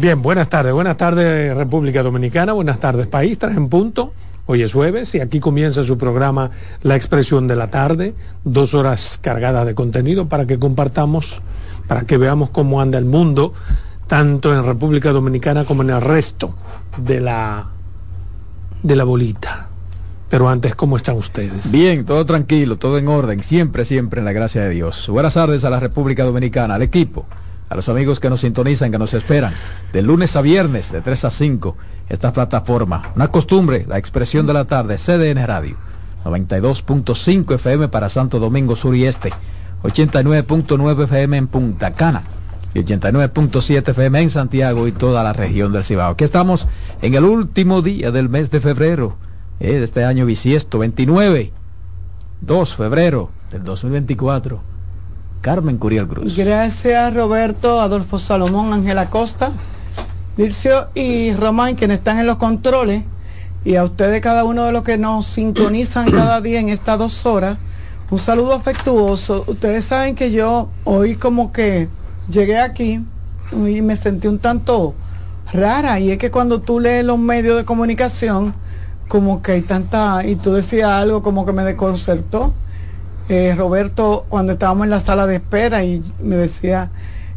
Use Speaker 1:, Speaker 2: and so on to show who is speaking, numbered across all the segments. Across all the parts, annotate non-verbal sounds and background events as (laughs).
Speaker 1: Bien, buenas tardes. Buenas tardes República Dominicana, buenas tardes país, tres en punto. Hoy es jueves y aquí comienza su programa La Expresión de la Tarde, dos horas cargadas de contenido para que compartamos, para que veamos cómo anda el mundo, tanto en República Dominicana como en el resto de la, de la bolita. Pero antes, ¿cómo están ustedes?
Speaker 2: Bien, todo tranquilo, todo en orden, siempre, siempre en la gracia de Dios. Buenas tardes a la República Dominicana, al equipo a los amigos que nos sintonizan, que nos esperan, de lunes a viernes, de 3 a 5, esta plataforma. Una costumbre, la expresión de la tarde, CDN Radio, 92.5 FM para Santo Domingo Sur y Este, 89.9 FM en Punta Cana y 89.7 FM en Santiago y toda la región del Cibao. Aquí estamos en el último día del mes de febrero eh, de este año bisiesto, 29, 2 febrero del 2024. Carmen Curiel Cruz.
Speaker 3: Gracias Roberto, Adolfo Salomón, Ángela Costa, Dircio y Román, quienes están en los controles, y a ustedes cada uno de los que nos sintonizan (clears throat) cada día en estas dos horas, un saludo afectuoso. Ustedes saben que yo hoy como que llegué aquí y me sentí un tanto rara, y es que cuando tú lees los medios de comunicación, como que hay tanta, y tú decías algo como que me desconcertó eh, Roberto cuando estábamos en la sala de espera y me decía,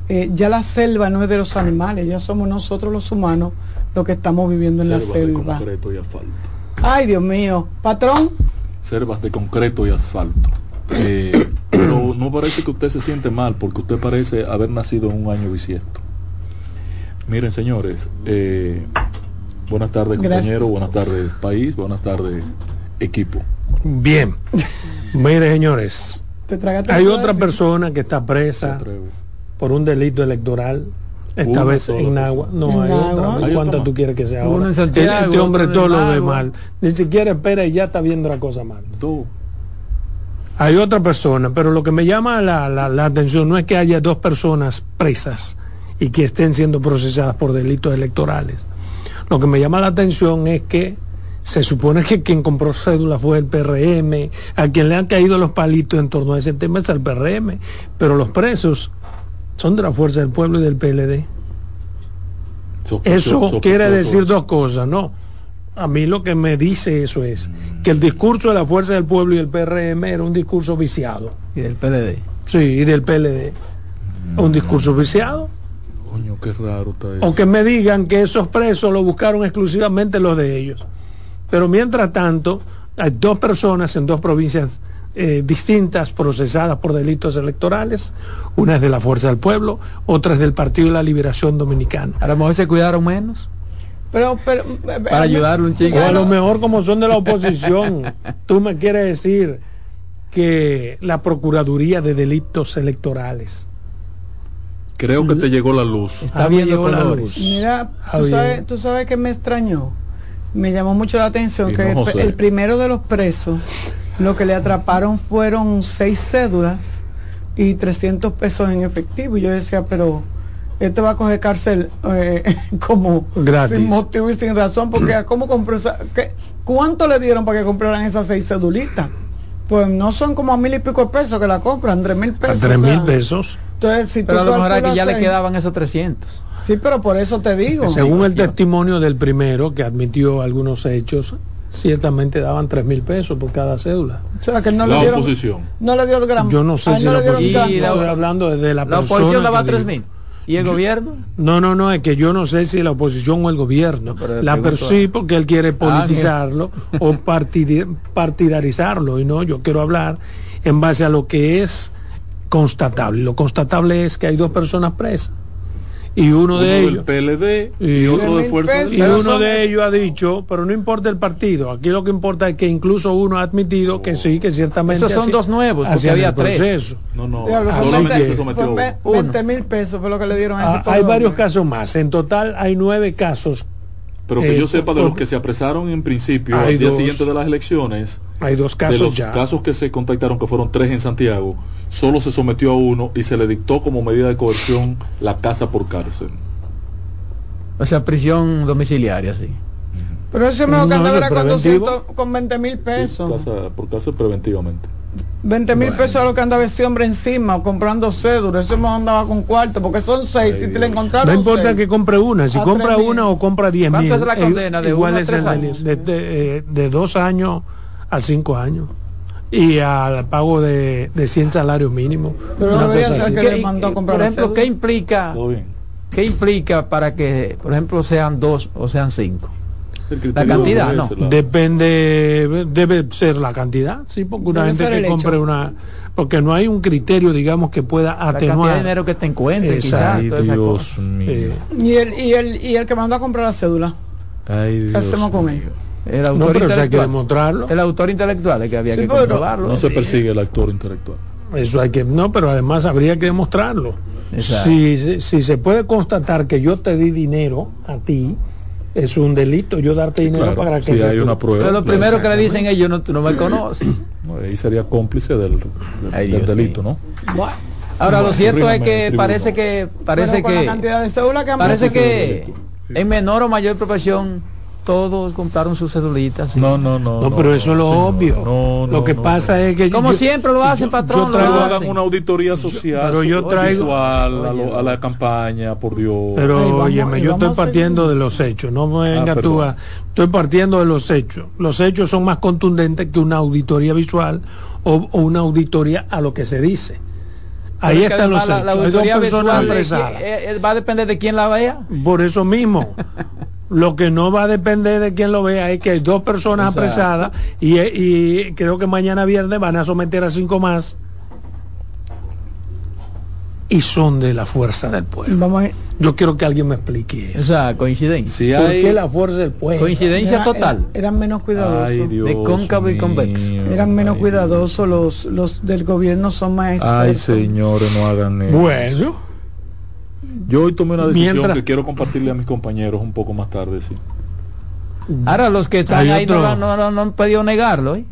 Speaker 3: eh, ya la selva no es de los animales, ya somos nosotros los humanos los que estamos viviendo en la selva.
Speaker 4: De concreto y asfalto.
Speaker 3: Ay, Dios mío, patrón.
Speaker 4: Selvas de concreto y asfalto. Eh, (coughs) pero no parece que usted se siente mal porque usted parece haber nacido en un año bisiesto. Miren, señores, buenas tardes, compañero, buenas tardes, país, buenas tardes, equipo.
Speaker 1: Bien. Mire, señores, hay otra persona que está presa por un delito electoral. Esta vez en agua. No, hay otra. ¿Cuánto tú quieres que sea ahora? Este, este hombre todo lo ve mal. Ni siquiera espera y ya está viendo la cosa mal. Tú. Hay otra persona, pero lo que me llama la, la atención no es que haya dos personas presas y que estén siendo procesadas por delitos electorales. Lo que me llama la atención es que se supone que quien compró cédula fue el PRM, a quien le han caído los palitos en torno a ese tema es el PRM, pero los presos son de la Fuerza del Pueblo y del PLD. eso quiere decir dos cosas, ¿no? A mí lo que me dice eso es que el discurso de la Fuerza del Pueblo y el PRM era un discurso viciado.
Speaker 2: ¿Y del PLD?
Speaker 1: Sí, y del PLD. Un discurso viciado.
Speaker 4: Coño, qué raro está
Speaker 1: O que me digan que esos presos lo buscaron exclusivamente los de ellos. Pero mientras tanto, hay dos personas en dos provincias eh, distintas procesadas por delitos electorales. Una es de la Fuerza del Pueblo, otra es del Partido de la Liberación Dominicana.
Speaker 2: A lo mejor se cuidaron menos.
Speaker 3: Pero, pero,
Speaker 2: para ayudarlo un chico.
Speaker 1: O a lo mejor como son de la oposición, (laughs) tú me quieres decir que la Procuraduría de Delitos Electorales.
Speaker 4: Creo que te llegó la luz.
Speaker 3: Está viendo la luz. Mira, tú sabes, tú sabes que me extrañó me llamó mucho la atención que el, primero de los presos, lo que le atraparon fueron seis cédulas y 300 pesos en efectivo. Y yo decía, pero este va a coger cárcel eh, (laughs) como sin motivo y sin razón, porque (clears throat) ¿cómo compró esa, ¿cuánto le dieron para que compraran esas seis cédulitas? Pues no son como a mil y pico de pesos que la compran, tres mil pesos.
Speaker 1: tres mil pesos.
Speaker 2: Entonces, si pero a lo mejor aquí ya le quedaban esos 300.
Speaker 3: Sí, pero por eso te digo.
Speaker 1: Según el testimonio del primero, que admitió algunos hechos, ciertamente daban tres mil pesos por cada cédula.
Speaker 3: O sea, que no
Speaker 4: la
Speaker 3: le dieron,
Speaker 4: oposición.
Speaker 3: No le dio gran.
Speaker 1: Yo no sé si la oposición. Estoy hablando de la,
Speaker 2: la oposición daba tres mil. ¿Y el gobierno?
Speaker 1: No, no, no, es que yo no sé si la oposición o el gobierno. la sí, porque él quiere politizarlo o (laughs) partidarizarlo. Y no, yo quiero hablar en base a lo que es constatable. Lo constatable es que hay dos personas presas. Y uno, de ellos
Speaker 4: PLD y, otro de Fuerza
Speaker 1: y uno de ellos ha dicho pero no importa el partido aquí lo que importa es que incluso uno ha admitido que sí que ciertamente
Speaker 2: esos son dos nuevos porque había tres.
Speaker 4: no no
Speaker 3: solamente se sometió 20 mil pesos fue lo que le dieron a ese
Speaker 1: ah, hay varios casos más. En total hay nueve casos
Speaker 4: pero que yo eh, sepa de los que se apresaron en principio al día siguiente de las elecciones
Speaker 1: hay dos casos
Speaker 4: de los casos que se contactaron que fueron tres en Santiago solo se sometió a uno y se le dictó como medida de coerción la casa por cárcel.
Speaker 2: O sea, prisión domiciliaria, sí.
Speaker 3: Pero ese me lo que andaba con, 200, con 20 mil pesos.
Speaker 4: por cárcel preventivamente.
Speaker 3: 20 mil pesos a lo que andaba ese hombre encima comprando cédulas. Eso me andaba con cuarto porque son seis. si te le encontraron.
Speaker 1: No importa que compre una. Si compra una o compra 10 mil.
Speaker 2: ¿Cuánto es la condena? De igual es
Speaker 1: de, de, de, dos años a cinco años y al pago de, de 100 salarios mínimos.
Speaker 2: Pero ser que le mandó a comprar Por ejemplo, ¿qué implica, ¿qué implica para que, por ejemplo, sean dos o sean cinco? La cantidad, no.
Speaker 1: Depende, debe ser la cantidad, sí, porque una gente que compre una, porque no hay un criterio, digamos, que pueda atenuar. La cantidad
Speaker 2: de dinero que te encuentre, quizás.
Speaker 3: Dios mío. ¿Y, el, y, el, ¿Y el que mandó a comprar la cédula?
Speaker 1: Ay,
Speaker 3: ¿Qué hacemos con ellos?
Speaker 2: El autor no, pero hay que demostrarlo. El autor intelectual es que había que comprobarlo.
Speaker 4: No se persigue el autor intelectual.
Speaker 1: Eso hay que, no, pero además habría que demostrarlo. Si, si, se puede constatar que yo te di dinero a ti, es un delito yo darte dinero para que
Speaker 4: si hay una prueba.
Speaker 2: Pero lo primero que le dicen ellos no, tú no me conoces.
Speaker 4: ahí sería cómplice del, del, delito, ¿no?
Speaker 2: Ahora lo cierto es que parece que parece que, parece que en menor o mayor proporción todos compraron sus cedulitas.
Speaker 1: No, no, no. No, pero eso es lo obvio. lo que pasa es que
Speaker 2: como siempre lo hacen, patrón.
Speaker 4: Yo traigo hagan una auditoría social, pero yo traigo a, la, campaña, por Dios.
Speaker 1: Pero oye, yo estoy partiendo de los hechos. No me ah, venga tú a, estoy partiendo de los hechos. Los hechos son más contundentes que una auditoría visual o, una auditoría a lo que se dice. Ahí están los hechos.
Speaker 2: La, auditoría visual va a depender de quién la vea.
Speaker 1: Por eso mismo. (laughs) Lo que no va a depender de quien lo vea es que hay dos personas apresadas y, creo que mañana viernes van a someter a cinco más y son de la fuerza del pueblo. Yo quiero que alguien me explique eso.
Speaker 2: O sea, coincidencia.
Speaker 1: ¿Por qué la fuerza del pueblo?
Speaker 2: Coincidencia total.
Speaker 3: eran menos cuidadosos.
Speaker 2: de cóncavo y convexo.
Speaker 3: Eran menos cuidadosos los, los del gobierno son más
Speaker 4: expertos. Ay, señores, no hagan eso.
Speaker 1: Bueno.
Speaker 4: Yo hoy tomé una decisión que quiero compartirle a mis compañeros un poco más tarde, sí.
Speaker 2: Ahora los que están ahí no, han podido negarlo. ¿eh?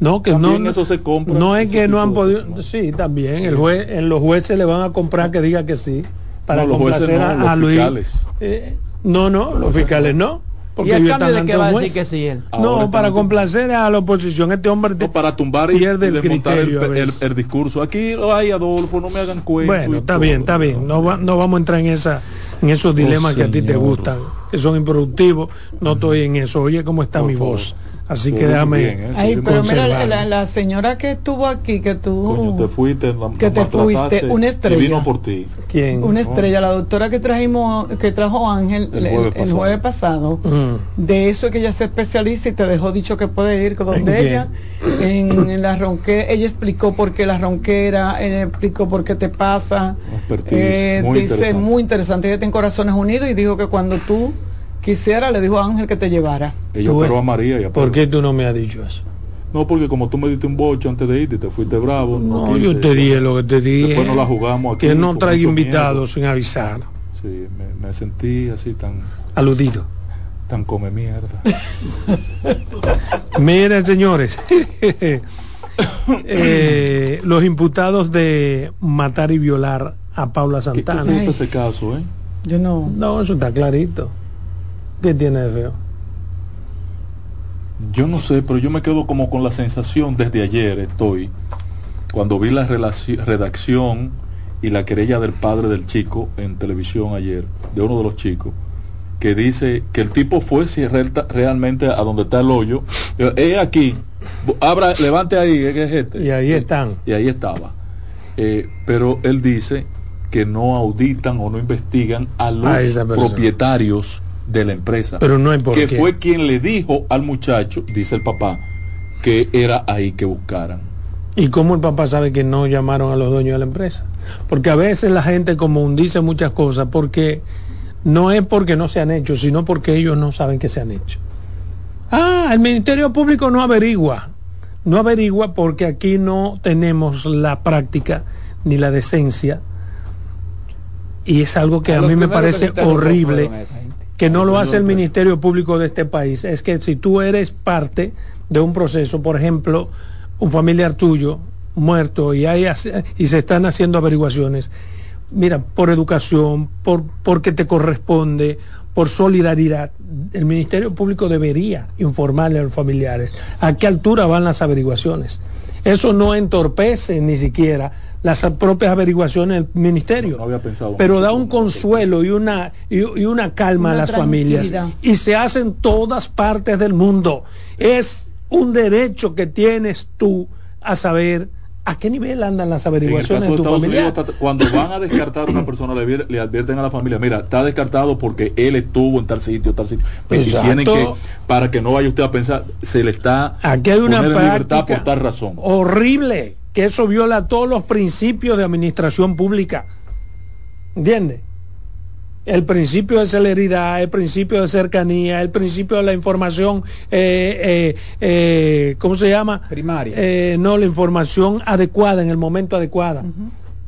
Speaker 1: No, que no,
Speaker 4: eso se compra.
Speaker 1: No es que no han podido. Sí, también. El juez, en los jueces le van a comprar que diga que sí. Para complacer a, Luis. Eh, no, no, los fiscales no.
Speaker 2: Porque ¿Y el cambio de que va a decir que sí él?
Speaker 1: No, para complacer a la oposición, este hombre
Speaker 4: no, para tumbar y, pierde el, criterio el, discurso. Aquí, ay Adolfo, no me hagan cuenta.
Speaker 1: Bueno, está bien, está bien. No, no vamos a entrar en esa en esos oh, dilemas que a ti te gustan, que son improductivos. No estoy en eso. Oye, cómo está mi voz. Así que déjame.
Speaker 3: Ay, pero mira, la, señora que estuvo aquí, que tú.
Speaker 4: te fuiste,
Speaker 3: que te fuiste, una estrella.
Speaker 4: vino por ti.
Speaker 1: ¿Quién?
Speaker 3: Una estrella, la doctora que trajimos, que trajo Ángel el jueves pasado. Mm. De eso que ella se especializa y te dejó dicho que puede ir con donde ella. En, la ronquera, ella explicó por qué la ronquera, explicó por qué te pasa.
Speaker 4: Eh, muy
Speaker 3: dice
Speaker 4: interesante.
Speaker 3: muy interesante. Ella tiene Corazones Unidos y dijo que cuando tú Quisiera, le dijo a Ángel que te llevara.
Speaker 4: Ella operó a María. Y
Speaker 1: ¿Por qué tú no me has dicho eso?
Speaker 4: No, porque como tú me diste un bocho antes de irte, te fuiste bravo.
Speaker 1: No, yo te dije lo que te dije.
Speaker 4: Después no la jugamos aquí.
Speaker 1: Que no traiga invitados sin avisar.
Speaker 4: Sí, me, sentí así tan...
Speaker 1: Aludido.
Speaker 4: Tan come mierda. (laughs)
Speaker 1: Miren, señores. (laughs) Eh, los imputados de matar y violar a Paula Santana.
Speaker 4: ¿Qué, qué ese caso, eh?
Speaker 3: Yo no...
Speaker 1: No, eso está clarito. ¿Qué tiene de feo?
Speaker 4: Yo no sé, pero yo me quedo como con la sensación desde ayer estoy, cuando vi la redacción y la querella del padre del chico en televisión ayer, de uno de los chicos, que dice que el tipo fue si realmente a donde está el hoyo, es aquí, abra, levante ahí, es este.
Speaker 1: Y ahí están.
Speaker 4: Y ahí estaba. Eh, pero él dice que no auditan o no investigan a los propietarios de la empresa.
Speaker 1: Pero no hay
Speaker 4: Que fue quien le dijo al muchacho, dice el papá, que era ahí que buscaran.
Speaker 1: ¿Y cómo el papá sabe que no llamaron a los dueños de la empresa? Porque a veces la gente como dice muchas cosas porque no es porque no se han hecho, sino porque ellos no saben que se han hecho. Ah, el Ministerio Público no averigua. No averigua porque aquí no tenemos la práctica ni la decencia. Y es algo que a, mí me parece horrible que no lo hace el Ministerio Público de este país. Es que si tú eres parte de un proceso, por ejemplo, un familiar tuyo muerto y, hay, y se están haciendo averiguaciones, mira, por educación, por porque te corresponde, por solidaridad, el Ministerio Público debería informarle a los familiares a qué altura van las averiguaciones. Eso no entorpece ni siquiera las propias averiguaciones del ministerio, pero da un consuelo y una, y, una calma a las familias. Y se hace en todas partes del mundo. Es un derecho que tienes tú a saber ¿A qué nivel andan las averiguaciones en, tu familia?
Speaker 4: cuando van a descartar a una persona, le, advierten a la familia, mira, está descartado porque él estuvo en tal sitio, tal sitio. Pero si tienen que, para que no vaya usted a pensar, se le está
Speaker 1: Aquí hay una libertad por tal razón. Horrible, que eso viola todos los principios de administración pública. ¿Entiendes? el principio de celeridad, el principio de cercanía, el principio de la información, eh, eh, eh, ¿cómo se llama?
Speaker 2: Primaria.
Speaker 1: no, la información adecuada en el momento adecuado.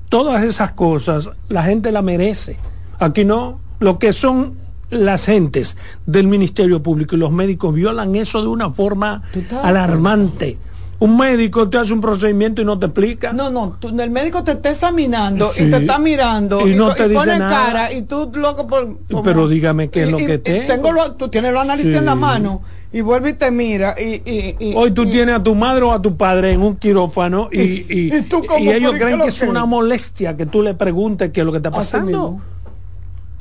Speaker 1: Todas esas cosas la gente la merece. Aquí no, lo que son las gentes del Ministerio Público y los médicos violan eso de una forma alarmante. Un médico te hace un procedimiento y no te explica.
Speaker 3: No, no, el médico te está examinando y te está mirando y, no te dice pone cara y tú loco por...
Speaker 1: Pero dígame qué es lo que te...
Speaker 3: Tengo. tú tienes los análisis en la mano y vuelve y te mira y...
Speaker 1: Hoy tú tienes a tu madre o a tu padre en un quirófano y, y, ellos creen que es una molestia que tú le preguntes qué es lo que está pasando.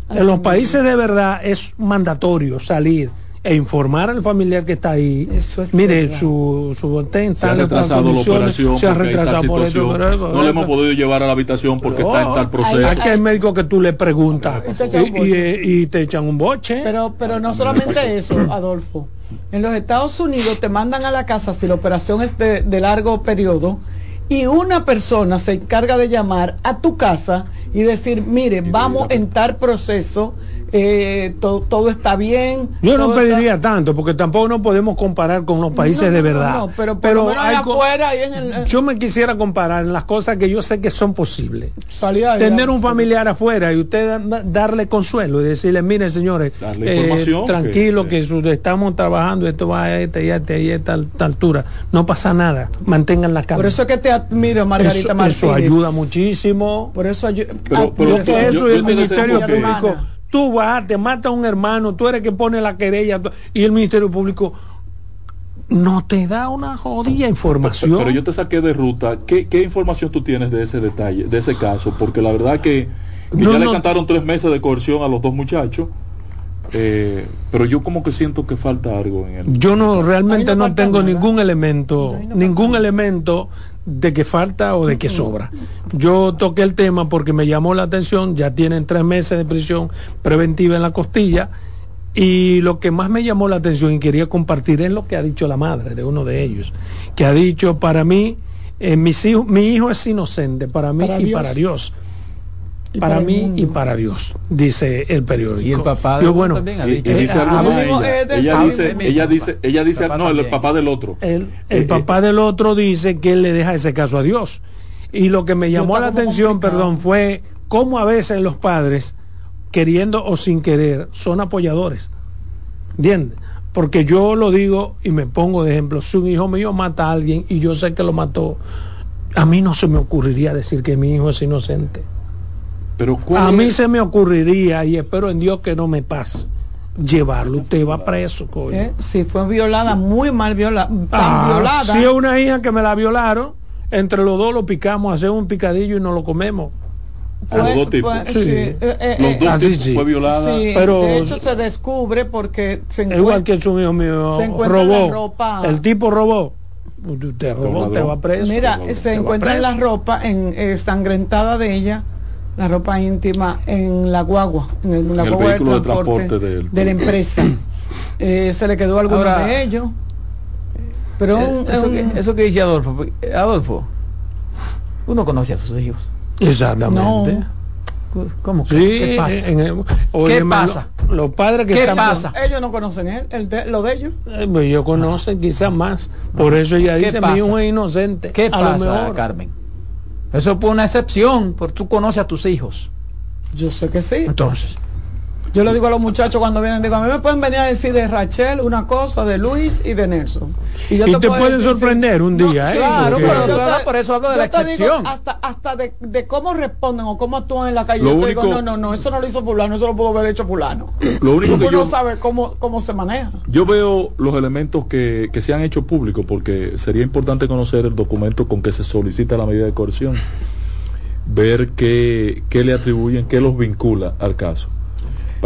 Speaker 1: En los países de verdad es mandatorio salir e informar al familiar que está ahí. Mire, su, su
Speaker 4: se ha retrasado la operación, se ha retrasado por eso. No le hemos podido llevar a la habitación porque está en tal proceso.
Speaker 1: Aquí hay médicos que tú le preguntas y, te echan un boche.
Speaker 3: Pero, pero no solamente eso, Adolfo. En los Estados Unidos te mandan a la casa si la operación es de, de largo periodo y una persona se encarga de llamar a tu casa y decir, mire, vamos en tal proceso eh, todo, está bien.
Speaker 1: Yo no pediría tanto, porque tampoco no podemos comparar con los países de verdad.
Speaker 3: pero, pero afuera
Speaker 1: Yo me quisiera comparar en las cosas que yo sé que son posibles. Tener un familiar afuera y usted darle consuelo y decirle, mire señores, eh, tranquilo que, estamos trabajando, esto va a esta y esta y esta, altura. No pasa nada, mantengan la calma.
Speaker 3: Por eso que te admiro, Margarita
Speaker 1: eso, Eso ayuda muchísimo.
Speaker 3: Por eso ayuda.
Speaker 1: eso y el Ministerio Público tú vas, te mata a un hermano, tú eres que pone la querella y el Ministerio Público no te da una jodida información.
Speaker 4: Pero, yo te saqué de ruta. ¿Qué, información tú tienes de ese detalle, de ese caso? Porque la verdad que, ya le cantaron tres meses de coerción a los dos muchachos. Eh, pero yo como que siento que falta algo en
Speaker 1: el... Yo no, realmente no, tengo ningún elemento, ningún elemento de que falta o de que sobra. Yo toqué el tema porque me llamó la atención, ya tienen tres meses de prisión preventiva en la costilla y lo que más me llamó la atención y quería compartir es lo que ha dicho la madre de uno de ellos, que ha dicho, para mí, eh, mis mi hijo es inocente, para mí y para Dios para, mí y para Dios, dice el periódico.
Speaker 2: Y el papá
Speaker 4: de bueno, también ha dicho. dice ella. dice, ella dice, ella dice, no, el papá del otro.
Speaker 1: El, el eh, papá del otro dice que él le deja ese caso a Dios. Y lo que me llamó la atención, perdón, fue cómo a veces los padres, queriendo o sin querer, son apoyadores. ¿Entiendes? Porque yo lo digo y me pongo de ejemplo, si un hijo mío mata a alguien y yo sé que lo mató, a mí no se me ocurriría decir que mi hijo es inocente a mí se me ocurriría, y espero en Dios que no me pase, llevarlo. Usted va preso, coño.
Speaker 3: ¿Eh? Si fue violada, muy mal violada. Ah, violada.
Speaker 1: Si es una hija que me la violaron, entre los dos lo picamos, hacemos un picadillo y no lo comemos.
Speaker 4: los dos tipos. sí. Eh, eh, los dos tipos fue violada.
Speaker 3: pero de hecho se descubre porque
Speaker 1: se encuentra, igual que su hijo mío robó. El tipo robó. Usted robó, te va preso.
Speaker 3: Mira, se encuentra en la ropa en, ensangrentada de ella la ropa íntima en la guagua, en, la guagua de transporte, de, la empresa. (clears throat) Eh, se le quedó alguno de ellos.
Speaker 2: Pero eso, que, eso, que, dice Adolfo, Adolfo, Uno conoce a sus hijos.
Speaker 1: Exactamente.
Speaker 2: ¿Cómo que? ¿Qué pasa?
Speaker 1: ¿Qué pasa? Los padres que
Speaker 2: ¿Qué pasa?
Speaker 3: Ellos no conocen él, el de, lo de ellos.
Speaker 1: Eh, pues ellos conocen quizás más. Por eso ella dice, mi hijo es inocente.
Speaker 2: ¿Qué a pasa, lo mejor. Carmen? Eso fue una excepción, porque tú conoces a tus hijos.
Speaker 3: Yo sé que sí.
Speaker 2: Entonces,
Speaker 3: yo le digo a los muchachos cuando vienen, digo, a mí me pueden venir a decir de Rachel una cosa, de Luis y de Nelson.
Speaker 1: Y, te, pueden sorprender un día,
Speaker 2: ¿eh? Claro, pero por eso hablo de la excepción.
Speaker 3: hasta hasta de, de, cómo responden o cómo actúan en la calle. yo digo, no, no, no, eso no lo hizo fulano, eso lo pudo haber hecho fulano. (clears throat)
Speaker 4: Lo único que
Speaker 3: yo, no sabe cómo, cómo se maneja.
Speaker 4: Yo veo los elementos que, que se han hecho públicos porque sería importante conocer el documento con que se solicita la medida de coerción ver qué, qué le atribuyen, qué los vincula al caso.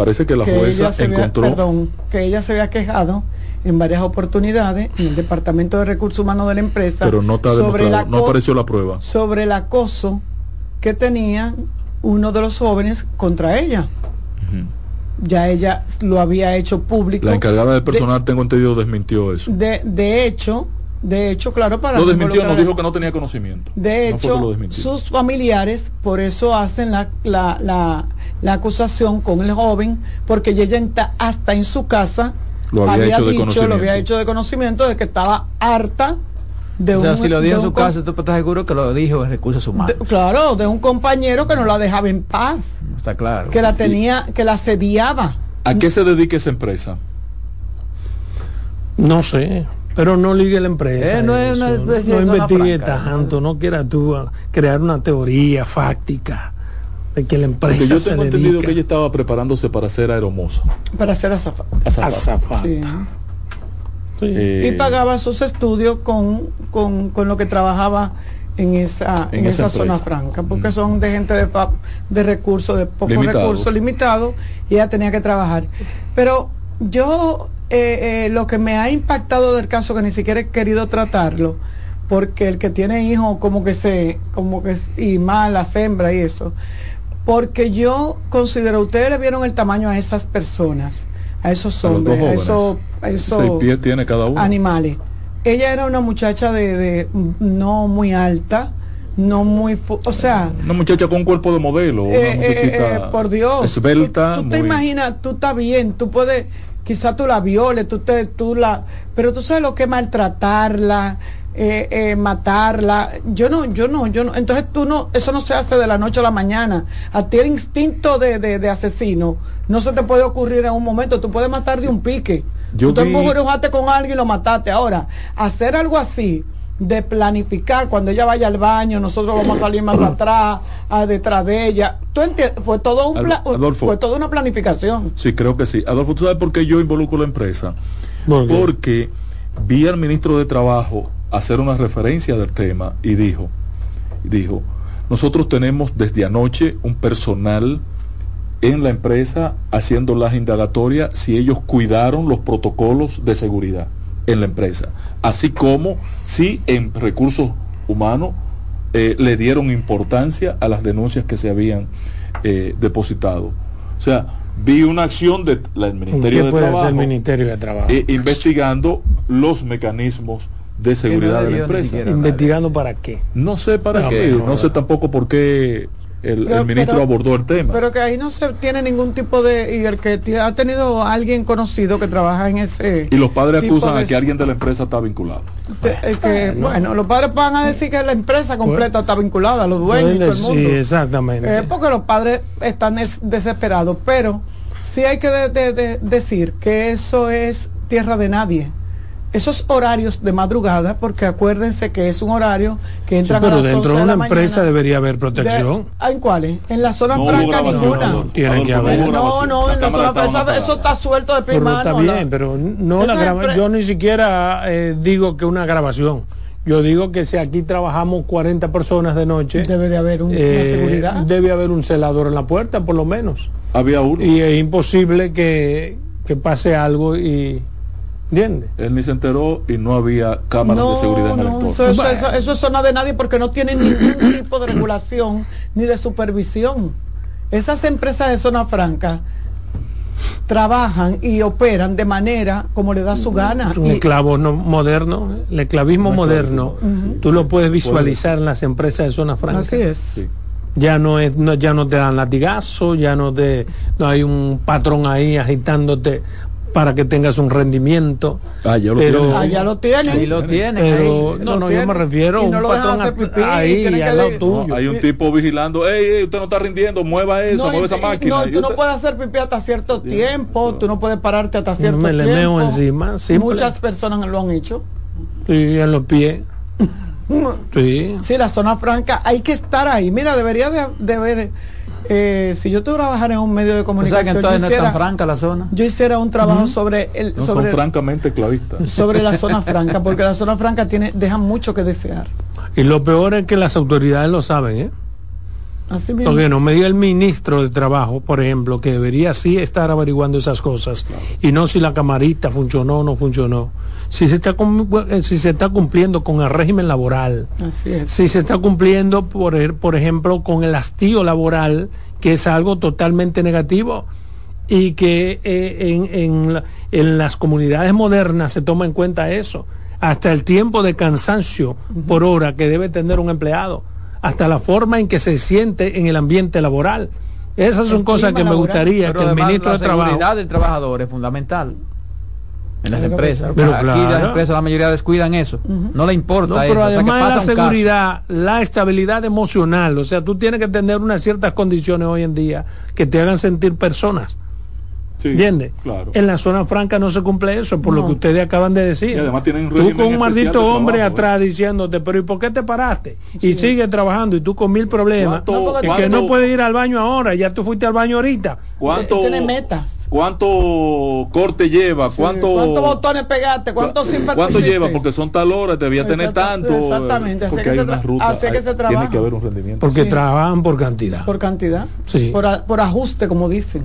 Speaker 4: Parece que la jueza encontró...
Speaker 3: perdón, que ella se había quejado en varias oportunidades en el Departamento de Recursos Humanos de la empresa.
Speaker 4: Pero no, sobre no apareció la prueba.
Speaker 3: Sobre el acoso que tenía uno de los jóvenes contra ella. Ya ella lo había hecho público.
Speaker 4: La encargada de personal, tengo entendido, desmintió eso.
Speaker 3: De, de hecho, de hecho, claro, para...
Speaker 4: Lo desmintió, no dijo que no tenía conocimiento.
Speaker 3: De hecho, sus familiares por eso hacen la, la, la la acusación con el joven porque ella hasta en su casa
Speaker 4: lo había, hecho dicho,
Speaker 3: lo había hecho de conocimiento de que estaba harta de
Speaker 2: o
Speaker 3: sea,
Speaker 2: si lo dijo en su casa, tú estás seguro que lo dijo en recursos humanos.
Speaker 3: claro, de un compañero que no la dejaba en paz.
Speaker 2: Está claro.
Speaker 3: Que la tenía, que la sediaba.
Speaker 4: ¿A qué se dedica esa empresa?
Speaker 1: No sé, pero no ligue la empresa.
Speaker 2: Eh, no, es una
Speaker 1: no investigue tanto, no quieras tú crear una teoría fáctica de que la empresa
Speaker 4: Porque yo tengo entendido que ella estaba preparándose para ser aeromoza.
Speaker 3: Para ser azafata. Sí. Eh, y pagaba sus estudios con, con, con, lo que trabajaba en esa, en, esa, zona franca, porque mm. son de gente de, de recursos, de pocos recursos limitados, y ella tenía que trabajar. Pero yo, eh, eh, lo que me ha impactado del caso, que ni siquiera he querido tratarlo, porque el que tiene hijos como que se, como que, y más la hembras y eso, porque yo considero, ustedes le vieron el tamaño a esas personas, a esos hombres, a, esos,
Speaker 4: pies tiene cada uno.
Speaker 3: animales. Ella era una muchacha de, no muy alta, no muy, o sea,
Speaker 4: una muchacha con un cuerpo de modelo, una eh, eh, muchachita
Speaker 3: eh, por Dios,
Speaker 4: esbelta,
Speaker 3: tú, te imaginas, tú estás bien, tú puedes, quizá tú la violes, tú te, tú la, pero tú sabes lo que es maltratarla, eh, eh, matarla. Yo no, yo no, yo no. Entonces tú no, eso no se hace de la noche a la mañana. A ti el instinto de, de, asesino no se te puede ocurrir en un momento. Tú puedes matar de un pique. Yo tú vi... te con alguien y lo mataste. Ahora, hacer algo así de planificar cuando ella vaya al baño, nosotros vamos a salir más (coughs) atrás, a detrás de ella. ¿Tú Fue todo un fue toda una planificación.
Speaker 4: Sí, creo que sí. Adolfo, ¿tú sabes por qué yo involucro la empresa? Porque vi al ministro de Trabajo hacer una referencia del tema y dijo, dijo, nosotros tenemos desde anoche un personal en la empresa haciendo las indagatorias si ellos cuidaron los protocolos de seguridad en la empresa, así como si en recursos humanos eh, le dieron importancia a las denuncias que se habían eh, depositado. O sea, vi una acción del Ministerio, de Trabajo,
Speaker 1: Ministerio de Trabajo?
Speaker 4: Eh, investigando los mecanismos de seguridad de la empresa.
Speaker 1: ¿Investigando para qué?
Speaker 4: No sé para qué, no sé tampoco por qué el, ministro abordó el tema.
Speaker 3: Pero que ahí no se tiene ningún tipo de... Y el que ha tenido alguien conocido que trabaja en ese...
Speaker 4: Y los padres acusan a que alguien de la empresa está vinculado.
Speaker 3: que, bueno, los padres van a decir que la empresa completa está vinculada, los dueños y todo el mundo.
Speaker 1: Sí, exactamente.
Speaker 3: Eh, porque los padres están desesperados, pero sí hay que decir que eso es tierra de nadie esos horarios de madrugada, porque acuérdense que es un horario que entra a las
Speaker 1: dentro de una empresa debería haber protección.
Speaker 3: ¿En cuáles? En la zona franca ninguna.
Speaker 1: Tiene que haber.
Speaker 3: No, no, en la zona franca eso está suelto de primera
Speaker 1: Está bien, pero no la yo ni siquiera eh, digo que una grabación. Yo digo que si aquí trabajamos 40 personas de noche,
Speaker 3: debe de haber una eh, seguridad.
Speaker 1: Debe haber un celador en la puerta, por lo menos.
Speaker 4: Había uno.
Speaker 1: Y es imposible que, que pase algo y ¿Entiendes?
Speaker 4: Él ni se enteró y no había cámaras de seguridad en el entorno.
Speaker 3: Eso, eso, eso, es zona de nadie porque no tienen ningún (coughs) tipo de regulación ni de supervisión. Esas empresas de zona franca trabajan y operan de manera como le da su gana.
Speaker 1: Es un esclavo moderno, el esclavismo moderno, tú lo puedes visualizar en las empresas de zona franca.
Speaker 3: Así es.
Speaker 1: Ya no es, no, ya no te dan latigazo, ya no te, no hay un patrón ahí agitándote para que tengas un rendimiento.
Speaker 4: Ah, ya lo
Speaker 3: pero,
Speaker 4: tienen.
Speaker 3: Ah, ya lo tienen.
Speaker 2: Ahí lo tienen.
Speaker 1: Pero,
Speaker 2: ahí.
Speaker 1: no, no, yo me refiero a un
Speaker 3: no
Speaker 1: patrón
Speaker 3: hacer pipí,
Speaker 1: ahí al lado tuyo.
Speaker 4: No, hay un tipo vigilando, ey, ey, usted no está rindiendo, mueva eso,
Speaker 3: No,
Speaker 4: mueva
Speaker 3: y-
Speaker 4: esa máquina.
Speaker 3: No,
Speaker 4: Y
Speaker 3: tú no puedes hacer pipí hasta cierto tiempo, tú no puedes pararte hasta cierto
Speaker 1: me le
Speaker 3: tiempo.
Speaker 1: meo encima, simple.
Speaker 3: Muchas personas lo han hecho.
Speaker 1: Sí, en los pies. (laughs) Sí.
Speaker 3: Sí, la zona franca, hay que estar ahí. Mira, debería de, de ver, eh, si yo trabajara en un medio de
Speaker 2: O sea que
Speaker 3: comunicación,
Speaker 2: entonces
Speaker 3: yo,
Speaker 2: no es tan
Speaker 3: hiciera,
Speaker 2: franca la zona.
Speaker 3: yo hiciera un trabajo sobre el
Speaker 4: no,
Speaker 3: sobre,
Speaker 4: son francamente clavistas.
Speaker 3: sobre la zona (laughs) franca, porque la zona franca tiene deja mucho que desear.
Speaker 1: Y lo peor es que las autoridades lo saben, ¿eh?
Speaker 3: Así mismo.
Speaker 1: Porque no me diga el ministro de Trabajo, por ejemplo, que debería sí estar averiguando esas cosas y no si la camarita funcionó o no funcionó. Si se está eh, si se está cumpliendo con el régimen laboral,
Speaker 3: Así es.
Speaker 1: si se está cumpliendo por, e- por ejemplo con el hastío laboral, que es algo totalmente negativo y que eh, en, en las comunidades modernas se toma en cuenta eso, hasta el tiempo de cansancio por hora que debe tener un empleado, hasta la forma en que se siente en el ambiente laboral. Esas son
Speaker 3: El
Speaker 1: cosas que me gustaría que el ministro
Speaker 2: la
Speaker 1: de Trabajo...
Speaker 2: seguridad del trabajador es fundamental. En las
Speaker 3: que
Speaker 2: empresas.
Speaker 1: Pero
Speaker 2: Aquí
Speaker 1: claro.
Speaker 2: las empresas la mayoría descuidan eso. No le importa
Speaker 1: No,
Speaker 2: eso.
Speaker 1: pero
Speaker 2: que
Speaker 1: además de la seguridad, la estabilidad emocional, o sea, tú tienes que tener unas ciertas condiciones hoy en día que te hagan sentir personas.
Speaker 4: Sí,
Speaker 1: ¿Entiendes?
Speaker 4: Claro.
Speaker 1: En la zona franca no se cumple eso, por lo que ustedes acaban de decir.
Speaker 4: Y además tienen un
Speaker 1: tú con un maldito hombre
Speaker 4: trabajo, ¿eh?
Speaker 1: atrás diciéndote, pero ¿y por qué te paraste? Y sigue trabajando y tú con mil problemas.
Speaker 4: ¿Cuánto-
Speaker 1: y que
Speaker 4: cuánto-
Speaker 1: no puedes ir al baño ahora, ya tú fuiste al baño ahorita.
Speaker 4: ¿Cuánto,
Speaker 3: Tiene metas.
Speaker 4: ¿Cuánto corte lleva? ¿Cuánto,
Speaker 3: ¿Cuántos botones pegaste? ¿Cuántos sin
Speaker 4: ¿Cuánto lleva? Porque son tal hora, debía tener tanto.
Speaker 3: exactamente, así que
Speaker 4: hay
Speaker 3: se
Speaker 4: ruta,
Speaker 3: así que
Speaker 4: Tiene que haber un rendimiento.
Speaker 1: Porque
Speaker 3: Sí.
Speaker 1: trabajan por cantidad.
Speaker 3: Por cantidad.
Speaker 1: Sí.
Speaker 3: Por, a- por ajuste, como dicen.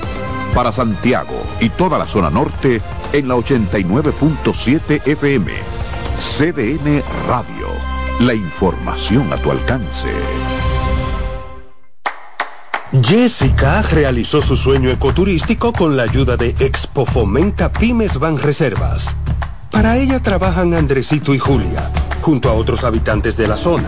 Speaker 5: Para Santiago y toda la zona norte en la 89.7 FM. CDN Radio. La información a tu alcance.
Speaker 6: Jessica realizó su sueño ecoturístico con la ayuda de Expo Fomenta Pymes Van Reservas. Para ella trabajan Andresito y Julia, junto a otros habitantes de la zona.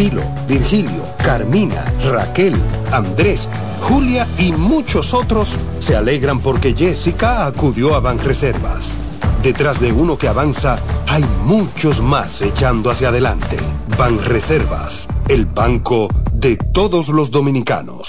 Speaker 6: Pilo, Virgilio, Carmina, Raquel, Andrés, Julia y muchos otros se alegran porque Jessica acudió a Banreservas. Detrás de uno que avanza, hay muchos más echando hacia adelante. Banreservas, el banco de todos los dominicanos.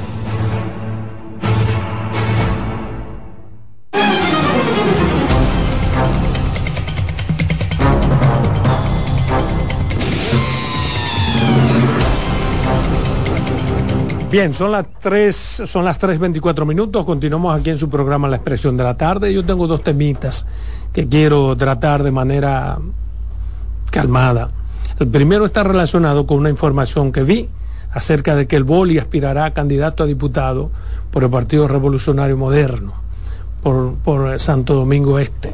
Speaker 1: Bien, son las 3, son las 3.24 minutos. Continuamos aquí en su programa La Expresión de la Tarde. Yo tengo dos temitas que quiero tratar de manera calmada. El primero está relacionado con una información que vi acerca de que el Boli aspirará a candidato a diputado por el Partido Revolucionario Moderno, por, por Santo Domingo Este.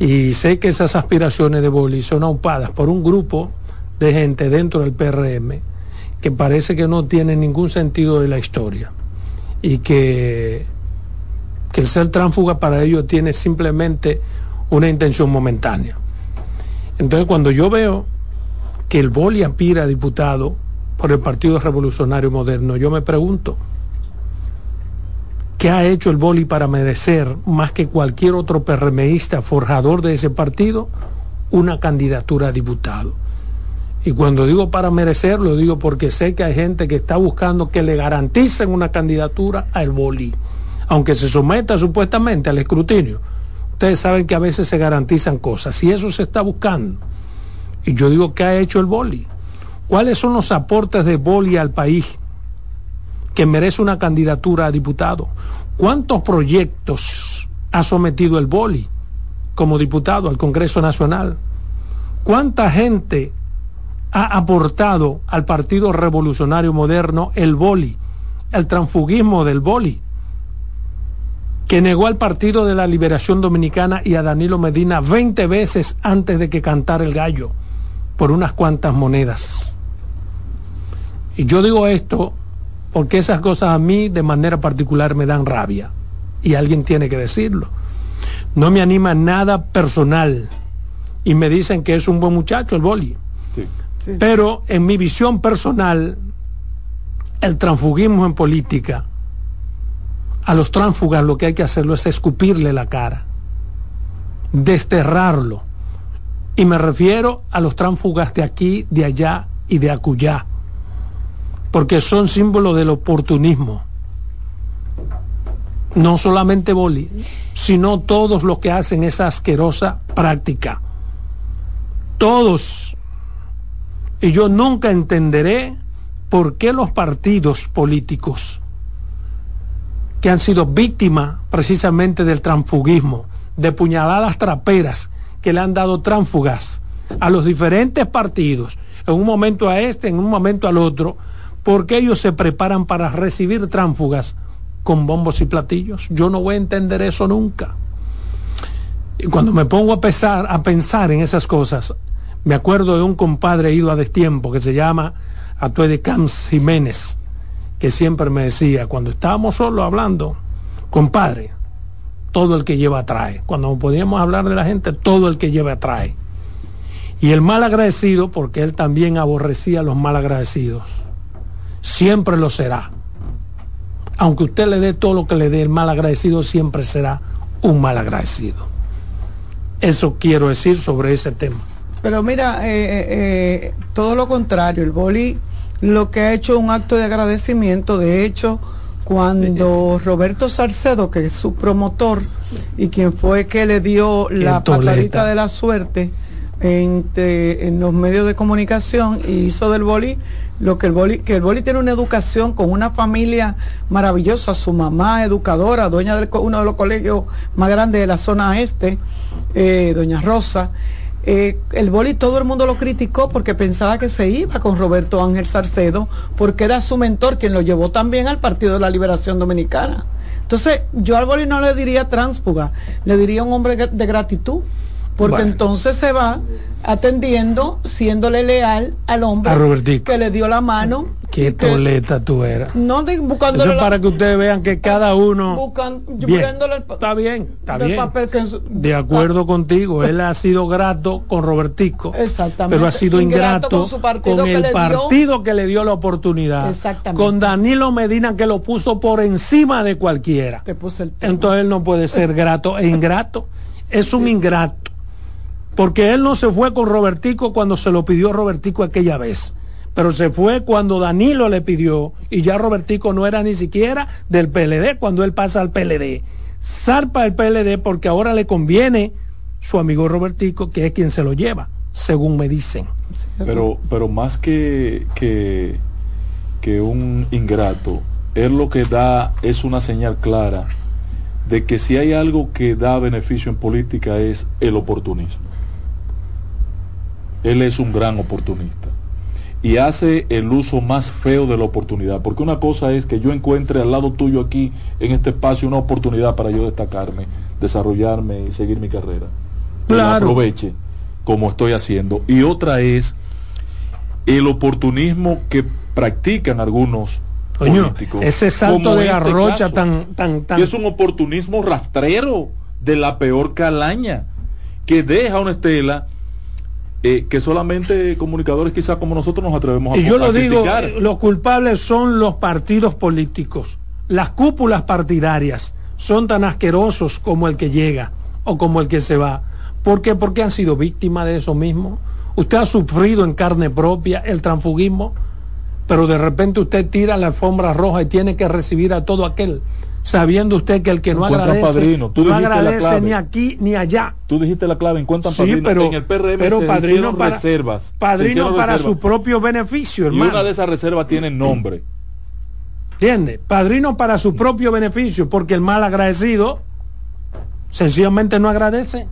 Speaker 1: Y sé que esas aspiraciones de Boli son aupadas por un grupo de gente dentro del PRM que parece que no tiene ningún sentido de la historia y que, que el ser tránfuga para ellos tiene simplemente una intención momentánea. Entonces cuando yo veo que el Boli aspira a diputado por el Partido Revolucionario Moderno, yo me pregunto, ¿qué ha hecho el Boli para merecer, más que cualquier otro PRMista forjador de ese partido, una candidatura a diputado? Y cuando digo para merecer, lo digo porque sé que hay gente que está buscando que le garanticen una candidatura al boli, aunque se someta supuestamente al escrutinio. Ustedes saben que a veces se garantizan cosas y eso se está buscando. Y yo digo, ¿qué ha hecho el boli? ¿Cuáles son los aportes de boli al país que merece una candidatura a diputado? ¿Cuántos proyectos ha sometido el boli como diputado al Congreso Nacional? ¿Cuánta gente ha aportado al Partido Revolucionario Moderno el boli, el transfugismo del boli, que negó al Partido de la Liberación Dominicana y a Danilo Medina 20 veces antes de que cantara el gallo, por unas cuantas monedas. Y yo digo esto porque esas cosas a mí de manera particular me dan rabia, y alguien tiene que decirlo. No me anima nada personal, y me dicen que es un buen muchacho el boli. Pero en mi visión personal, el transfugismo en política, a los tránsfugas lo que hay que hacerlo es escupirle la cara, desterrarlo. Y me refiero a los tránsfugas de aquí, de allá y de acullá, porque son símbolos del oportunismo. No solamente Boli, sino todos los que hacen esa asquerosa práctica. Todos y yo nunca entenderé por qué los partidos políticos que han sido víctimas precisamente del transfugismo, de puñaladas traperas que le han dado tránsfugas a los diferentes partidos, en un momento a este, en un momento al otro, porque ellos se preparan para recibir tránsfugas con bombos y platillos. Yo no voy a entender eso nunca. Y cuando me pongo a a pensar en esas cosas, me acuerdo de un compadre ido a destiempo que se llama Atue de Camps Jiménez, que siempre me decía, cuando estábamos solos hablando, compadre, todo el que lleva trae. Cuando podíamos hablar de la gente, todo el que lleva trae. Y el mal agradecido, porque él también aborrecía a los mal agradecidos, siempre lo será. Aunque usted le dé todo lo que le dé, el mal agradecido siempre será un mal agradecido. Eso quiero decir sobre ese tema.
Speaker 3: Pero mira, eh, eh, eh, todo lo contrario, el boli lo que ha hecho un acto de agradecimiento, de hecho, cuando Roberto Salcedo, que es su promotor y quien fue que le dio la patadita de la suerte en, en los medios de comunicación y hizo del boli lo que el boli, que el boli tiene una educación con una familia maravillosa, su mamá educadora, dueña de uno de los colegios más grandes de la zona este, doña Rosa, eh, el boli todo el mundo lo criticó porque pensaba que se iba con Roberto Ángel Sarcedo, porque era su mentor quien lo llevó también al Partido de la Liberación Dominicana. Entonces, yo al boli no le diría tránsfuga, le diría un hombre de gratitud, porque entonces se va atendiendo, siéndole leal al hombre que le dio la mano.
Speaker 1: Qué toleta tú eras.
Speaker 3: No, buscándole
Speaker 1: Eso para que ustedes vean que cada uno.
Speaker 3: Buscan,
Speaker 1: está bien, está bien. de acuerdo contigo, él ha sido grato con Robertico. Exactamente. Pero ha sido ingrato, con, el partido que le dio la oportunidad. Exactamente. Con Danilo Medina que lo puso por encima de cualquiera. Entonces él no puede ser grato e ingrato. Es un ingrato porque él no se fue con Robertico cuando se lo pidió Robertico aquella vez, pero se fue cuando Danilo le pidió y ya Robertico no era ni siquiera del PLD cuando él pasa al PLD. Zarpa el PLD porque ahora le conviene su amigo Robertico, que es quien se lo lleva, según me dicen.
Speaker 4: Pero, pero más que, que, que un ingrato, él lo que da es una señal clara de que si hay algo que da beneficio en política es el oportunismo. Él es un gran oportunista y hace el uso más feo de la oportunidad. Porque una cosa es que yo encuentre al lado tuyo aquí, en este espacio, una oportunidad para yo destacarme, desarrollarme y seguir mi carrera. Claro. aproveche como estoy haciendo. Y otra es el oportunismo que practican algunos políticos.
Speaker 1: Ese salto de este garrocha tan, tan, tan...
Speaker 4: es un oportunismo rastrero de la peor calaña que deja una estela eh, que solamente comunicadores quizás como nosotros nos atrevemos
Speaker 1: a Y yo lo digo, los culpables son los partidos políticos. Las cúpulas partidarias son tan asquerosos como el que llega o como el que se va. ¿Por qué? Porque han sido víctimas de eso mismo. Usted ha sufrido en carne propia el transfugismo, pero de repente usted tira la alfombra roja y tiene que recibir a todo aquel sabiendo usted que el que no agradece no agradece ni aquí ni allá.
Speaker 4: Tú dijiste la clave, encuentran
Speaker 1: sí, pero,
Speaker 4: en el PRM
Speaker 1: pero
Speaker 4: se
Speaker 1: padrino para,
Speaker 4: reservas.
Speaker 1: Padrino para su propio beneficio, hermano.
Speaker 4: Y una de esas reservas tiene nombre.
Speaker 1: ¿Entiende? Padrino para su propio beneficio, porque el mal agradecido sencillamente no agradece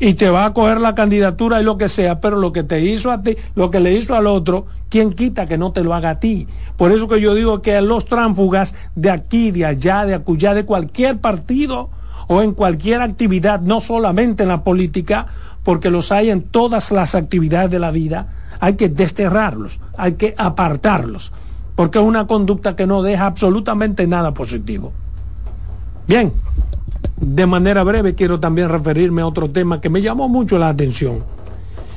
Speaker 1: y te va a coger la candidatura y lo que sea, pero lo que te hizo a ti, lo que le hizo al otro, ¿quién quita que no te lo haga a ti? Por eso que yo digo que los tránfugas de aquí, de allá, de acullá, de cualquier partido o en cualquier actividad, no solamente en la política, porque los hay en todas las actividades de la vida, hay que desterrarlos, hay que apartarlos, porque es una conducta que no deja absolutamente nada positivo. Bien, de manera breve quiero también referirme a otro tema que me llamó mucho la atención.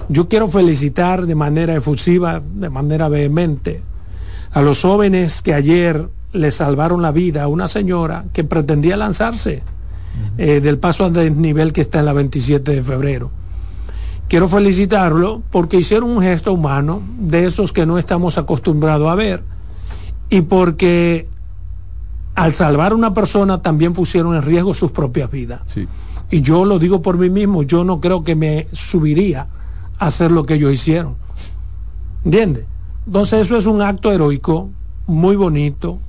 Speaker 1: Yo quiero felicitar de manera efusiva, de manera vehemente, a los jóvenes que ayer le salvaron la vida a una señora que pretendía lanzarse eh, del paso a desnivel que está en la 27 de febrero. Quiero felicitarlo porque hicieron un gesto humano de esos que no estamos acostumbrados a ver y porque al salvar a una persona también pusieron en riesgo sus propias vidas. Y yo lo digo por mí mismo, yo no creo que me subiría a hacer lo que ellos hicieron. ¿Entiendes? Entonces eso es un acto heroico, muy bonito,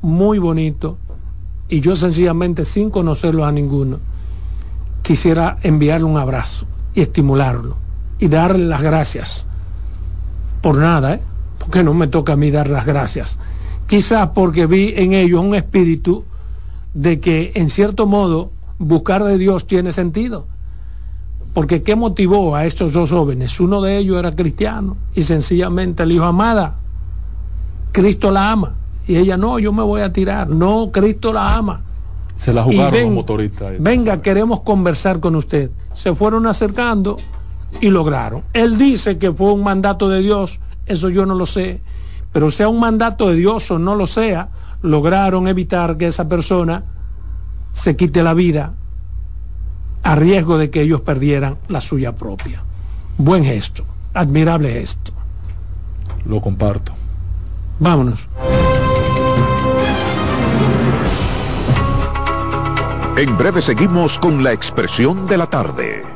Speaker 1: muy bonito. Y yo sencillamente, sin conocerlo a ninguno, quisiera enviarle un abrazo y estimularlo y darle las gracias. Por nada, ¿eh? Porque no me toca a mí dar las gracias quizás porque vi en ellos un espíritu de que en cierto modo buscar de Dios tiene sentido. Porque ¿qué motivó a estos dos jóvenes? Uno de ellos era cristiano y sencillamente le dijo, amada, Cristo la ama. Y ella, no, yo me voy a tirar. No, Cristo la ama.
Speaker 4: Se la jugaron los motoristas.
Speaker 1: Venga, queremos conversar con usted. Se fueron acercando y lograron. Él dice que fue un mandato de Dios, eso yo no lo sé pero sea un mandato de Dios o no lo sea, lograron evitar que esa persona se quite la vida a riesgo de que ellos perdieran la suya propia. Buen gesto, admirable gesto.
Speaker 4: Lo comparto.
Speaker 1: Vámonos.
Speaker 5: En breve seguimos con la expresión de la tarde.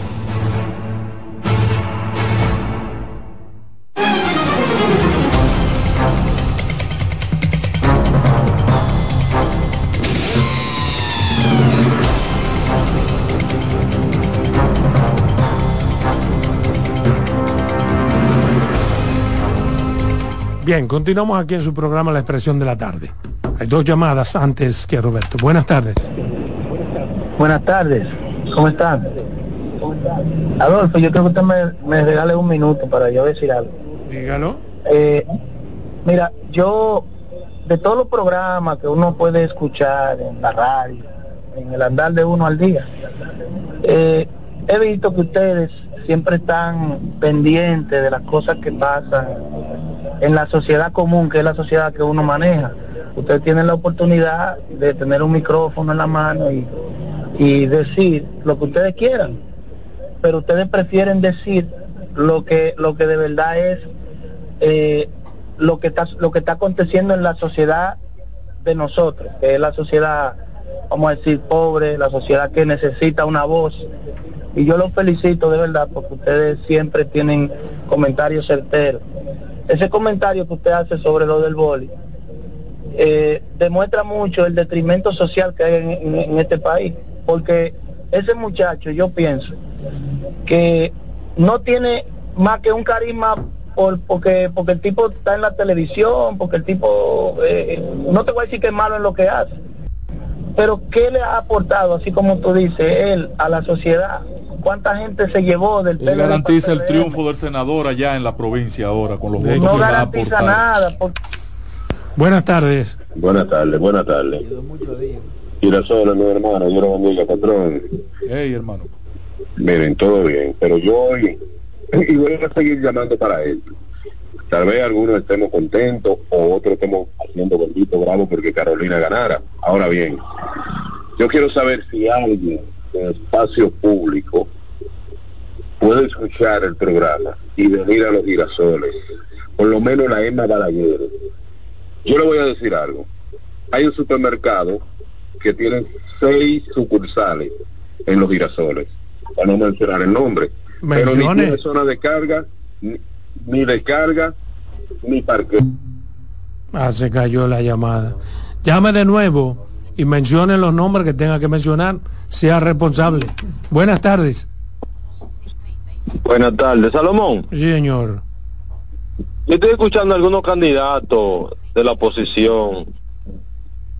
Speaker 1: Bien, continuamos aquí en su programa La Expresión de la Tarde. Hay dos llamadas antes que Roberto. Buenas tardes.
Speaker 7: Buenas tardes. ¿Cómo están? Adolfo, yo creo que usted me, regale un minuto para yo decir algo.
Speaker 1: Dígalo.
Speaker 7: Eh, mira, yo, de todos los programas que uno puede escuchar en la radio, en el andar de uno al día, eh, he visto que ustedes siempre están pendientes de las cosas que pasan en la sociedad común, que es la sociedad que uno maneja. Ustedes tienen la oportunidad de tener un micrófono en la mano y, decir lo que ustedes quieran, pero ustedes prefieren decir lo que lo que de verdad es eh, lo que está lo que está aconteciendo en la sociedad de nosotros, que es la sociedad, vamos a decir, pobre, la sociedad que necesita una voz. Y yo los felicito de verdad porque ustedes siempre tienen comentarios certeros ese comentario que usted hace sobre lo del boli eh, demuestra mucho el detrimento social que hay en, este país, porque ese muchacho, yo pienso, que no tiene más que un carisma por, porque, porque el tipo está en la televisión, porque el tipo, eh, no te voy a decir que es malo en lo que hace, pero ¿qué le ha aportado, así como tú dices, él a la sociedad? ¿Cuánta gente se llevó del
Speaker 4: Él garantiza el triunfo del senador allá en la provincia ahora con los votos
Speaker 7: no garantiza nada.
Speaker 1: Buenas tardes.
Speaker 8: Buenas tardes, buenas tardes. Girasol, mi hermano, yo lo bendiga, patrón.
Speaker 4: Hey, hermano.
Speaker 8: Miren, todo bien, pero yo hoy, y voy a seguir llamando para él. Tal vez algunos estemos contentos o otros estemos haciendo bendito bravo porque Carolina ganara. Ahora bien, yo quiero saber si alguien en espacio público puede escuchar el programa y venir a los girasoles, por lo menos la Emma Balaguer. Yo le voy a decir algo. Hay un supermercado que tiene seis sucursales en los girasoles, para no mencionar el nombre. Pero ni tiene zona de carga, ni, de carga, ni parque.
Speaker 1: Ah, se cayó la llamada. Llame de nuevo y mencione los nombres que tenga que mencionar, sea responsable. Buenas tardes.
Speaker 9: Buenas tardes, Salomón.
Speaker 1: Sí, señor.
Speaker 9: Yo estoy escuchando a algunos candidatos de la oposición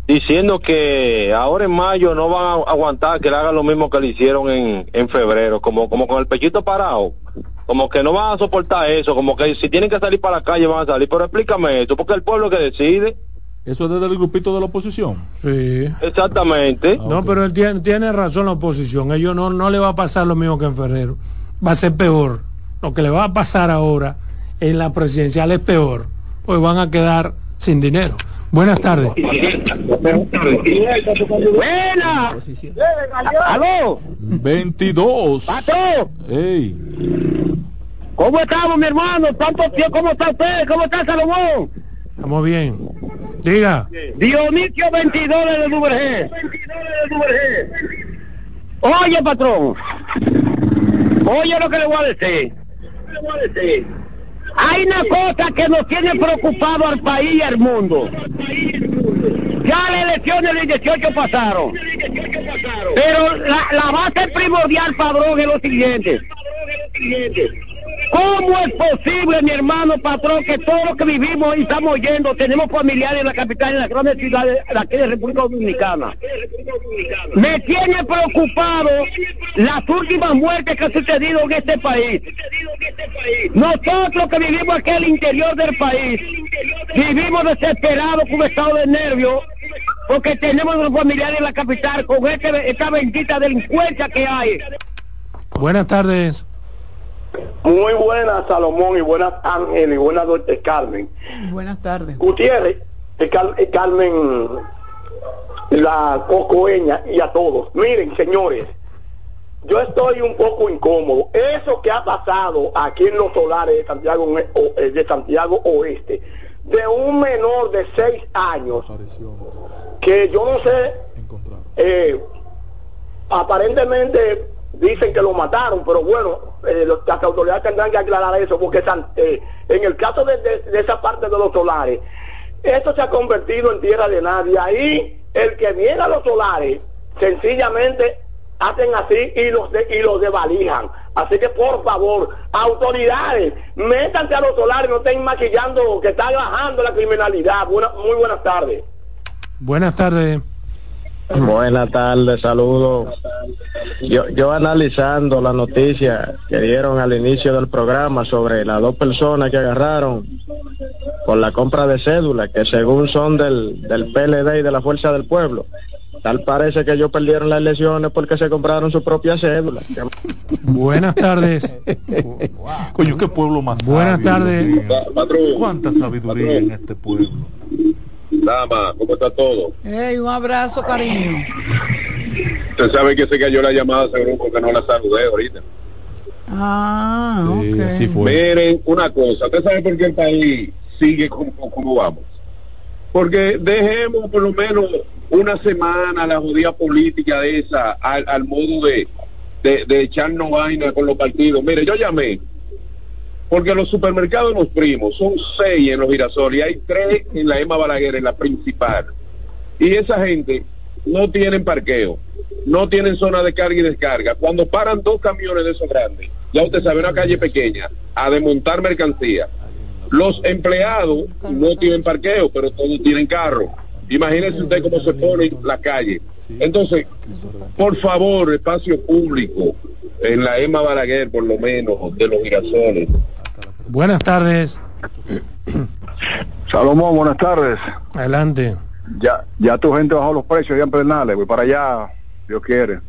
Speaker 9: diciendo que ahora en mayo no van a aguantar que le hagan lo mismo que le hicieron en, en febrero, como, como con el pechito parado, como que no van a soportar eso, como que si tienen que salir para la calle van a salir, pero explícame esto, porque el pueblo que decide.
Speaker 4: Eso es desde el grupito de la oposición.
Speaker 1: Sí.
Speaker 9: Exactamente.
Speaker 1: Ah, no, pero él tiene, tiene, razón la oposición. Ellos no, no le va a pasar lo mismo que en febrero. Va a ser peor. Lo que le va a pasar ahora en la presidencial es peor. Pues van a quedar sin dinero. Buenas tardes.
Speaker 10: Buena. ¿Aló?
Speaker 4: 22.
Speaker 10: ¡Pato!
Speaker 4: Ey.
Speaker 10: ¿Cómo estamos, mi hermano? ¿Tanto tiempo? ¿Cómo está usted? ¿Cómo está Salomón?
Speaker 1: Estamos bien. Diga.
Speaker 10: Dionisio 22 de Duvergé. Oye, patrón. Oye lo que le voy a decir. Hay una cosa que nos tiene preocupado al país y al mundo. Ya las elecciones del 18 pasaron. Pero la, la base primordial, padrón, es lo siguiente. ¿Cómo es posible, mi hermano patrón, que todos los que vivimos y estamos oyendo, tenemos familiares en la capital, en las grandes ciudades de aquí de República Dominicana? Me tiene preocupado las últimas muertes que han sucedido en este país. Nosotros que vivimos aquí al interior del país, vivimos desesperados con un estado de nervios porque tenemos los familiares en la capital con este, esta bendita delincuencia que hay.
Speaker 1: Buenas tardes.
Speaker 11: Muy buenas, Salomón, y buenas, Ángel, y buenas, noches, Carmen.
Speaker 3: Buenas tardes.
Speaker 11: Gutiérrez, Carmen, la cocoeña y a todos. Miren, señores, yo estoy un poco incómodo. Eso que ha pasado aquí en los solares de Santiago, eh, de Santiago Oeste, de un menor de seis años, que yo no sé, eh, aparentemente dicen que lo mataron, pero bueno, eh, las autoridades tendrán que aclarar eso, porque en el caso de, esa parte de los solares, esto se ha convertido en tierra de nadie. Ahí el que viene a los solares, sencillamente hacen así y los, de, y los devalijan. Así que por favor, autoridades, métanse a los solares, no estén maquillando que está bajando la criminalidad. muy buenas tardes.
Speaker 1: Buenas tardes.
Speaker 12: Buenas tardes, saludos. Yo, yo analizando la noticia que dieron al inicio del programa sobre las dos personas que agarraron por la compra de cédulas, que según son del, del PLD y de la Fuerza del Pueblo. Tal parece que ellos perdieron las elecciones porque se compraron su propia cédula.
Speaker 1: Buenas tardes.
Speaker 4: Coño, qué pueblo más
Speaker 1: Buenas tardes.
Speaker 4: Cuánta sabiduría en este pueblo.
Speaker 8: Dama, ¿cómo está todo?
Speaker 3: Hey, un abrazo, cariño.
Speaker 8: Usted sabe que se cayó la llamada seguro porque no la saludé ahorita.
Speaker 3: Ah, sí,
Speaker 8: así fue. Miren, una cosa, ¿usted sabe por qué el país sigue como, como vamos? Porque dejemos por lo menos una semana la judía política de esa al, modo de, de, de echarnos vaina con los partidos. Mire, yo llamé, porque los supermercados los primos son seis en los girasoles y hay tres en la Emma Balaguer, en la principal. Y esa gente no tienen parqueo, no tienen zona de carga y descarga. Cuando paran dos camiones de esos grandes, ya usted sabe, una calle pequeña, a desmontar mercancía, los empleados no tienen parqueo, pero todos tienen carro. Imagínese usted cómo se pone la calle. Entonces, por favor, espacio público, en la Emma Balaguer, por lo menos, de los girasoles.
Speaker 1: Buenas tardes.
Speaker 13: Salomón, buenas tardes.
Speaker 1: Adelante.
Speaker 13: Ya, ya tu gente bajó los precios ya en Pernales, voy para allá, Dios quiere.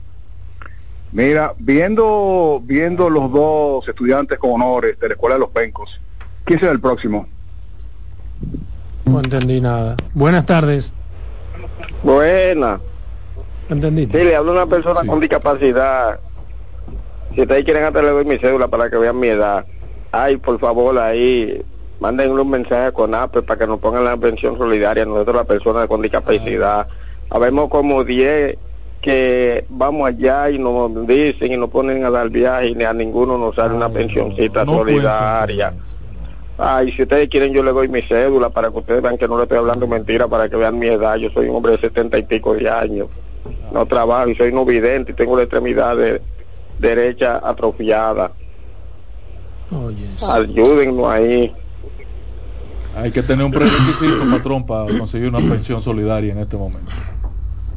Speaker 13: Mira, viendo, viendo los dos estudiantes con honores de la Escuela de los Pencos, ¿quién será el próximo?
Speaker 1: No entendí nada. Buenas tardes.
Speaker 12: Buena.
Speaker 1: ¿Entendí?
Speaker 12: Sí, le hablo a una persona con discapacidad. Si ustedes quieren hasta le doy mi cédula para que vean mi edad. Ay, por favor, ahí manden un mensaje con APE para que nos pongan la pensión solidaria nosotros las personas con discapacidad. Habemos como 10 que vamos allá y nos dicen y nos ponen a dar viaje y a ninguno nos sale una pensioncita solidaria. Ay, si ustedes quieren yo le doy mi cédula para que ustedes vean que no le estoy hablando mentira, para que vean mi edad. Yo soy un hombre de setenta y pico de años. No trabajo y soy no vidente y tengo la extremidad de derecha atrofiada. Ayúdennos ahí.
Speaker 4: Hay que tener un prerequisito, patrón, para conseguir una pensión solidaria en este momento.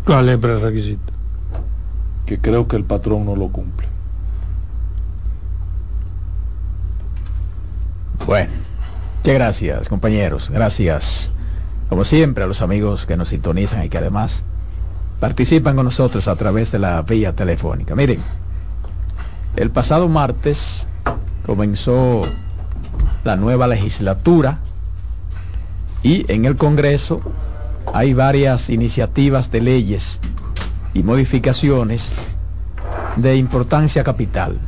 Speaker 1: ¿Cuál es el prerequisito?
Speaker 4: Que creo que el patrón no lo cumple.
Speaker 2: Bueno. Muchas gracias, compañeros. Gracias, como siempre, a los amigos que nos sintonizan y que además participan con nosotros a través de la vía telefónica. Miren, el pasado martes comenzó la nueva legislatura y en el Congreso hay varias iniciativas de leyes y modificaciones de importancia capital.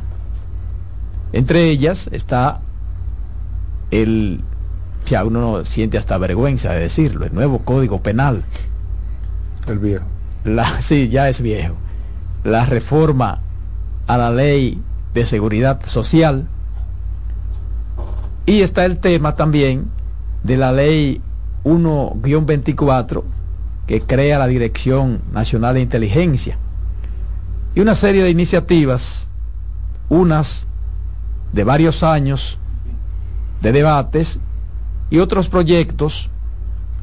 Speaker 2: Entre ellas está el ya uno siente hasta vergüenza de decirlo, el nuevo código penal.
Speaker 4: El viejo.
Speaker 2: La, sí, ya es viejo. La reforma a la ley de seguridad social. Y está el tema también de la ley 1-24 que crea la Dirección Nacional de Inteligencia. Y una serie de iniciativas, unas de varios años de debates y otros proyectos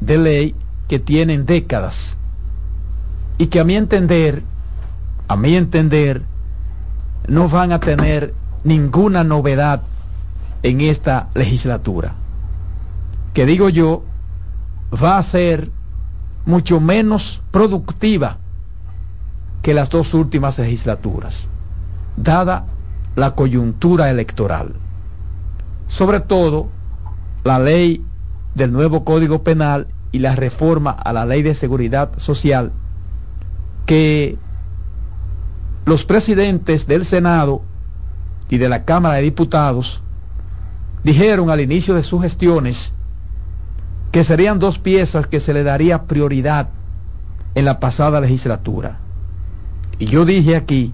Speaker 2: de ley que tienen décadas y que a mi entender, a mi entender, no van a tener ninguna novedad en esta legislatura. Que digo yo, va a ser mucho menos productiva que las dos últimas legislaturas, dada la coyuntura electoral. Sobre todo, la ley del nuevo Código Penal y la reforma a la ley de seguridad social que los presidentes del Senado y de la Cámara de Diputados dijeron al inicio de sus gestiones que serían dos piezas que se le daría prioridad en la pasada legislatura. Y yo dije aquí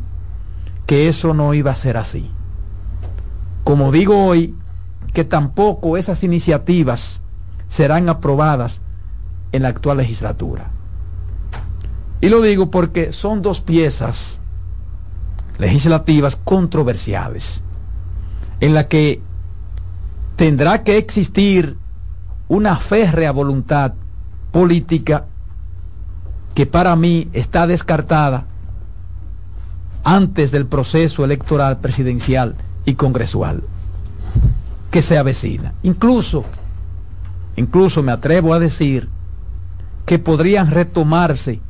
Speaker 2: que eso no iba a ser así. Como digo hoy, que tampoco esas iniciativas serán aprobadas en la actual legislatura. Y lo digo porque son dos piezas legislativas controversiales, en la que tendrá que existir una férrea voluntad política que para mí está descartada antes del proceso electoral presidencial y congresual que se avecina. Incluso, incluso me atrevo a decir que podrían retomarse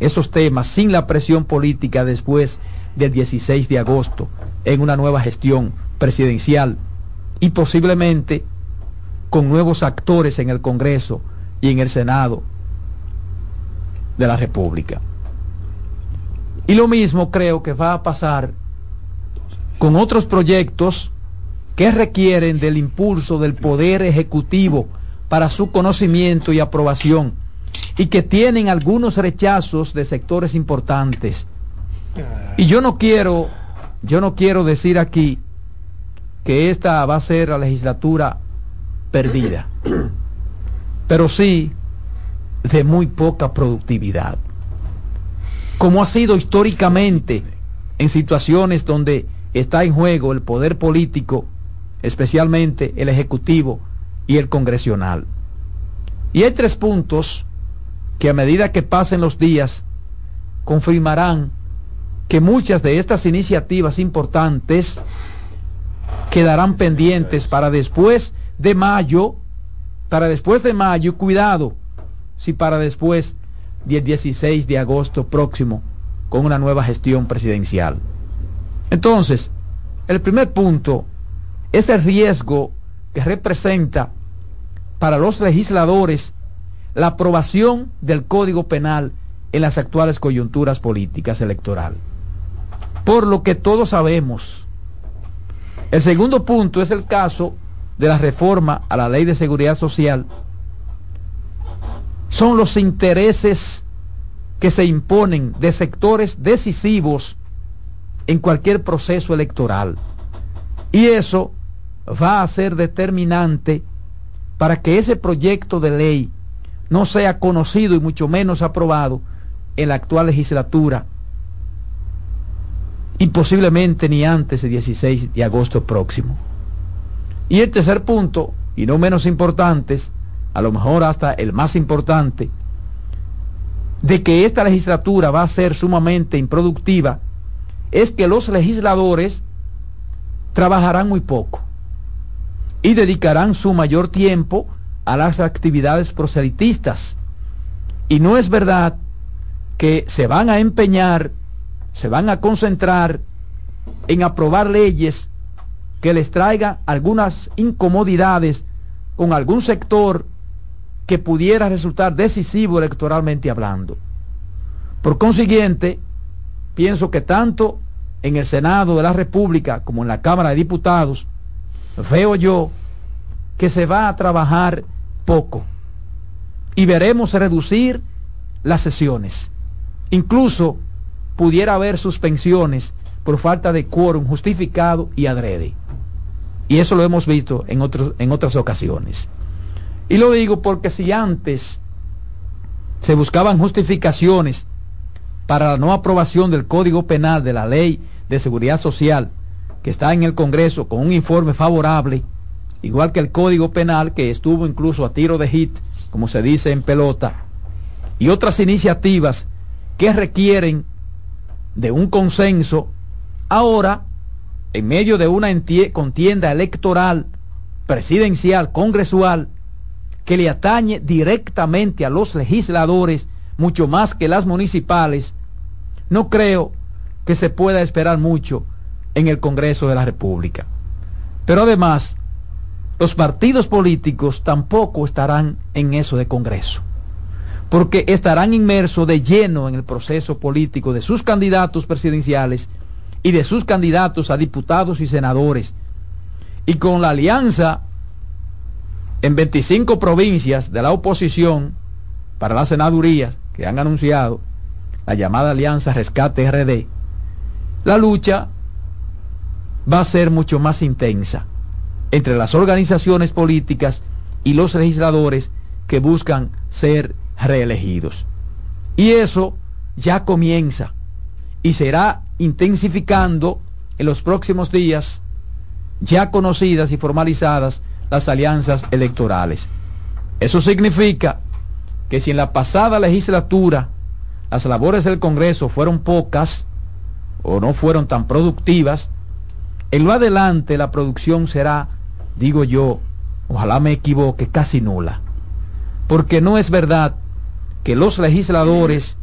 Speaker 2: esos temas sin la presión política después del 16 de agosto en una nueva gestión presidencial y posiblemente con nuevos actores en el Congreso y en el Senado de la República. Y lo mismo creo que va a pasar con otros proyectos que requieren del impulso del Poder Ejecutivo para su conocimiento y aprobación y que tienen algunos rechazos de sectores importantes. Y yo no quiero, yo no quiero decir aquí que esta va a ser la legislatura perdida, pero sí de muy poca productividad. Como ha sido históricamente en situaciones donde está en juego el poder político, especialmente el ejecutivo y el congresional. Y hay tres puntos que a medida que pasen los días confirmarán que muchas de estas iniciativas importantes quedarán pendientes para después de mayo, para después de mayo, cuidado, si para después del 16 de agosto próximo, con una nueva gestión presidencial. Entonces, el primer punto es el riesgo que representa para los legisladores la aprobación del Código Penal en las actuales coyunturas políticas electorales. Por lo que todos sabemos. El segundo punto es el caso de la reforma a la ley de seguridad social. Son los intereses que se imponen de sectores decisivos en cualquier proceso electoral. Y eso va a ser determinante para que ese proyecto de ley no sea conocido y mucho menos aprobado en la actual legislatura y posiblemente ni antes del 16 de agosto próximo. Y el tercer punto, y no menos importante, a lo mejor hasta el más importante, de que esta legislatura va a ser sumamente improductiva, es que los legisladores trabajarán muy poco y dedicarán su mayor tiempo a las actividades proselitistas. Y no es verdad que se van a empeñar, se van a concentrar en aprobar leyes que les traigan algunas incomodidades con algún sector que pudiera resultar decisivo electoralmente hablando. Por consiguiente, pienso que tanto en el Senado de la República como en la Cámara de Diputados, veo yo que se va a trabajar poco y veremos reducir las sesiones. Incluso pudiera haber suspensiones por falta de quórum justificado y adrede. Y eso lo hemos visto en, otros, en otras ocasiones. Y lo digo porque si antes se buscaban justificaciones para la no aprobación del Código Penal de la Ley de Seguridad Social, que está en el Congreso con un informe favorable, igual que el Código Penal, que estuvo incluso a tiro de hit, como se dice en pelota, y otras iniciativas que requieren de un consenso, ahora, en medio de una contienda electoral, presidencial, congresual, que le atañe directamente a los legisladores, mucho más que las municipales, no creo que se pueda esperar mucho en el Congreso de la República. Pero además, los partidos políticos tampoco estarán en eso de Congreso, porque estarán inmersos de lleno en el proceso político de sus candidatos presidenciales y de sus candidatos a diputados y senadores. Y con la alianza en 25 provincias de la oposición para la senaduría que han anunciado, la llamada Alianza Rescate RD, la lucha va a ser mucho más intensa entre las organizaciones políticas y los legisladores que buscan ser reelegidos. Y eso ya comienza y será intensificando en los próximos días ya conocidas y formalizadas las alianzas electorales. Eso significa que si en la pasada legislatura las labores del Congreso fueron pocas o no fueron tan productivas, en lo adelante la producción será, digo yo, ojalá me equivoque, casi nula. Porque no es verdad que los legisladores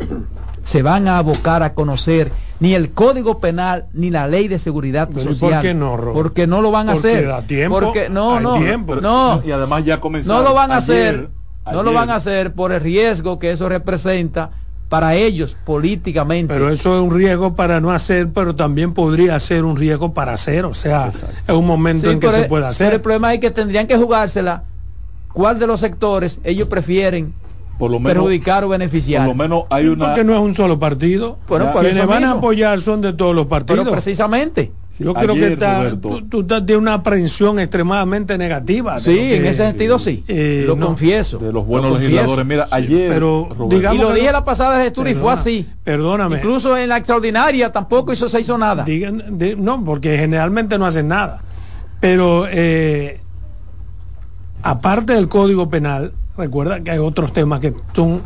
Speaker 2: se van a abocar a conocer ni el Código Penal ni la Ley de Seguridad Social. ¿por qué no, Porque no lo van a hacer. porque no, no, no.
Speaker 4: Y además ya
Speaker 2: comenzaron. No lo van a hacer. No lo van a hacer por el riesgo que eso representa para ellos políticamente.
Speaker 1: Pero eso es un riesgo para no hacer, pero también podría ser un riesgo para hacer. O sea, es un momento en que se puede hacer.
Speaker 2: Pero el problema es que tendrían que jugársela cuál de los sectores ellos prefieren por lo menos, perjudicar o beneficiar.
Speaker 4: Por lo menos hay una.
Speaker 1: Porque no es un solo partido. Bueno, Quienes van a apoyar son de todos los partidos. Pero
Speaker 2: precisamente.
Speaker 1: Yo creo que está, tú, estás de una aprehensión extremadamente negativa.
Speaker 2: Sí, en ese sentido sí. Eh, lo confieso.
Speaker 4: De los buenos legisladores. Mira, ayer.
Speaker 2: Pero, digamos y lo dije la pasada gestura y fue así.
Speaker 1: Perdóname.
Speaker 2: Incluso en la extraordinaria tampoco hizo, se hizo nada.
Speaker 1: Digan, no, porque generalmente no hacen nada. Pero eh, aparte del Código Penal, Recuerda que hay otros temas que son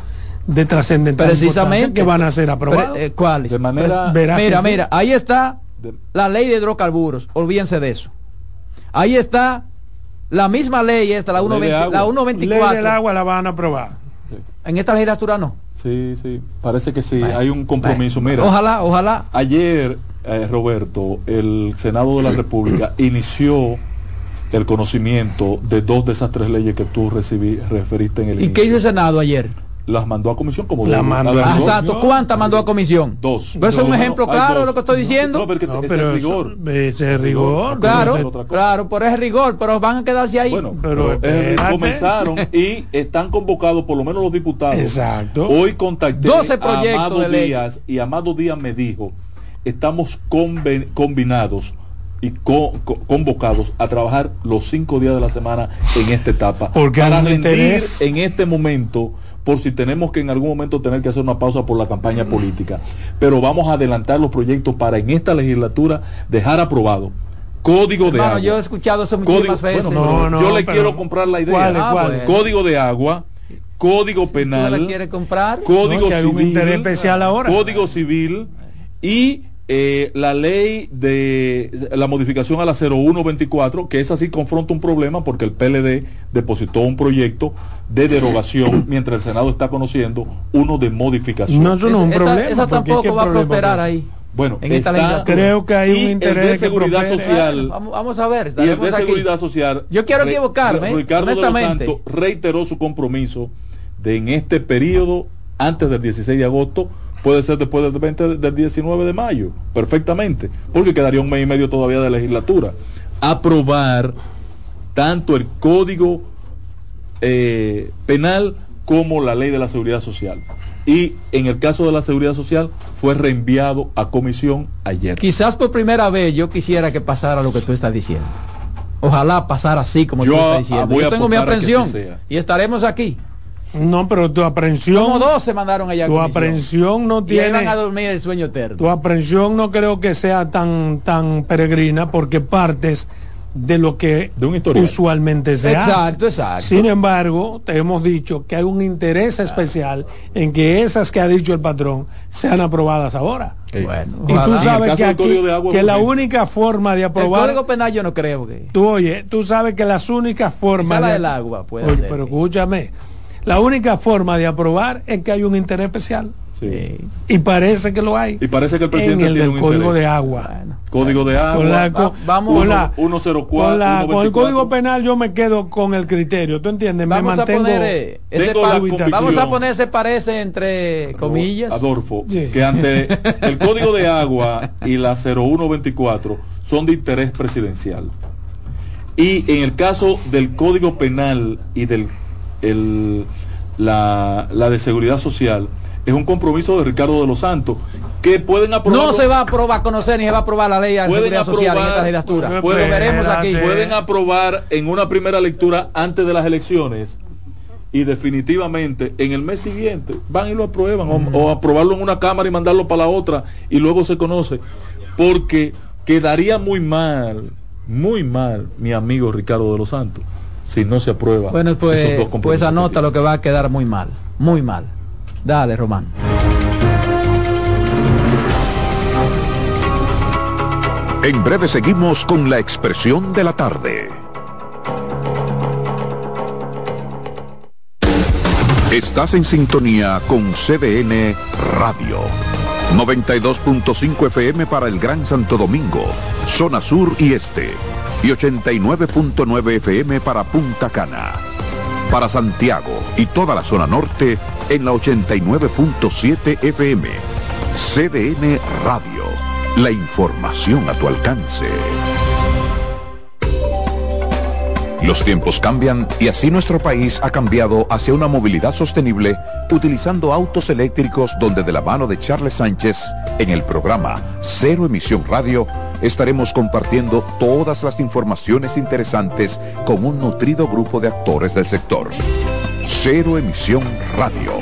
Speaker 1: de trascendental
Speaker 2: precisamente
Speaker 1: que van a ser aprobados.
Speaker 2: Eh, ¿Cuáles?
Speaker 4: De manera
Speaker 2: mira, mira, ahí está la ley de hidrocarburos, olvídense de eso. Ahí está la misma ley esta, la, 120, la 124.
Speaker 1: Ley del agua la van a aprobar.
Speaker 2: En esta legislatura no.
Speaker 4: Sí, sí, parece que sí, hay un compromiso. Mira,
Speaker 2: ojalá, ojalá.
Speaker 4: Ayer, eh, Roberto, el Senado de la República (clears throat) inició el conocimiento de dos de esas tres leyes que tú recibí, referiste en el
Speaker 2: ¿Y qué hizo el Senado ayer?
Speaker 4: Las mandó a comisión como
Speaker 2: la mandó. Exacto, ¿cuántas mandó a comisión?
Speaker 4: Dos.
Speaker 2: ¿Eso es un ejemplo claro de lo que estoy diciendo?
Speaker 1: No, pero, es rigor. ese rigor.
Speaker 2: Claro, claro, por ese rigor, pero van a quedarse ahí.
Speaker 4: Bueno, pero comenzaron y están convocados por lo menos los diputados.
Speaker 1: Exacto.
Speaker 4: Hoy contacté
Speaker 2: 12 proyectos a Amado
Speaker 4: Díaz y Amado Díaz me dijo, estamos combinados y convocados a trabajar los cinco días de la semana en esta etapa.
Speaker 1: Porque
Speaker 4: para
Speaker 1: rendir
Speaker 4: en este momento por si tenemos que en algún momento tener que hacer una pausa por la campaña política. Pero vamos a adelantar los proyectos para en esta legislatura dejar aprobado código de agua.
Speaker 2: yo he escuchado eso muchísimas veces.
Speaker 4: yo le quiero comprar la idea. ah, código de agua código penal
Speaker 2: quiere comprar.
Speaker 4: código civil
Speaker 1: especial ahora.
Speaker 4: código civil y eh, la ley de la modificación a la 0124, que es así confronta un problema porque el PLD depositó un proyecto de derogación (coughs) mientras el Senado está conociendo uno de modificación.
Speaker 1: No, eso no es un problema.
Speaker 2: Esa tampoco va a prosperar ahí.
Speaker 4: Bueno,
Speaker 2: en esta
Speaker 1: creo que hay un interés
Speaker 4: de seguridad social.
Speaker 2: Vamos, a ver.
Speaker 4: Y el de seguridad social.
Speaker 2: Yo quiero equivocarme.
Speaker 4: Ricardo de los Santos reiteró su compromiso de en este periodo, antes del 16 de agosto, puede ser después del 20 del 19 de mayo, perfectamente, porque quedaría un mes y medio todavía de legislatura. Aprobar tanto el código eh, penal como la ley de la seguridad social. Y en el caso de la seguridad social fue reenviado a comisión ayer.
Speaker 2: Quizás por primera vez yo quisiera que pasara lo que tú estás diciendo. Ojalá pasara así como tú estás diciendo. Yo tengo mi aprensión y estaremos aquí.
Speaker 1: No, pero tu aprehensión.
Speaker 2: Como dos se mandaron allá.
Speaker 1: Tu aprehensión no tiene. Y
Speaker 2: van a dormir el sueño eterno.
Speaker 1: Tu aprehensión no creo que sea tan, tan peregrina porque partes de lo que usualmente se
Speaker 2: hace. Exacto, exacto.
Speaker 1: Sin embargo, te hemos dicho que hay un interés especial en que esas que ha dicho el patrón sean aprobadas ahora.
Speaker 2: Bueno,
Speaker 1: y tú sabes que, aquí, que la única forma de aprobar.
Speaker 2: El código penal yo no creo que.
Speaker 1: Tú oye, tú sabes que las únicas formas.
Speaker 2: de... del agua, puede
Speaker 1: Pero escúchame la única forma de aprobar es que hay un interés especial. Y parece que lo hay.
Speaker 4: Y parece que el presidente
Speaker 1: en el
Speaker 4: tiene un
Speaker 1: código
Speaker 4: interés.
Speaker 1: de agua.
Speaker 4: Código de agua.
Speaker 1: Con la- con-
Speaker 2: vamos-
Speaker 1: con la-
Speaker 4: 104.
Speaker 1: con, la- con el
Speaker 4: 124.
Speaker 1: código penal yo me quedo con el criterio. ¿Tú entiendes? Me
Speaker 2: Vamos a
Speaker 1: mantengo.
Speaker 2: poner eh, ese
Speaker 4: Tengo
Speaker 2: pa-
Speaker 4: la convicción.
Speaker 2: vamos a poner ese parece entre comillas.
Speaker 4: Adolfo,
Speaker 1: Sí.
Speaker 4: que ante (laughs) el código de agua y la 0124 son de interés presidencial. Y en el caso del código penal y del el- la, la de seguridad social, es un compromiso de Ricardo de los Santos, que pueden aprobar.
Speaker 2: No se va a aprobar a conocer ni se va a aprobar la ley de
Speaker 4: Pueden
Speaker 2: seguridad social en esta
Speaker 4: aprobar-
Speaker 2: legislatura.
Speaker 4: pueden-
Speaker 2: Lo veremos aquí.
Speaker 4: Pueden aprobar en una primera lectura antes de las elecciones y definitivamente en el mes siguiente van y lo aprueban o- o, aprobarlo en una cámara y mandarlo para la otra y luego se conoce porque quedaría muy mal muy mal mi amigo Ricardo de los Santos si no se aprueba
Speaker 2: Bueno,
Speaker 4: esos
Speaker 2: pues,
Speaker 4: dos
Speaker 2: pues anota lo que va a quedar muy mal. Muy mal. Dale, Román.
Speaker 5: En breve seguimos con la expresión de la tarde. Estás en sintonía con CDN Radio. 92.5 FM para el Gran Santo Domingo, zona sur y este. Y 89.9 FM para Punta Cana. Para Santiago y toda la zona norte en la 89.7 FM. CDN Radio. La información a tu alcance. Los tiempos cambian y así nuestro país ha cambiado hacia una movilidad sostenible utilizando autos eléctricos donde de la mano de Charles Sánchez en el programa Cero Emisión Radio estaremos compartiendo todas las informaciones interesantes con un nutrido grupo de actores del sector. Cero Emisión Radio.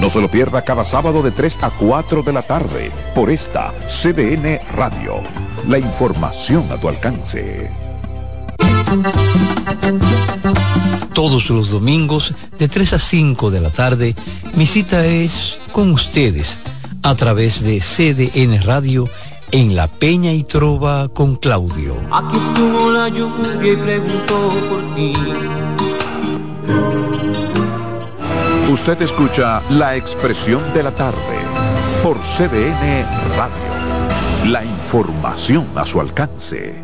Speaker 5: No se lo pierda cada sábado de 3 a 4 de la tarde por esta CDN Radio. La información a tu alcance.
Speaker 14: Todos los domingos de 3 a 5 de la tarde, mi cita es con ustedes a través de CDN Radio en La Peña y Trova con Claudio.
Speaker 15: Aquí estuvo la lluvia y preguntó por ti.
Speaker 5: Usted escucha la expresión de la tarde por CDN Radio. La información a su alcance.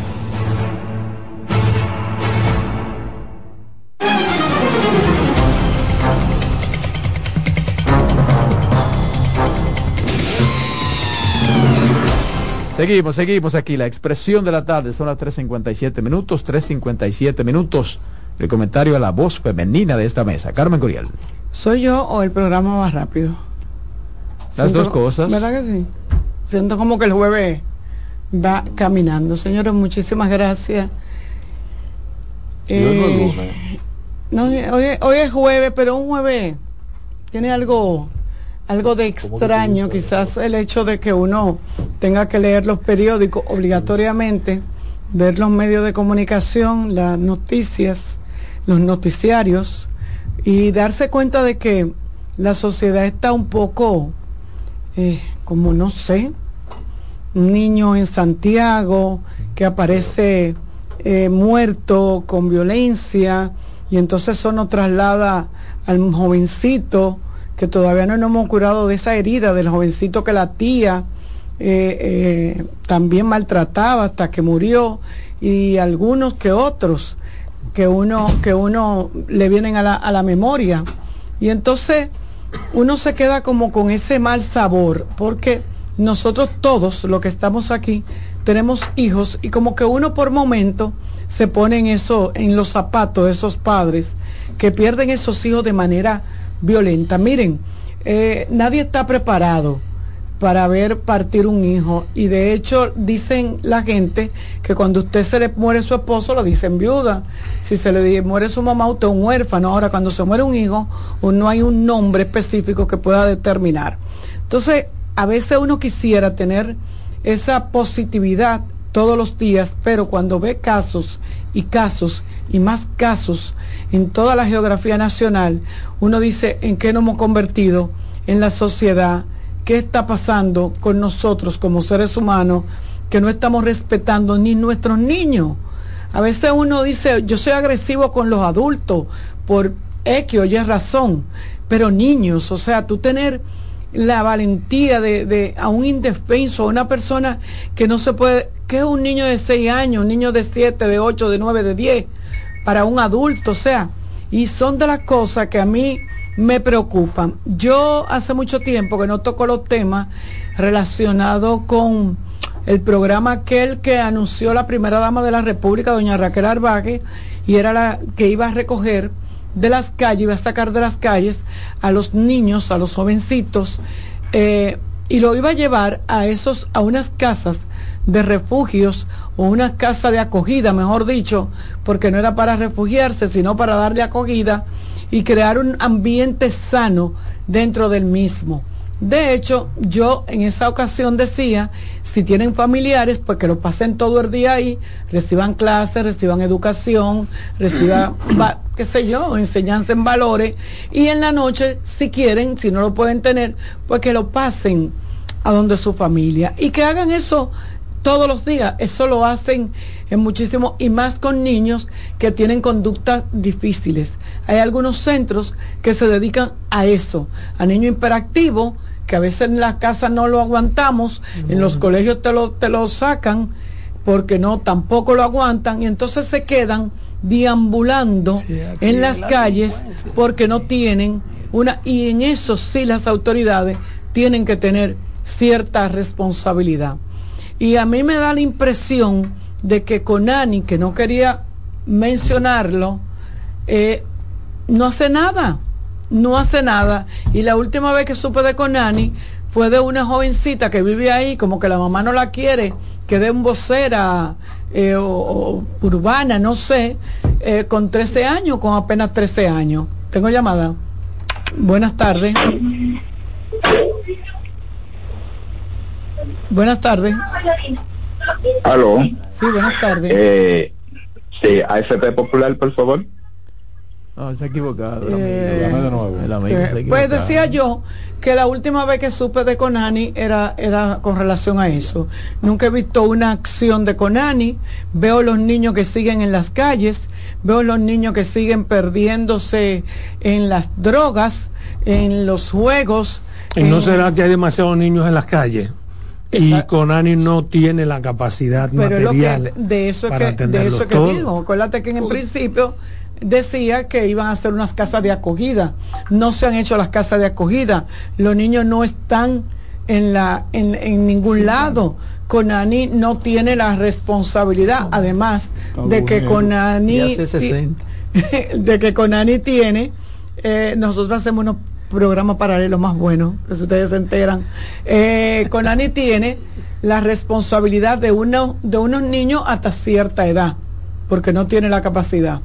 Speaker 2: Seguimos, seguimos aquí. La expresión de la tarde son las 3.57 minutos, 3.57 minutos. El comentario a la voz femenina de esta mesa. Carmen Curiel.
Speaker 3: ¿Soy yo o el programa va rápido?
Speaker 2: Las
Speaker 3: Siento-
Speaker 2: dos cosas.
Speaker 3: ¿Verdad que sí? Siento como que el jueves va caminando. Señores, muchísimas gracias. Eh, no, hoy, hoy es jueves, pero un jueves tiene algo, algo de extraño, quizás el hecho de que uno tenga que leer los periódicos obligatoriamente, ver los medios de comunicación, las noticias, los noticiarios y darse cuenta de que la sociedad está un poco, eh, como no sé, un niño en Santiago que aparece eh, muerto con violencia y entonces eso nos traslada al jovencito que todavía no nos hemos curado de esa herida del jovencito que la tía eh, eh, también maltrataba hasta que murió y algunos que otros que uno que uno le vienen a la, a la memoria. Y entonces uno se queda como con ese mal sabor porque nosotros todos los que estamos aquí tenemos hijos y como que uno por momento se pone en eso, en los zapatos de esos padres que pierden esos hijos de manera violenta. Miren, eh, nadie está preparado para ver partir un hijo y de hecho dicen la gente que cuando usted se le muere su esposo lo dicen viuda, si se le muere su mamá usted es un huérfano, ahora cuando se muere un hijo no hay un nombre específico que pueda determinar. Entonces, a veces uno quisiera tener esa positividad todos los días, pero cuando ve casos y casos y más casos en toda la geografía nacional, uno dice en qué nos hemos convertido en la sociedad, qué está pasando con nosotros como seres humanos, que no estamos respetando ni nuestros niños. A veces uno dice, yo soy agresivo con los adultos por X o Y razón, pero niños, o sea, tú tener la valentía de, de, a un indefenso, a una persona que no se puede, que es un niño de 6 años, un niño de 7, de 8, de 9, de 10, para un adulto, o sea, y son de las cosas que a mí me preocupan. Yo hace mucho tiempo que no toco los temas relacionados con el programa aquel que anunció la primera dama de la República, doña Raquel Arbaje, y era la que iba a recoger de las calles, iba a sacar de las calles a los niños, a los jovencitos, eh, y lo iba a llevar a esos, a unas casas de refugios o una casa de acogida, mejor dicho, porque no era para refugiarse, sino para darle acogida y crear un ambiente sano dentro del mismo. De hecho, yo en esa ocasión decía, si tienen familiares, pues que lo pasen todo el día ahí, reciban clases, reciban educación, reciban, (clears throat) qué sé yo, enseñanza en valores, y en la noche, si quieren, si no lo pueden tener, pues que lo pasen a donde su familia y que hagan eso todos los días. Eso lo hacen en muchísimo y más con niños que tienen conductas difíciles. Hay algunos centros que se dedican a eso, a niños hiperactivos que a veces en la casa no lo aguantamos, en los colegios te lo, te lo sacan porque no, tampoco lo aguantan y entonces se quedan deambulando en las calles porque no tienen una, y en eso sí las autoridades tienen que tener cierta responsabilidad. Y a mí me da la impresión de que Conani, que no quería mencionarlo, eh, no hace nada no hace nada. Y la última vez que supe de Conani fue de una jovencita que vive ahí, como que la mamá no la quiere, que de un vocera eh, o, urbana, no sé, eh, con 13 años, con apenas 13 años. Tengo llamada. Buenas tardes. Buenas tardes.
Speaker 16: Aló.
Speaker 3: Sí, buenas tardes.
Speaker 16: Eh, sí, AFP Popular, por favor.
Speaker 2: No, está equivocado.
Speaker 3: pues decía yo que la última vez que supe de Conani era, era con relación a eso. Nunca he visto una acción de Conani. Veo los niños que siguen en las calles, veo los niños que siguen perdiéndose en las drogas, en los juegos.
Speaker 1: ¿Y no será que hay demasiados niños en las calles? y Conani no tiene la capacidad material
Speaker 3: de eso es que de eso que digo acuérdate que en el principio decía que iban a hacer unas casas de acogida. No se han hecho las casas de acogida. Los niños no están en, la, en, ningún lado. Conani no tiene la responsabilidad, además de que Conani (laughs) de que Conani tiene, eh, nosotros hacemos unos programas paralelos más buenos, que si ustedes se enteran, eh, Conani tiene la responsabilidad de, uno, de unos niños hasta cierta edad, porque no tiene la capacidad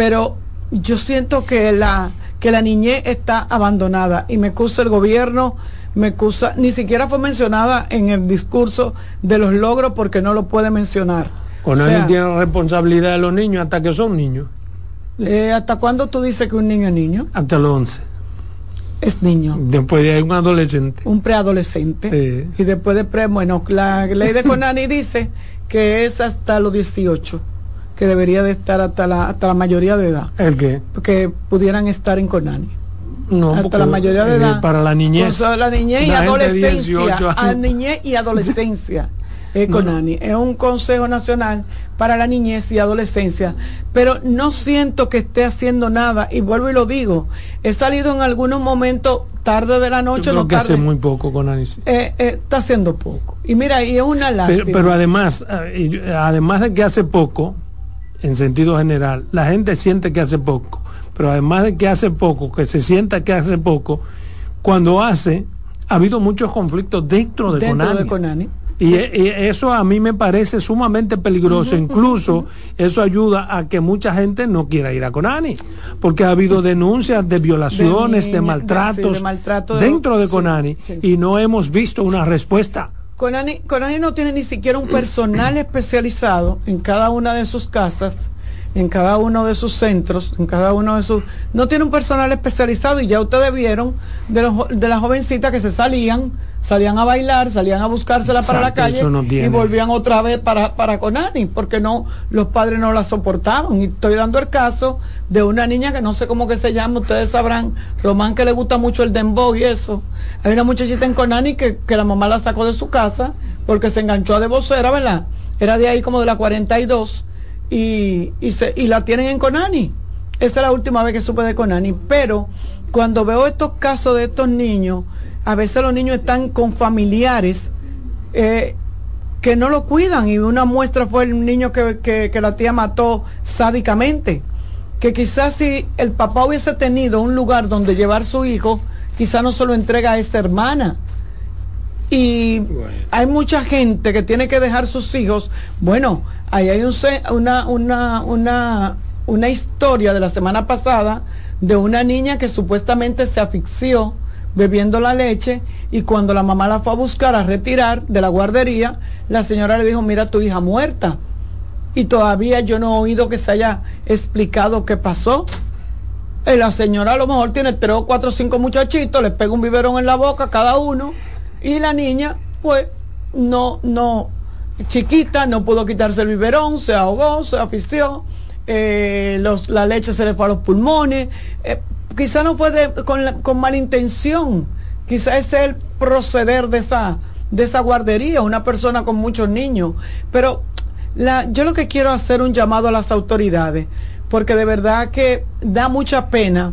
Speaker 3: pero yo siento que la, que la niñez está abandonada y me acusa el gobierno, me acusa, ni siquiera fue mencionada en el discurso de los logros porque no lo puede mencionar.
Speaker 1: O nadie tiene responsabilidad de los niños hasta que son niños.
Speaker 3: Eh, ¿Hasta cuándo tú dices que un niño es niño?
Speaker 1: Hasta los 11.
Speaker 3: Es niño.
Speaker 1: Después hay un adolescente.
Speaker 3: Un preadolescente. Y después de pre, bueno, la ley de Conani dice que es hasta los 18 que debería de estar hasta la, hasta la mayoría de edad.
Speaker 1: ¿El qué?
Speaker 3: Que pudieran estar en Conani.
Speaker 1: No,
Speaker 3: hasta la mayoría de edad.
Speaker 1: Para la niñez.
Speaker 3: la niñez y adolescencia. A niñez y adolescencia. eh, Conani, es un Consejo Nacional para la Niñez y Adolescencia, pero no siento que esté haciendo nada, y vuelvo y lo digo, he salido en algunos momentos tarde de la noche,
Speaker 1: no
Speaker 3: que
Speaker 1: hace muy poco Conani.
Speaker 3: Eh, eh, está haciendo poco. Y mira, y es una lástima.
Speaker 1: Pero, además, además de que hace poco, en sentido general, la gente siente que hace poco, pero además de que hace poco, que se sienta que hace poco, cuando hace, ha habido muchos conflictos dentro de Conani. Y, eso a mí me parece sumamente peligroso. Incluso eso ayuda a que mucha gente no quiera ir a Conani. Porque ha habido denuncias de violaciones, de, maltratos dentro de Conani y no hemos visto una respuesta.
Speaker 3: Conani, no tiene ni siquiera un personal especializado en cada una de sus casas en cada uno de sus centros, en cada uno de sus... No tiene un personal especializado y ya ustedes vieron de, los, de las jovencitas que se salían, salían a bailar, salían a buscársela para la calle y volvían otra vez para, para Conani, porque no, los padres no la soportaban. Y estoy dando el caso de una niña que no sé cómo que se llama, ustedes sabrán, Román que le gusta mucho el dembow y eso. Hay una muchachita en Conani que, que la mamá la sacó de su casa porque se enganchó a de vocera, ¿verdad? Era de ahí como de la 42 y, y, se, y la tienen en Conani. Esa es la última vez que supe de Conani. Pero cuando veo estos casos de estos niños, a veces los niños están con familiares eh, que no lo cuidan. Y una muestra fue el niño que, que, la tía mató sádicamente. Que quizás si el papá hubiese tenido un lugar donde llevar su hijo, quizás no se lo entrega a esa hermana. Y hay mucha gente que tiene que dejar sus hijos. Bueno, ahí hay un, una, una, una, una historia de la semana pasada de una niña que supuestamente se asfixió bebiendo la leche y cuando la mamá la fue a buscar a retirar de la guardería, la señora le dijo, mira tu hija muerta. Y todavía yo no he oído que se haya explicado qué pasó. Y la señora a lo mejor tiene tres o cuatro o cinco muchachitos, le pega un biberón en la boca cada uno y la niña, pues, no, no, chiquita, no pudo quitarse el biberón, se ahogó, se afició, eh, los, la leche se le fue a los pulmones. Eh, quizá no fue con, con mala intención, quizá es el proceder de esa, de esa guardería, una persona con muchos niños. Pero la, yo lo que quiero hacer un llamado a las autoridades, porque de verdad que da mucha pena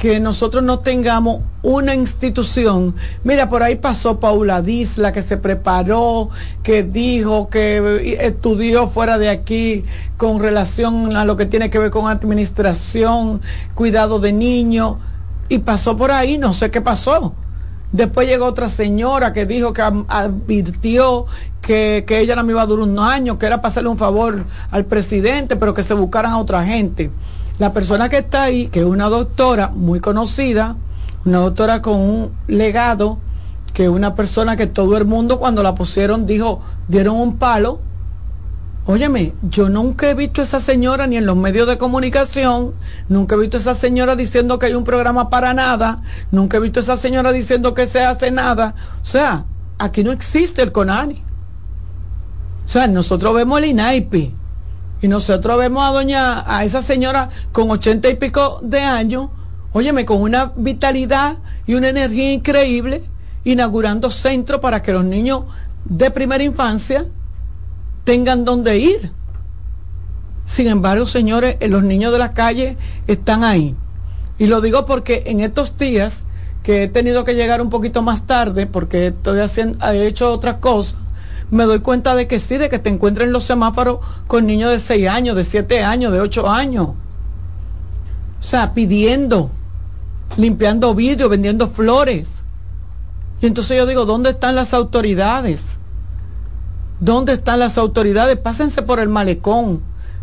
Speaker 3: que nosotros no tengamos una institución. Mira, por ahí pasó Paula Disla, que se preparó, que dijo, que estudió fuera de aquí con relación a lo que tiene que ver con administración, cuidado de niños, y pasó por ahí, no sé qué pasó. Después llegó otra señora que dijo que advirtió que, que ella no me iba a durar un año, que era para hacerle un favor al presidente, pero que se buscaran a otra gente. La persona que está ahí, que es una doctora muy conocida, una doctora con un legado, que es una persona que todo el mundo cuando la pusieron dijo, dieron un palo. Óyeme, yo nunca he visto a esa señora ni en los medios de comunicación, nunca he visto a esa señora diciendo que hay un programa para nada, nunca he visto a esa señora diciendo que se hace nada. O sea, aquí no existe el CONANI. O sea, nosotros vemos el INAIPI, y nosotros vemos a doña, a esa señora con ochenta y pico de años, óyeme, con una vitalidad y una energía increíble, inaugurando centros para que los niños de primera infancia tengan donde ir. Sin embargo, señores, los niños de la calle están ahí. Y lo digo porque en estos días que he tenido que llegar un poquito más tarde porque estoy haciendo, he hecho otras cosas, me doy cuenta de que sí, de que te encuentren en los semáforos con niños de 6 años, de 7 años, de 8 años. O sea, pidiendo, limpiando vidrio, vendiendo flores. Y entonces yo digo, ¿dónde están las autoridades? ¿Dónde están las autoridades? Pásense por el malecón,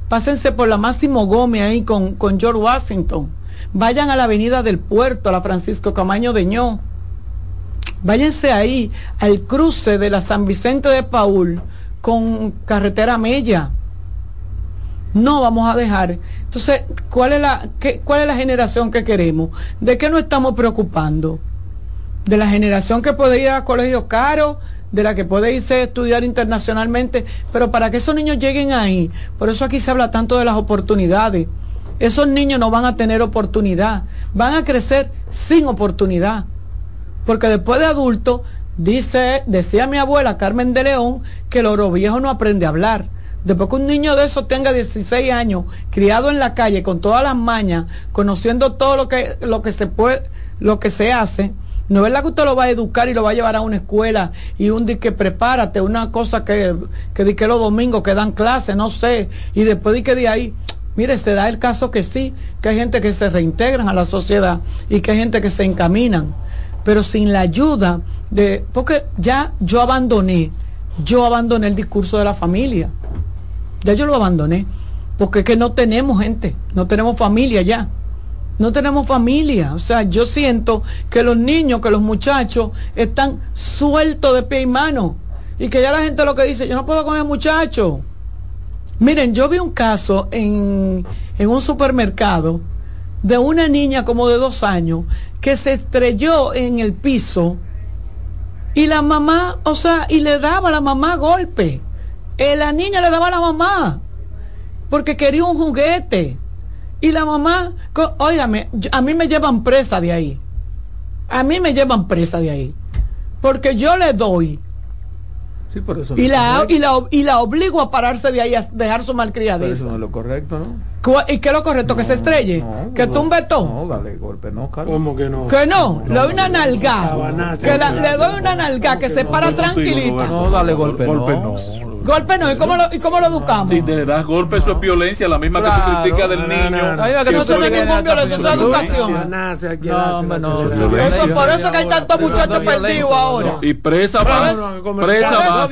Speaker 3: pásense por la Máximo Gómez ahí con, con George Washington. Vayan a la avenida del puerto, a la Francisco Camaño de Ño Váyanse ahí al cruce de la San Vicente de Paul con carretera Mella. No vamos a dejar. Entonces, ¿cuál es la, qué, cuál es la generación que queremos? ¿De qué nos estamos preocupando? ¿De la generación que puede ir a colegios caros? de la que puede irse a estudiar internacionalmente, pero para que esos niños lleguen ahí, por eso aquí se habla tanto de las oportunidades. Esos niños no van a tener oportunidad, van a crecer sin oportunidad porque después de adulto Dice, decía mi abuela Carmen de León que el oro viejo no aprende a hablar. Después que un niño de eso tenga 16 años, criado en la calle con todas las mañas, conociendo todo lo que, lo que se puede, lo que se hace, no es verdad que usted lo va a educar y lo va a llevar a una escuela y un día que prepárate, una cosa que, que di que los domingos que dan clase, no sé, y después di que de ahí, mire, se da el caso que sí, que hay gente que se reintegran a la sociedad y que hay gente que se encaminan, pero sin la ayuda de, porque ya yo abandoné, yo abandoné el discurso de la familia, ya yo lo abandoné, porque es que no tenemos gente, no tenemos familia ya no tenemos familia. O sea, yo siento que los niños, que los muchachos están sueltos de pie y mano. Y que ya la gente lo que dice, yo no puedo comer muchacho. Miren, yo vi un caso en, en un supermercado de una niña como de dos años que se estrelló en el piso y la mamá, o sea, y le daba a la mamá golpe. Eh, la niña le daba a la mamá porque quería un juguete. Y la mamá, óigame, a mí me llevan presa de ahí. A mí me llevan presa de ahí. Porque yo le doy.
Speaker 2: Sí, por eso
Speaker 3: y, la, y, la, y la obligo a pararse de ahí, a dejar su malcriadez.
Speaker 2: Eso no es lo correcto, ¿no?
Speaker 3: ¿Y qué es lo correcto? ¿Que se estrelle? ¿Que tumbe todo?
Speaker 2: No, dale golpe, no,
Speaker 1: Carlos. ¿Cómo que no?
Speaker 3: Que no, le doy una nalga. Que le doy una nalga, que se para tranquilita.
Speaker 2: No, dale golpe, golpe no.
Speaker 3: Golpe no, ¿y cómo lo, y cómo lo educamos?
Speaker 4: Si te das golpe, eso es violencia, la misma que tú criticas del niño.
Speaker 3: No, que no se ve ningún violencia, eso es educación. No, no, eso, por eso que hay tantos muchachos perdidos ahora.
Speaker 4: Y presa más, presa más.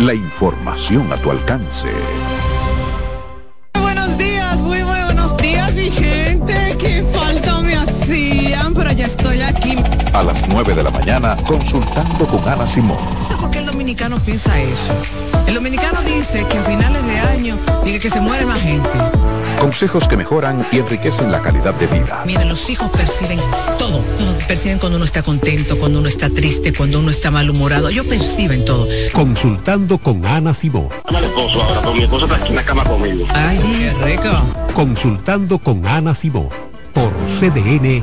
Speaker 5: la información a tu alcance.
Speaker 17: Buenos días, muy, muy buenos días, mi gente. Qué falta me hacían, pero ya estoy aquí.
Speaker 5: A las 9 de la mañana, consultando con Ana Simón.
Speaker 17: Sé por qué el dominicano piensa eso. El dominicano dice que a finales de año, dice que se muere más gente.
Speaker 5: Consejos que mejoran y enriquecen la calidad de vida.
Speaker 17: Miren, los hijos perciben todo, Perciben cuando uno está contento, cuando uno está triste, cuando uno está malhumorado. Ellos perciben todo.
Speaker 5: Consultando con Ana Simón.
Speaker 9: esposo ahora, mi esposo está aquí en la cama conmigo.
Speaker 17: Ay, qué rico.
Speaker 5: Consultando con Ana Simón. Por CDN